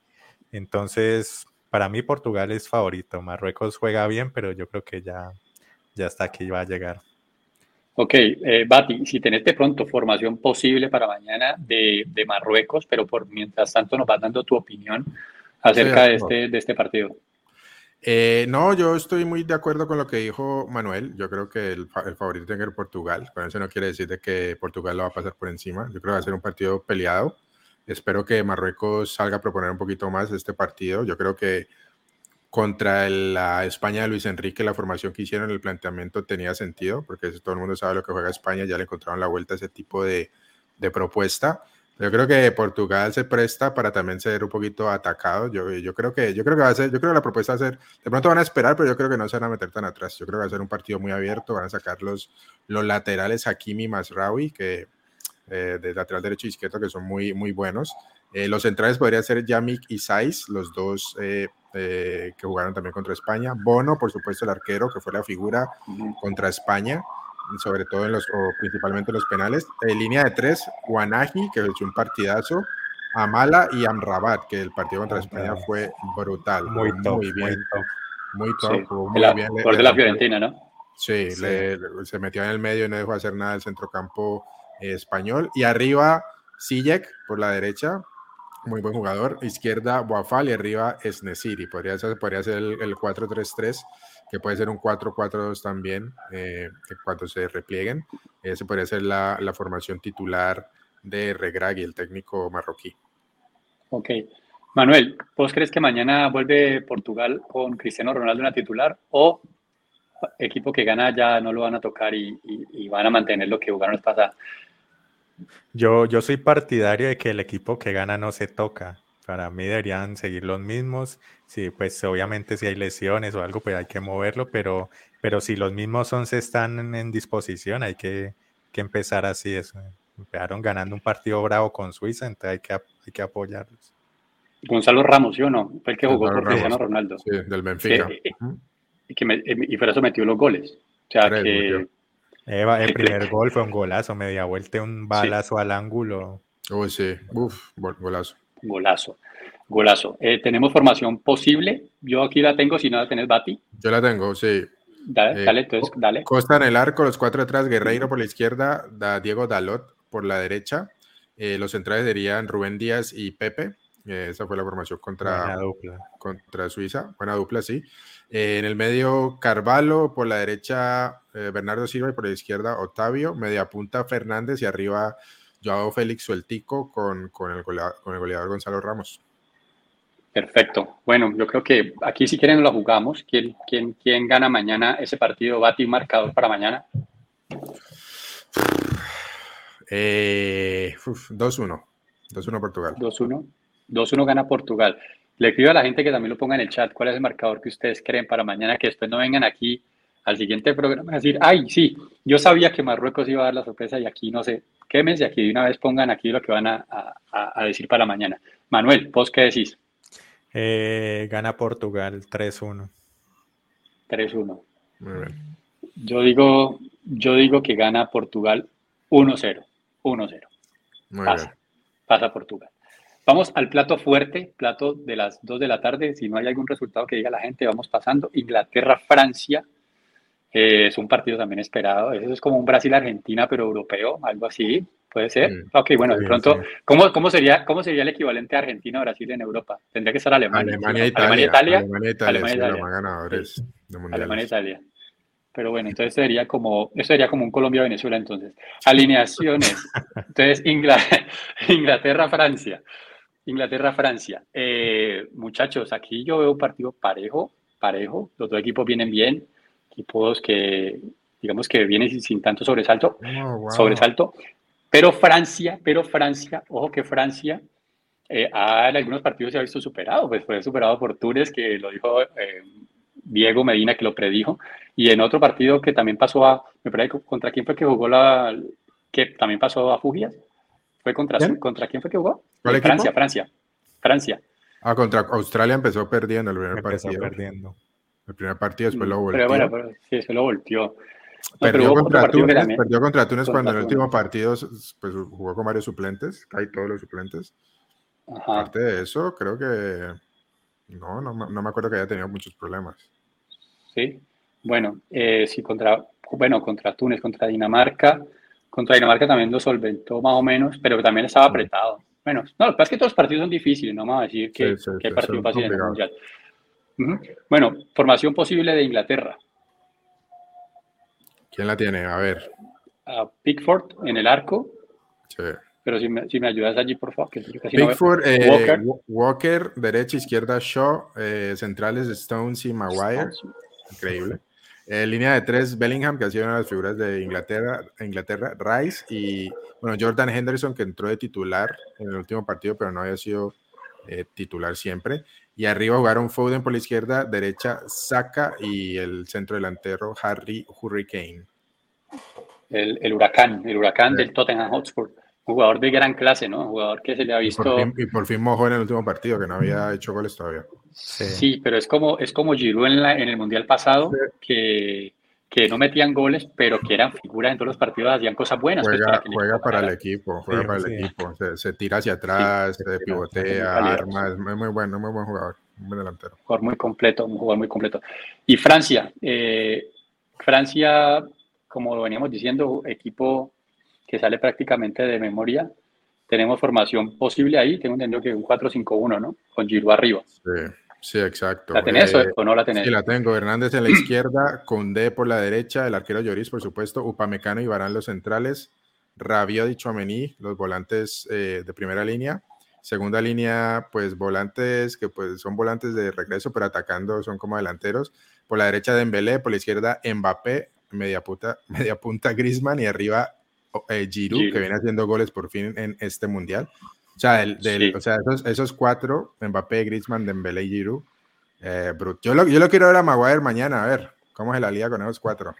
Entonces, para mí Portugal es favorito. Marruecos juega bien, pero yo creo que ya, ya hasta aquí va a llegar. Ok, eh, Bati, si tenés de pronto formación posible para mañana de, de, Marruecos, pero por mientras tanto nos vas dando tu opinión acerca de, este, de este partido. Eh, no, yo estoy muy de acuerdo con lo que dijo Manuel. Yo creo que el, el favorito tiene que ser Portugal. Con eso no quiere decir de que Portugal lo va a pasar por encima. Yo creo que va a ser un partido peleado. Espero que Marruecos salga a proponer un poquito más este partido. Yo creo que contra la España de Luis Enrique, la formación que hicieron, el planteamiento tenía sentido, porque todo el mundo sabe lo que juega España, ya le encontraron la vuelta a ese tipo de, de propuesta. Yo creo que Portugal se presta para también ser un poquito atacado. Yo, yo, creo que yo creo que va a ser, yo creo que la propuesta va a ser, de pronto van a esperar, pero yo creo que no se van a meter tan atrás. Yo creo que va a ser un partido muy abierto, van a sacar los, los laterales Hakimi más Rawi, que eh, de lateral derecho y izquierdo, que son muy, muy buenos. Eh, los centrales podrían ser Yamik y Saiz, los dos eh, eh, que jugaron también contra España. Bono, por supuesto, el arquero, que fue la figura contra España, sobre todo en los, o principalmente en los penales. En línea de tres, Guanaji, que hecho un partidazo. Amala y Amrabat, que el partido contra España fue brutal. Muy, muy bien. Muy top. Muy, bien. Por de la Fiorentina, ¿no? Sí, se metió en el medio y no dejó hacer nada el centrocampo eh, español. Y arriba, Sijek por la derecha, muy buen jugador. Izquierda, Boafal y arriba Nesiri. Podría ser, podría ser el, 4-3-3, que puede ser un 4-4-2 también, eh, cuando se replieguen. Ese podría ser la, la formación titular de Regragui, el técnico marroquí. Ok. Manuel, ¿vos crees que mañana vuelve Portugal con Cristiano Ronaldo una titular o equipo que gana ya no lo van a tocar y, y, van a mantener lo que jugaron el pasado? Yo, yo soy partidario de que el equipo que gana no se toca. Para mí deberían seguir los mismos. Sí, pues obviamente si hay lesiones o algo, pues hay que moverlo, pero, pero si los mismos 11 están en disposición, hay que, que empezar así. Eso. Empezaron ganando un partido bravo con Suiza, entonces hay que, hay que apoyarlos. Gonzalo Ramos, ¿sí o no? Fue el que jugó por Cristiano Ronaldo. Sí, del Benfica. y, que y por eso metió los goles. O sea, que, Eva, el [LAUGHS] primer gol fue un golazo, media vuelta, un balazo al ángulo. Uy, sí, uf, golazo. Golazo, golazo. Eh, ¿Tenemos formación posible? Yo aquí la tengo, si no la tenés, Bati. Yo la tengo, sí. Dale, eh, dale, entonces, dale. Costa en el arco, los cuatro detrás, Guerreiro por la izquierda, da Diego Dalot por la derecha. Eh, los centrales serían Rubén Díaz y Pepe. esa fue la formación contra, contra Suiza. Buena dupla, sí. Eh, en el medio, Carvalho, por la derecha, eh, Bernardo Silva y por la izquierda, Otavio, media punta Fernández y arriba Joao Félix Sueltico con, con, el goleador, con el goleador Gonzalo Ramos. Perfecto. Bueno, yo creo que aquí si quieren lo jugamos. ¿Quién, quién, quién gana mañana ese partido? ¿Bati marcador para mañana? 2-1. Eh, 2-1 Portugal. 2-1. 2-1 gana Portugal. Le pido a la gente que también lo ponga en el chat cuál es el marcador que ustedes creen para mañana, que después no vengan aquí al siguiente programa a decir, ay, sí, yo sabía que Marruecos iba a dar la sorpresa y aquí no sé, quémense aquí de una vez pongan aquí lo que van a, decir para mañana. Manuel, ¿vos qué decís? Eh, gana Portugal 3-1. 3-1. yo digo, yo digo que gana Portugal 1-0. 1-0. Pasa, pasa Portugal. Vamos al plato fuerte, plato de las 2 de la tarde. Si no hay algún resultado que diga la gente, vamos pasando. Inglaterra-Francia. Eh, es un partido también esperado. Eso es como un Brasil-Argentina, pero europeo, algo así. Puede ser. ok, bueno, de pronto, ¿cómo, ¿cómo, sería, ¿cómo sería el equivalente a Argentina-Brasil en Europa? Tendría que ser Alemania. Alemania-Italia. Alemania-Italia. Alemania-Italia. Pero bueno, entonces sería como, eso sería como un Colombia-Venezuela entonces. Alineaciones. [LAUGHS] Entonces, [LAUGHS] Inglaterra-Francia. Inglaterra-Francia. Eh, muchachos, aquí yo veo un partido parejo, parejo. Los dos equipos vienen bien. Equipos que, digamos que vienen sin, tanto sobresalto. Oh, sobresalto. Pero Francia, pero Francia, ojo que Francia eh, en algunos partidos se ha visto superado. Pues fue superado por Túnez, que lo dijo eh, Diego Medina, que lo predijo. Y en otro partido que también pasó a, me parece, ¿contra quién fue que jugó la, que también pasó a Fugias? ¿Fue contra, ¿contra quién fue que jugó? Francia, Francia, Francia. Ah, contra Australia empezó perdiendo el primer partido. perdiendo. El primer partido después lo volteó. Pero bueno, pero, sí, después lo volteó. perdió, contra Túnez, perdió contra Túnez cuando en el último partido pues, jugó con varios suplentes, hay todos los suplentes. Aparte de eso, creo que no, no, no, me acuerdo que haya tenido muchos problemas. Sí, bueno, eh, sí, contra, bueno, contra Túnez, contra Dinamarca, contra Dinamarca también lo solventó más o menos, pero también estaba apretado. Bueno, no, lo que pasa es que todos los partidos son difíciles, no vamos a decir que, hay partidos fáciles en el Mundial. Bueno, formación posible de Inglaterra. ¿Quién la tiene? A ver. A Pickford en el arco. Sí. Pero si me, si me ayudas allí, por favor. Que Pickford, eh, Walker. Walker. derecha, izquierda, Shaw, eh, centrales, Stones y Maguire. Increíble. Eh, línea de tres, Bellingham, que ha sido una de las figuras de Inglaterra, Inglaterra, Rice y bueno, Jordan Henderson, que entró de titular en el último partido, pero no había sido eh, titular siempre. Y arriba jugaron Foden por la izquierda, derecha Saka y el centro delantero Harry Hurricane. El, el huracán, el huracán del Tottenham Hotspur jugador de gran clase, ¿no? jugador que se le ha visto. Y por fin, mojó en el último partido, que no había hecho goles todavía. Sí, pero es como, es como Giroud en, la, en el Mundial pasado, que, que, no metían goles, pero que eran figuras en todos los partidos, hacían cosas buenas. Pues, juega, para, el equipo, juega para el equipo. Se, tira hacia atrás, se pivotea, arma, es muy, bueno, muy buen jugador, un buen delantero. Jugador muy completo, un jugador muy completo. Y Francia, eh, Francia, como lo veníamos diciendo, equipo que sale prácticamente de memoria. Tenemos formación posible ahí, tengo entendido que un 4-5-1, ¿no? Con Giroud arriba. Sí, sí, exacto. ¿La tenés eh, o no la tenés? Sí, la tengo. Hernández en la [CLEARS THROAT] izquierda, Condé por la derecha, el arquero Lloris, por supuesto, Upamecano y Barán los centrales, Rabiot y Chouameni, los volantes eh, de primera línea. Segunda línea, pues volantes que pues son volantes de regreso, pero atacando son como delanteros. Por la derecha Dembélé, por la izquierda Mbappé, media punta, [LAUGHS] media punta Griezmann y arriba eh, Giroud, que viene haciendo goles por fin en este mundial. O sea, o sea esos, esos, cuatro, Mbappé, Griezmann, Dembélé y Giroud, eh, yo, lo, yo lo quiero ver a Maguire mañana, a ver cómo se la lía con esos cuatro.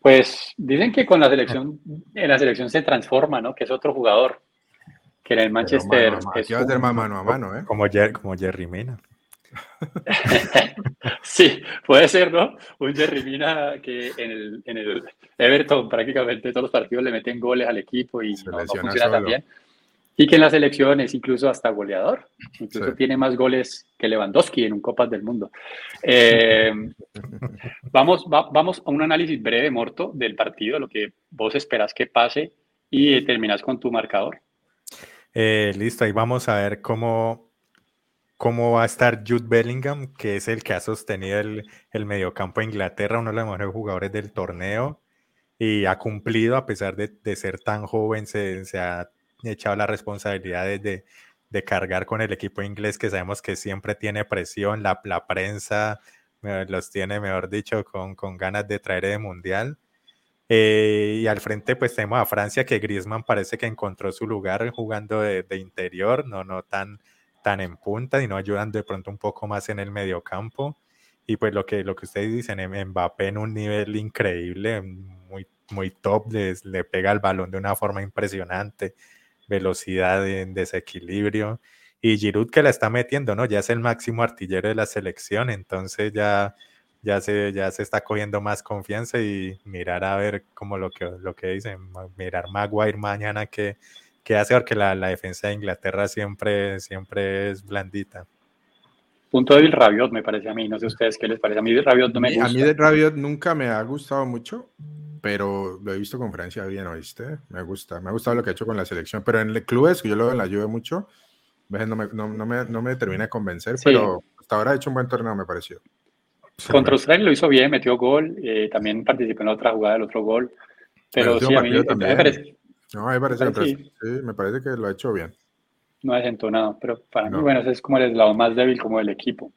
Pues dicen que con la selección, en la selección se transforma, ¿no? Que es otro jugador, que en el Manchester. Mano, a ser más mano a mano, ¿eh? Como, Jerry, como Jerry Mina. [LAUGHS] sí, puede ser, ¿no? Un Jerry Mina que en el, en el, Everton prácticamente todos los partidos le meten goles al equipo y no, funciona tan bien. Y que en las elecciones incluso hasta goleador. Incluso tiene más goles que Lewandowski en un Copas del Mundo. Eh, [LAUGHS] vamos, vamos a un análisis breve, Morto, del partido, lo que vos esperás que pase y terminas con tu marcador. Eh, listo, ahí vamos a ver cómo, cómo va a estar Jude Bellingham, que es el que ha sostenido el, el mediocampo de Inglaterra, uno de los mejores jugadores del torneo, y ha cumplido, a pesar de, de ser tan joven, se, se, ha echado la responsabilidad de, de, cargar con el equipo inglés, que sabemos que siempre tiene presión, la, la prensa los tiene, mejor dicho, con, con ganas de traer de mundial. Eh, y al frente pues tenemos a Francia, que Griezmann parece que encontró su lugar jugando de, de interior, no, no tan tan en punta y no ayudan de pronto un poco más en el mediocampo. Y pues lo que, lo que ustedes dicen, Mbappé en un nivel increíble, muy, muy top, le pega el balón de una forma impresionante, velocidad en desequilibrio. Y Giroud que la está metiendo, ¿no? Ya es el máximo artillero de la selección, entonces ya ya se, ya se está cogiendo más confianza y mirar a ver como lo que, lo que dicen, mirar Maguire mañana que, que hace, porque la, la, defensa de Inglaterra siempre, siempre es blandita. Punto débil Rabiot, me parece a mí. No sé ustedes qué les parece. A mí Rabiot no me gusta. A mí de Rabiot nunca me ha gustado mucho, pero lo he visto con Francia bien, ¿oíste? Me gusta. Me ha gustado lo que ha hecho con la selección. Pero en el clubes, que yo lo veo en la Juve mucho, no me, no, no me, no me termina de convencer, sí. pero hasta ahora ha hecho un buen torneo, me pareció. Contra Australia lo hizo bien, metió gol, eh, también participó en la otra jugada del otro gol. Pero sí, a mí me parece. No, me parece, que, sí. sí, me parece que lo ha hecho bien. No ha desentonado, pero para no. mí, bueno, ese es como el lado más débil como del equipo.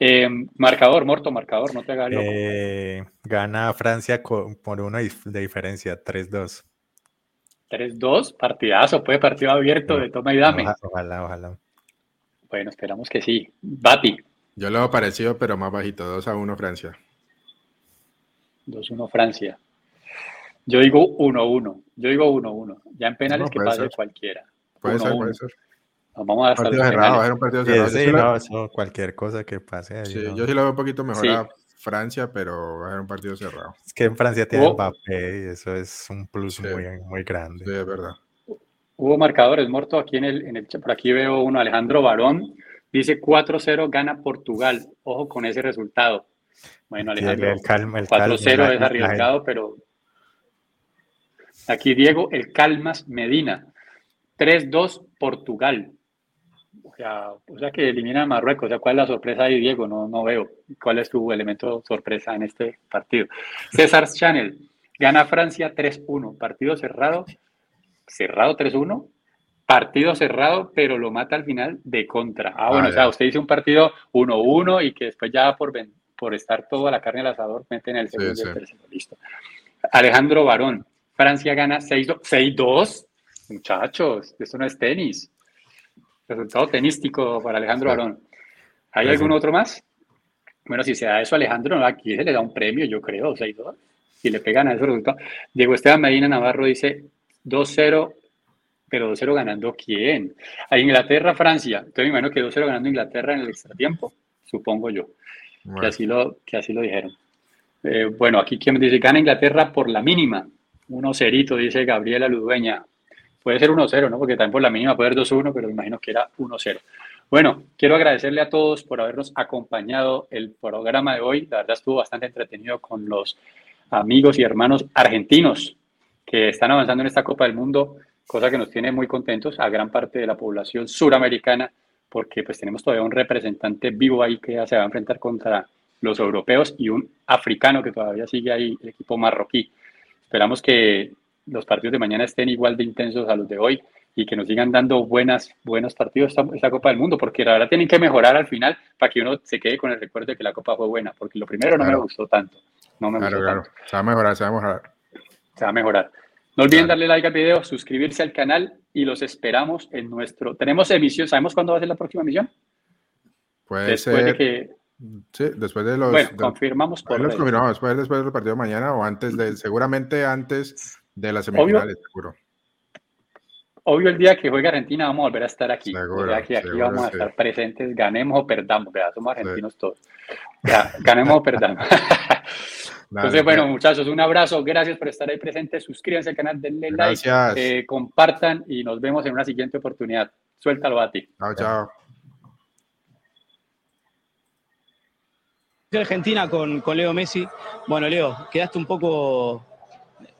Eh, marcador, Morto, marcador, no te hagas loco. Eh, gana Francia con, por uno de diferencia, 3-2. 3-2, partidazo, puede partido abierto de toma y dame. Ojalá, ojalá, ojalá. Bueno, esperamos que sí. Bati. Yo lo he parecido, pero más bajito, 2 a 1 Francia. 2-1 Francia. Yo digo 1-1. Yo digo 1-1. Ya en penales No, que pase ser. cualquiera. Puede ser, 1-1. puede ser. Nos vamos a hasta los Partido cerrado, va a penales. ser un partido cerrado. sí, no, eso, cualquier cosa que pase. ahí, sí, no. yo sí lo veo un poquito mejor Sí. a Francia, pero va a ser un partido cerrado. Es que en Francia tiene Mbappé y eso es un plus Sí. muy, muy grande. Sí, es verdad. Hubo marcadores, Morto, aquí en el, en el chat. Por aquí veo uno, Alejandro Barón. Dice 4-0 gana Portugal. Ojo con ese resultado. Bueno, Alejandro, el calma, el calma, 4-0 la- es arriesgado, pero aquí Diego, el Calmas Medina. 3-2 Portugal. O sea, o sea que elimina a Marruecos. O sea, ¿cuál es la sorpresa ahí, Diego? No, no veo. ¿Cuál es tu elemento sorpresa en este partido? César Chanel. Gana Francia 3-1. Partido cerrado. Cerrado 3-1. Partido cerrado, pero lo mata al final de contra. Ah, bueno, Ah, o sea, usted dice un partido 1-1 y que después ya por, por estar toda la carne al asador meten el Sí, segundo y el sí. tercero. Listo. Alejandro Barón. Francia gana 6-2. 6-2. Muchachos, esto no es tenis. Resultado tenístico para Alejandro. Barón. ¿Hay algún otro más? Bueno, si se da eso a Alejandro, aquí se le da un premio, yo creo, 6-2. Si le pegan a ese resultado. Diego Esteban Medina Navarro dice 2-0, pero 2-0 ganando quién? A Inglaterra, Francia. Entonces me imagino que 2-0 ganando Inglaterra en el extratiempo, supongo yo, que Bueno, así lo, que así lo dijeron. Eh, bueno, aquí quien dice gana Inglaterra por la mínima. 1-0, dice Gabriela Ludueña. Puede ser 1-0, ¿no? Porque también por la mínima puede ser 2-1, pero me imagino que era 1-0. Bueno, quiero agradecerle a todos por habernos acompañado el programa de hoy. La verdad estuvo bastante entretenido con los amigos y hermanos argentinos que están avanzando en esta Copa del Mundo, cosa que nos tiene muy contentos a gran parte de la población suramericana, porque pues tenemos todavía un representante vivo ahí que ya se va a enfrentar contra los europeos y un africano que todavía sigue ahí, el equipo marroquí. Esperamos que los partidos de mañana estén igual de intensos a los de hoy y que nos sigan dando buenas, buenos partidos esta, esta Copa del Mundo, porque la verdad tienen que mejorar al final para que uno se quede con el recuerdo de que la Copa fue buena, porque lo primero no me gustó tanto. No me claro, gustó claro. tanto. Se va a mejorar, se va a mejorar. Se va a mejorar. No olviden darle like al video, suscribirse al canal y los esperamos en nuestro. Tenemos emisión, ¿sabemos cuándo va a ser la próxima emisión? Puede Después ser. de que. Sí, después de los. Bueno, de- confirmamos por los confirmamos, después, después del partido de mañana o antes de. Seguramente antes de las semifinales, seguro. Obvio, el día que juegue Argentina vamos a volver a estar aquí. Seguro, que aquí seguro, vamos a estar presentes, ganemos o perdamos. Vea, somos argentinos todos. Ya, ganemos o perdamos. [LAUGHS] [LAUGHS] Entonces, bueno, pues. muchachos, un abrazo. Gracias por estar ahí presentes. Suscríbanse al canal, denle like, eh, compartan y nos vemos en una siguiente oportunidad. Suéltalo a ti. Chao, chao. Argentina con, con Leo Messi. Bueno, Leo, quedaste un poco,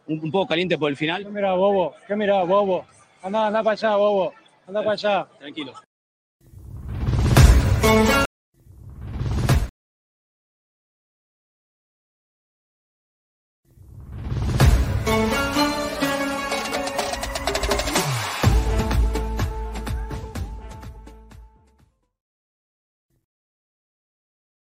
un, un poco caliente por el final. ¿Qué mirá, bobo? ¿Qué mirá, bobo? Anda, anda para allá, bobo. Anda para allá. Tranquilo.